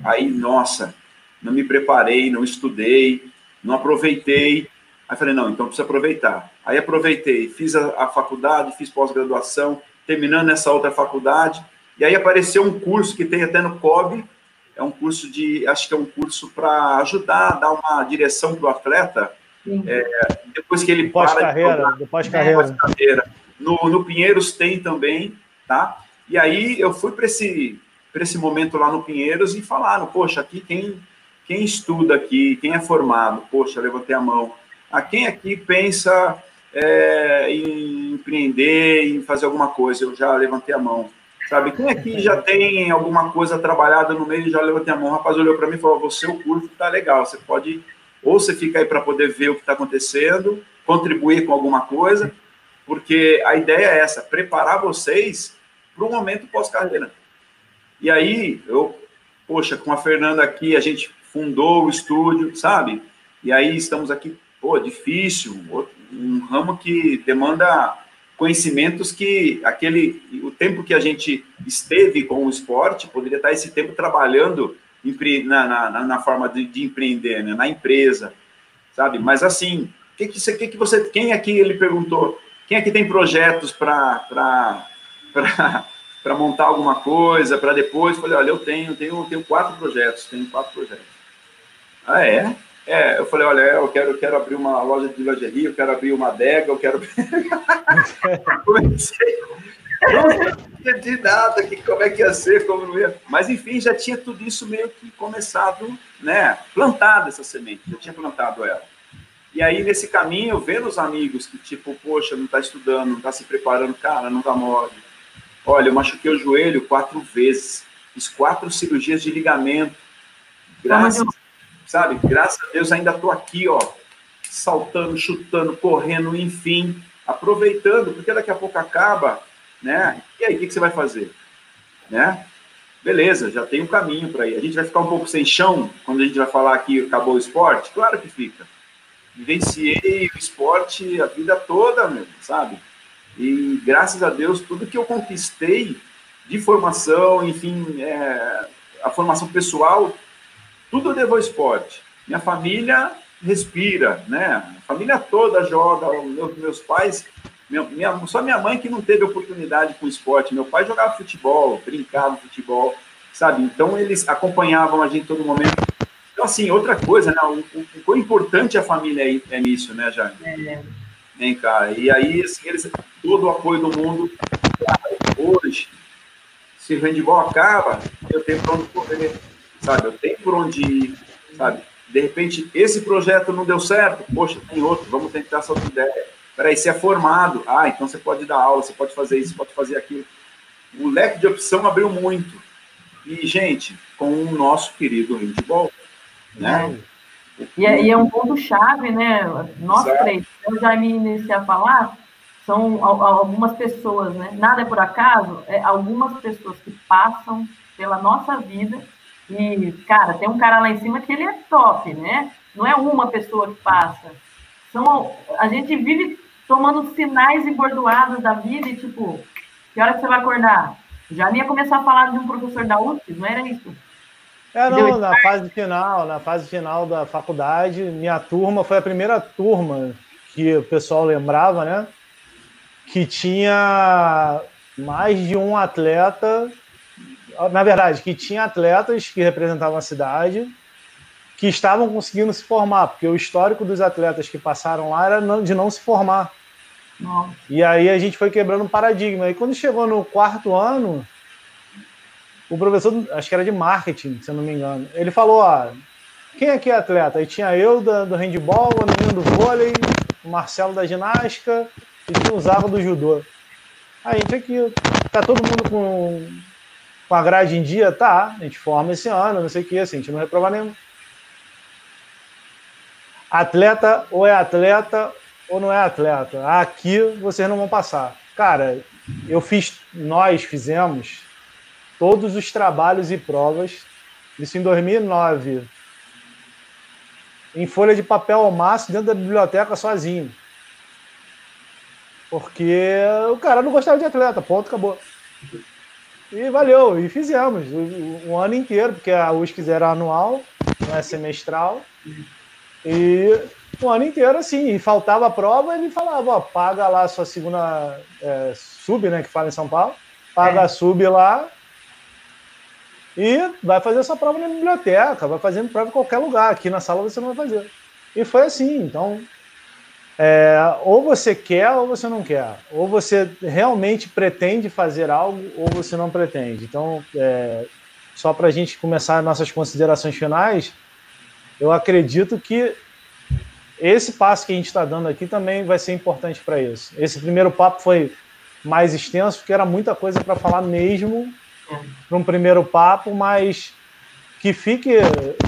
Aí, nossa, não me preparei, não estudei, não aproveitei. Aí falei, não, então precisa aproveitar. Aí aproveitei, fiz a, a faculdade, fiz pós-graduação, terminando essa outra faculdade, e aí apareceu um curso que tem até no COB, é um curso de, acho que é um curso para ajudar, dar uma direção para o atleta, é, depois que ele pós-carreira, pós-carreira. Pós no, no Pinheiros tem também, tá? E aí eu fui para esse, para esse momento lá no Pinheiros e falaram, poxa, aqui quem, quem estuda aqui, quem é formado, poxa, levantei a mão. A quem aqui pensa é, em empreender, em fazer alguma coisa? Eu já levantei a mão. Sabe, quem aqui já tem alguma coisa trabalhada no meio, já levantei a mão, o rapaz olhou para mim e falou, você, o curso tá legal, você pode, ou você fica aí para poder ver o que está acontecendo, contribuir com alguma coisa, porque a ideia é essa, preparar vocês para o momento pós-carreira. E aí, eu, poxa, com a Fernanda aqui, a gente fundou o estúdio, sabe? E aí estamos aqui, pô, difícil, um ramo que demanda conhecimentos que aquele o tempo que a gente esteve com o esporte poderia estar esse tempo trabalhando na, na, na forma de, de, empreender, né? na empresa, sabe? Mas assim, que que, que que você, quem aqui ele perguntou, quem aqui tem projetos para para montar alguma coisa, para depois, falei, olha, eu tenho, tenho, tenho quatro projetos, tenho quatro projetos. Ah, é? É, eu falei, olha, eu quero, eu quero abrir uma loja de lingerie, eu quero abrir uma adega, eu quero... Comecei, não de nada, que, como é que ia ser, como não ia... Mas, enfim, já tinha tudo isso meio que começado, né, plantado essa semente, já tinha plantado ela. E aí, nesse caminho, vendo os amigos que, tipo, poxa, não está estudando, não está se preparando, cara, não dá mole, Olha, eu machuquei o joelho quatro vezes, fiz quatro cirurgias de ligamento. Graças, sabe? Graças a Deus ainda estou aqui, ó, saltando, chutando, correndo, enfim, aproveitando, porque daqui a pouco acaba, né? E aí, o que, que você vai fazer? Né? Beleza, já tem um caminho para ir. A gente vai ficar um pouco sem chão quando a gente vai falar que acabou o esporte? Claro que fica. Vivenciei o esporte a vida toda, mesmo, sabe? E graças a Deus, tudo que eu conquistei de formação, enfim, é, a formação pessoal, tudo eu devo ao esporte. Minha família respira, né? A família toda joga, meus, meus pais, minha, minha, só minha mãe que não teve oportunidade com esporte. Meu pai jogava futebol, brincava futebol, sabe? Então eles acompanhavam a gente todo momento. Então, assim, outra coisa, né? O, o, o quão importante a família é, é nisso, né, Jaime? É. Vem cá. E aí, assim, eles, todo o apoio do mundo. Hoje, se o handball acaba, eu tenho por onde correr, sabe? Eu tenho por onde ir, sabe? De repente, esse projeto não deu certo, poxa, tem outro, vamos tentar essa outra ideia. Peraí, você é formado, ah, então você pode dar aula, você pode fazer isso, pode fazer aquilo. O leque de opção abriu muito. E, gente, com o nosso querido handball, né? E é, e é um ponto-chave, né? Nós Exato. três, eu já me iniciei a falar, são algumas pessoas, né? Nada é por acaso, é algumas pessoas que passam pela nossa vida e, cara, tem um cara lá em cima que ele é top, né? Não é uma pessoa que passa. São, a gente vive tomando sinais embordoados da vida e, tipo, que hora que você vai acordar? Já ia começar a falar de um professor da UFS, não era isso? É, não, na fase final, na fase final da faculdade, minha turma foi a primeira turma que o pessoal lembrava, né? Que tinha mais de um atleta, na verdade, que tinha atletas que representavam a cidade que estavam conseguindo se formar, porque o histórico dos atletas que passaram lá era de não se formar. Não. E aí a gente foi quebrando um paradigma. E quando chegou no quarto ano, o professor, acho que era de marketing, se eu não me engano, ele falou: ó, quem aqui é atleta? Aí tinha eu da, do handball, a menina do vôlei, o Marcelo da ginástica e tinha o Zago do judô. Aí a gente aqui, tá todo mundo com, com a grade em dia? Tá, a gente forma esse ano, não sei o que, assim, a gente não reprova nenhum. Atleta ou é atleta ou não é atleta. Aqui vocês não vão passar. Cara, eu fiz, nós fizemos todos os trabalhos e provas, isso em 2009, em folha de papel ao máximo, dentro da biblioteca sozinho. Porque o cara não gostava de atleta, ponto, acabou. E valeu, e fizemos o, o ano inteiro, porque a USC era anual, não é semestral. E o ano inteiro, assim, e faltava a prova, ele falava, ó, paga lá a sua segunda é, sub, né, que fala em São Paulo, paga é. a sub lá, e vai fazer essa prova na biblioteca, vai fazendo prova em qualquer lugar. Aqui na sala você não vai fazer. E foi assim. Então, é, ou você quer ou você não quer. Ou você realmente pretende fazer algo ou você não pretende. Então, é, só para a gente começar nossas considerações finais, eu acredito que esse passo que a gente está dando aqui também vai ser importante para isso. Esse primeiro papo foi mais extenso, porque era muita coisa para falar mesmo para um primeiro papo, mas que fique,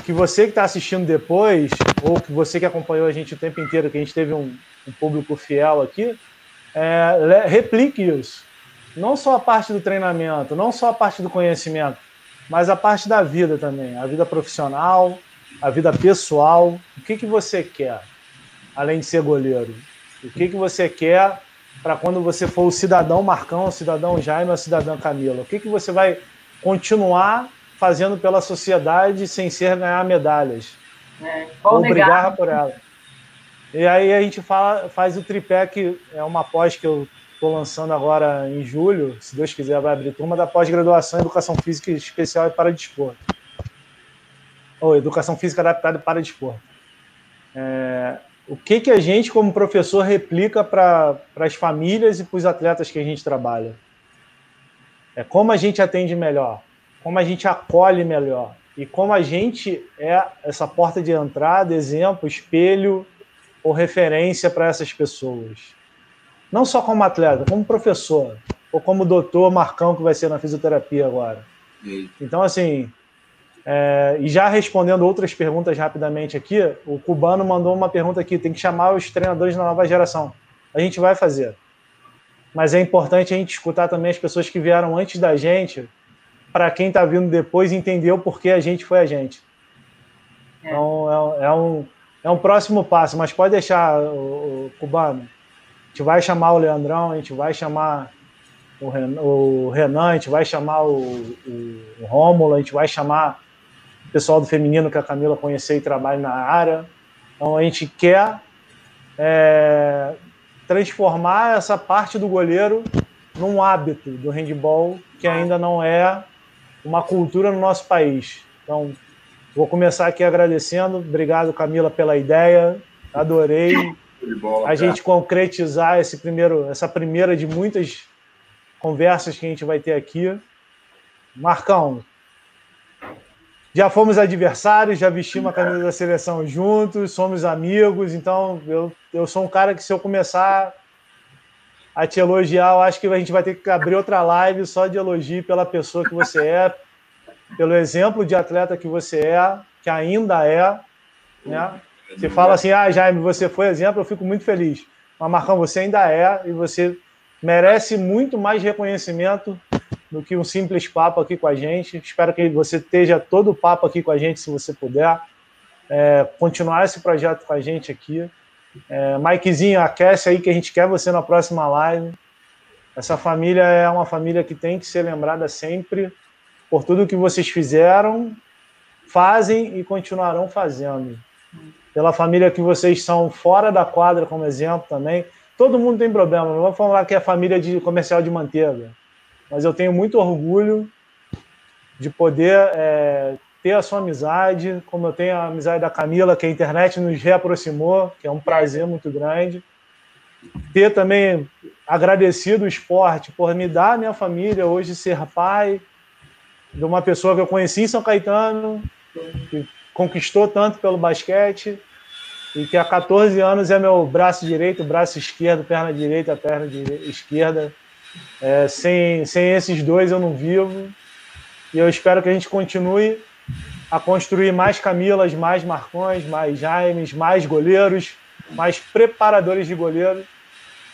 que você que está assistindo depois, ou que você que acompanhou a gente o tempo inteiro, que a gente teve um, um público fiel aqui, é, replique isso. Não só a parte do treinamento, não só a parte do conhecimento, mas a parte da vida também, a vida profissional, a vida pessoal. O que, que você quer? além de ser goleiro? O que, que você quer para quando você for o cidadão Marcão, o cidadão Jaime, a cidadã Camila? O que, que você vai continuar fazendo pela sociedade sem ser ganhar medalhas? É, ou brigar por ela. E aí a gente fala, faz o tripé, que é uma pós que eu estou lançando agora em julho, se Deus quiser vai abrir turma da pós-graduação em Educação Física Especial e para Desporto. Ou Educação Física Adaptada para Desporto. É, o que, que a gente, como professor, replica para as famílias e para os atletas que a gente trabalha? É como a gente atende melhor, como a gente acolhe melhor e como a gente é essa porta de entrada, exemplo, espelho ou referência para essas pessoas. Não só como atleta, como professor, ou como doutor Marcão, que vai ser na fisioterapia agora. Então, assim, é, e já respondendo outras perguntas rapidamente aqui, o Cubano mandou uma pergunta aqui: tem que chamar os treinadores da nova geração. A gente vai fazer. Mas é importante a gente escutar também as pessoas que vieram antes da gente, para quem está vindo depois entender o porquê a gente foi a gente. É. Então, é, é, um, é um próximo passo, mas pode deixar, o, o Cubano. A gente vai chamar o Leandrão, a gente vai chamar o Renan, o Renan a gente vai chamar o, o, o Rômulo, a gente vai chamar pessoal do feminino que a Camila conheceu e trabalha na área. Então a gente quer é, transformar essa parte do goleiro num hábito do handball que ainda não é uma cultura no nosso país. Então, vou começar aqui agradecendo. Obrigado, Camila, pela ideia. Adorei a gente concretizar esse primeiro, essa primeira de muitas conversas que a gente vai ter aqui. Marcão, já fomos adversários, já vestimos a camisa da seleção juntos, somos amigos, então eu, eu sou um cara que se eu começar a te elogiar, eu acho que a gente vai ter que abrir outra live só de elogio pela pessoa que você é, pelo exemplo de atleta que você é, que ainda é, né? Você fala assim, ah, Jaime, você foi exemplo, eu fico muito feliz. Mas, Marcão, você ainda é e você merece muito mais reconhecimento do que um simples papo aqui com a gente. Espero que você esteja todo o papo aqui com a gente, se você puder. É, continuar esse projeto com a gente aqui. É, Mikezinho, aquece aí que a gente quer você na próxima live. Essa família é uma família que tem que ser lembrada sempre por tudo que vocês fizeram, fazem e continuarão fazendo. Pela família que vocês são fora da quadra, como exemplo também. Todo mundo tem problema, não vou falar que é família de comercial de manteiga mas eu tenho muito orgulho de poder é, ter a sua amizade, como eu tenho a amizade da Camila, que a internet nos reaproximou, que é um prazer muito grande. Ter também agradecido o esporte por me dar a minha família, hoje ser pai de uma pessoa que eu conheci em São Caetano, que conquistou tanto pelo basquete, e que há 14 anos é meu braço direito, braço esquerdo, perna direita, perna esquerda, é, sem, sem esses dois eu não vivo. E eu espero que a gente continue a construir mais Camilas, mais Marcões, mais Jaimes, mais goleiros, mais preparadores de goleiro.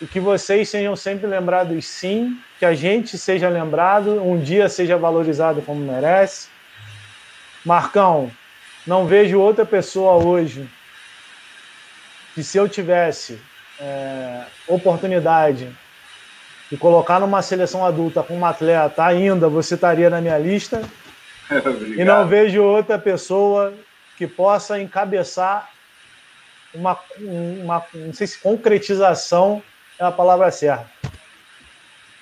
E que vocês sejam sempre lembrados, sim, que a gente seja lembrado, um dia seja valorizado como merece. Marcão, não vejo outra pessoa hoje que se eu tivesse é, oportunidade e colocar numa seleção adulta com um atleta ainda, você estaria na minha lista. E não vejo outra pessoa que possa encabeçar uma, uma, não sei se concretização é a palavra certa,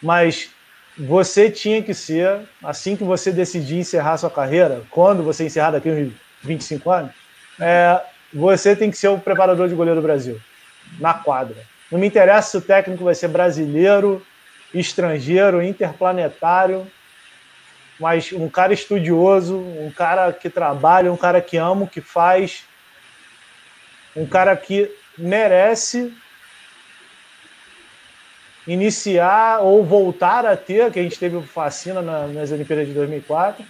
mas você tinha que ser, assim que você decidir encerrar sua carreira, quando você encerrar daqui uns 25 anos, é, você tem que ser o preparador de goleiro do Brasil, na quadra. Não me interessa se o técnico vai ser brasileiro, estrangeiro, interplanetário. Mas um cara estudioso, um cara que trabalha, um cara que ama que faz, um cara que merece iniciar ou voltar a ter, que a gente teve fascina nas Olimpíadas de 2004,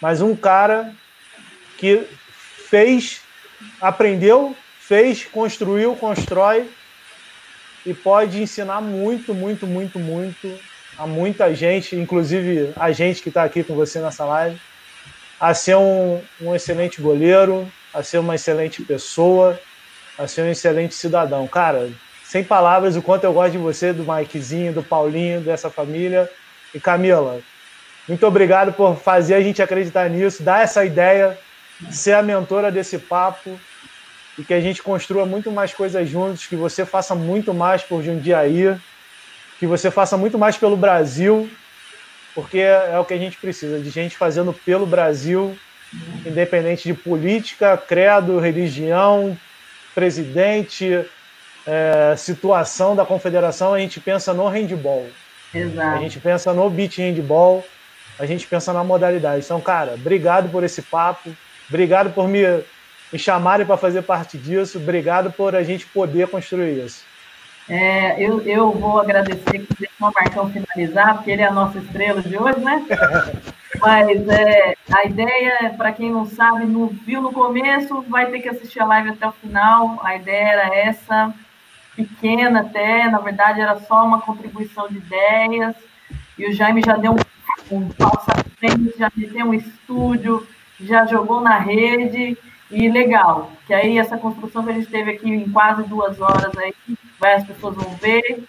mas um cara que fez, aprendeu, fez, construiu, constrói e pode ensinar muito, muito, muito, muito a muita gente, inclusive a gente que está aqui com você nessa live, a ser um, um excelente goleiro, a ser uma excelente pessoa, a ser um excelente cidadão. Cara, sem palavras o quanto eu gosto de você, do Mikezinho, do Paulinho, dessa família. E Camila, muito obrigado por fazer a gente acreditar nisso, dar essa ideia, ser a mentora desse papo e que a gente construa muito mais coisas juntos, que você faça muito mais por Jundiaí, que você faça muito mais pelo Brasil, porque é, o que a gente precisa, de gente fazendo pelo Brasil, independente de política, credo, religião, presidente, é, situação da confederação, a gente pensa no handball. Exato. A gente pensa no beat handball, a gente pensa na modalidade. Então, cara, obrigado por esse papo, obrigado por me me chamarem para fazer parte disso. Obrigado por a gente poder construir isso. É, eu, eu vou agradecer que deixou o Marcão finalizar, porque ele é a nossa estrela de hoje, né? Mas é, a ideia, para quem não sabe, não viu no começo, vai ter que assistir a live até o final. A ideia era essa, pequena até, na verdade era só uma contribuição de ideias. E o Jaime já deu um, um passo à frente, já meteu um estúdio, já jogou na rede. E legal, que aí essa construção que a gente teve aqui em quase duas horas aí, vai, as pessoas vão ver,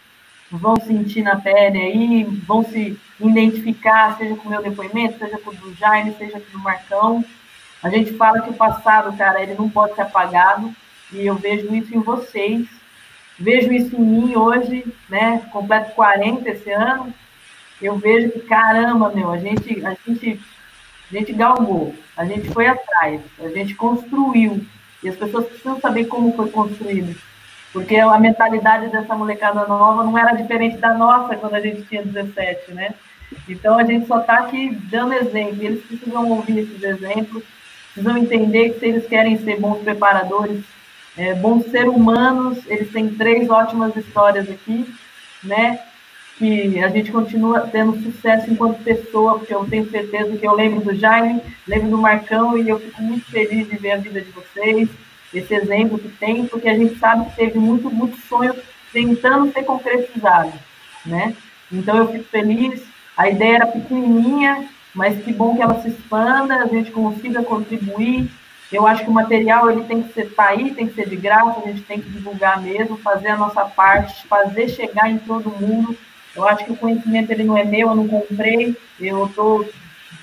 vão sentir na pele aí, vão se identificar, seja com o meu depoimento, seja com o do Jaime, seja com o do Marcão. A gente fala que o passado, cara, ele não pode ser apagado, e eu vejo isso em vocês, vejo isso em mim hoje, né, completo 40 esse ano, eu vejo que, caramba, meu, a gente, a gente a gente galgou, a gente foi atrás, a gente construiu. E as pessoas precisam saber como foi construído. Porque a mentalidade dessa molecada nova não era diferente da nossa quando a gente tinha 17, né? Então a gente só está aqui dando exemplo. Eles precisam ouvir esses exemplos, precisam entender que se eles querem ser bons preparadores, é, bons seres humanos, eles têm três ótimas histórias aqui, né? Que a gente continua tendo sucesso enquanto pessoa, porque eu tenho certeza que eu lembro do Jaime, lembro do Marcão, e eu fico muito feliz de ver a vida de vocês, esse exemplo que tem, porque a gente sabe que teve muito, muito sonho tentando ser concretizado, né? Então eu fico feliz, a ideia era pequenininha, mas que bom que ela se expanda, a gente consiga contribuir. Eu acho que o material ele tem que ser tá aí, tem que ser de graça, a gente tem que divulgar mesmo, fazer a nossa parte, fazer chegar em todo mundo eu acho que o conhecimento ele não é meu, eu não comprei, eu estou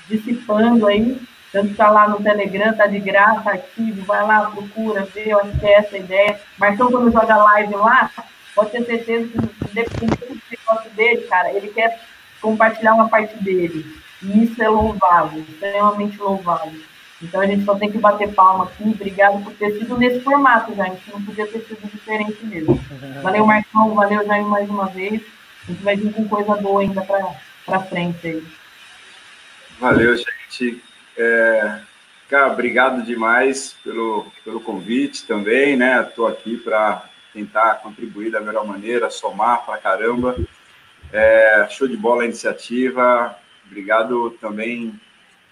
dissipando aí. Tanto está lá no Telegram, tá de graça, ativo, vai lá, procura, vê, eu acho que é essa a ideia. Marcão, quando joga live lá, pode ter certeza que, independente do negócio dele, cara, ele quer compartilhar uma parte dele. E isso é louvável, extremamente louvável. Então a gente só tem que bater palma aqui. Obrigado por ter sido nesse formato, já. A gente não podia ter sido diferente mesmo. Valeu, Marcão. Valeu, Jaime, mais uma vez a gente vai vir com coisa boa ainda para frente aí. Valeu, gente. É, cara, obrigado demais pelo, pelo convite também, né? Estou aqui para tentar contribuir da melhor maneira, somar para caramba. É, show de bola a iniciativa. Obrigado também,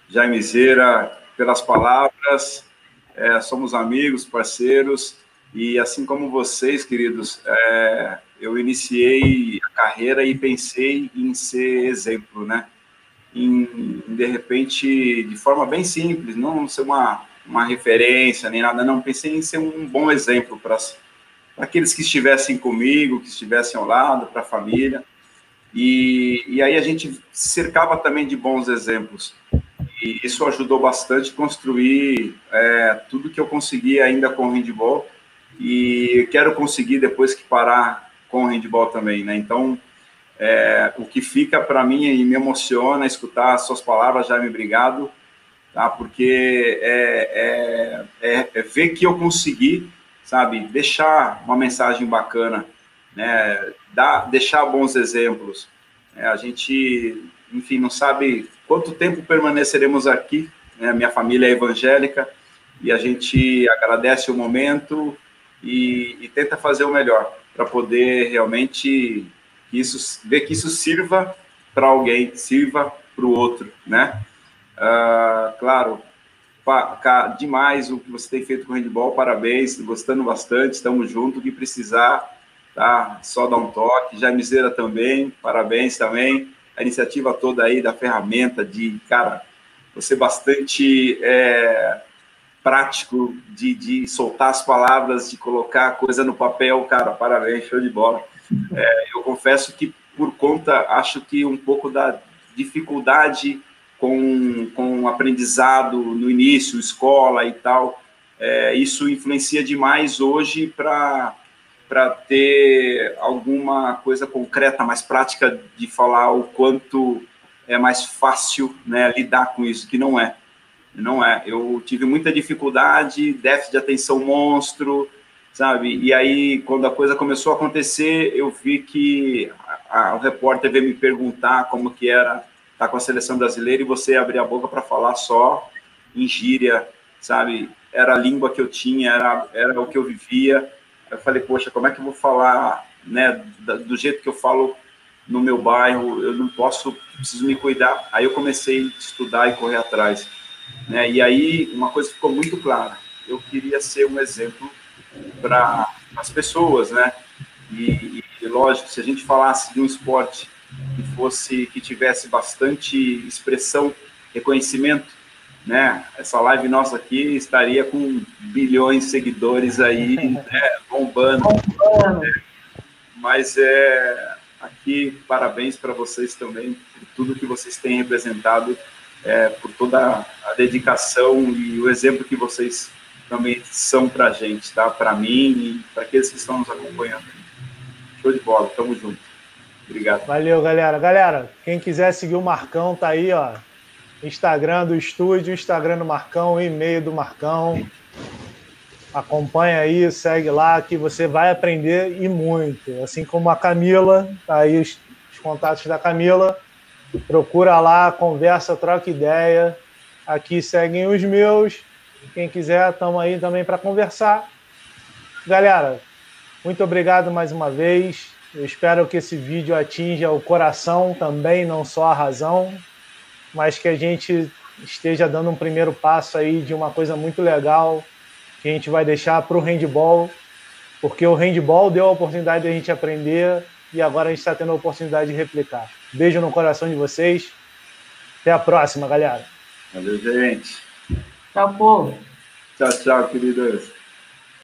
Jaime Zeira, pelas palavras. É, somos amigos, parceiros, e assim como vocês, queridos, é, eu iniciei a carreira e pensei em ser exemplo, né? Em, de repente, de forma bem simples, não ser uma, uma referência nem nada, não. Pensei em ser um bom exemplo para aqueles que estivessem comigo, que estivessem ao lado, para a família. E, e aí a gente cercava também de bons exemplos. E isso ajudou bastante construir é, tudo que eu consegui ainda com o handball. E quero conseguir, depois que parar com o handball também, né? Então, é, o que fica para mim e me emociona escutar as suas palavras, Jaime, obrigado, tá? Porque é, é, é, é ver que eu consegui, sabe, deixar uma mensagem bacana, né? Dar, deixar bons exemplos. É, a gente enfim, não sabe quanto tempo permaneceremos aqui. Né? Minha família é evangélica e a gente agradece o momento e, e tenta fazer o melhor para poder realmente isso, ver que isso sirva para alguém, sirva para o outro, né? Uh, claro, demais o que você tem feito com o handball, parabéns, gostando bastante, estamos juntos, que precisar, tá? Só dar um toque, Jaimezeira também, parabéns também, a iniciativa toda aí da ferramenta de, cara, você bastante é, prático de, de soltar as palavras, de colocar a coisa no papel, cara, parabéns, show de bola. É, eu confesso que por conta, acho que um pouco da dificuldade com, com o aprendizado no início, escola e tal, é, isso influencia demais hoje para para ter alguma coisa concreta, mais prática de falar o quanto é mais fácil né, lidar com isso, que não é. Não é. Eu tive muita dificuldade, déficit de atenção monstro, sabe? E aí, quando a coisa começou a acontecer, eu vi que a, a, o repórter veio me perguntar como que era estar com a seleção brasileira e você abrir a boca para falar só em gíria, sabe? Era a língua que eu tinha, era, era o que eu vivia. Eu falei, poxa, como é que eu vou falar, né, do jeito que eu falo no meu bairro? Eu não posso, preciso me cuidar. Aí eu comecei a estudar e correr atrás. Né? E aí uma coisa ficou muito clara: eu queria ser um exemplo para as pessoas, né? E, e, lógico, se a gente falasse de um esporte que fosse que tivesse bastante expressão, reconhecimento, né? Essa live nossa aqui estaria com bilhões de seguidores aí, né? bombando. bombando. Né? Mas é aqui parabéns para vocês também por tudo que vocês têm representado é, por toda a dedicação e o exemplo que vocês também são para a gente, tá? Para mim e para aqueles que estão nos acompanhando. Show de bola, tamo junto. Obrigado. Valeu, galera. Galera, quem quiser seguir o Marcão, tá aí, ó. Instagram do estúdio, Instagram do Marcão, e-mail do Marcão. Acompanha aí, segue lá, que você vai aprender e muito. Assim como a Camila, tá aí os, os contatos da Camila. Procura lá, conversa, troca ideia. Aqui seguem os meus. Quem quiser, estamos aí também para conversar. Galera, muito obrigado mais uma vez. Eu espero que esse vídeo atinja o coração também, não só a razão, mas que a gente esteja dando um primeiro passo aí de uma coisa muito legal que a gente vai deixar para o handball, porque o handball deu a oportunidade de a gente aprender e agora a gente está tendo a oportunidade de replicar. Beijo no coração de vocês. Até a próxima, galera. Valeu, gente. Tchau, povo. Tchau, tchau, queridas.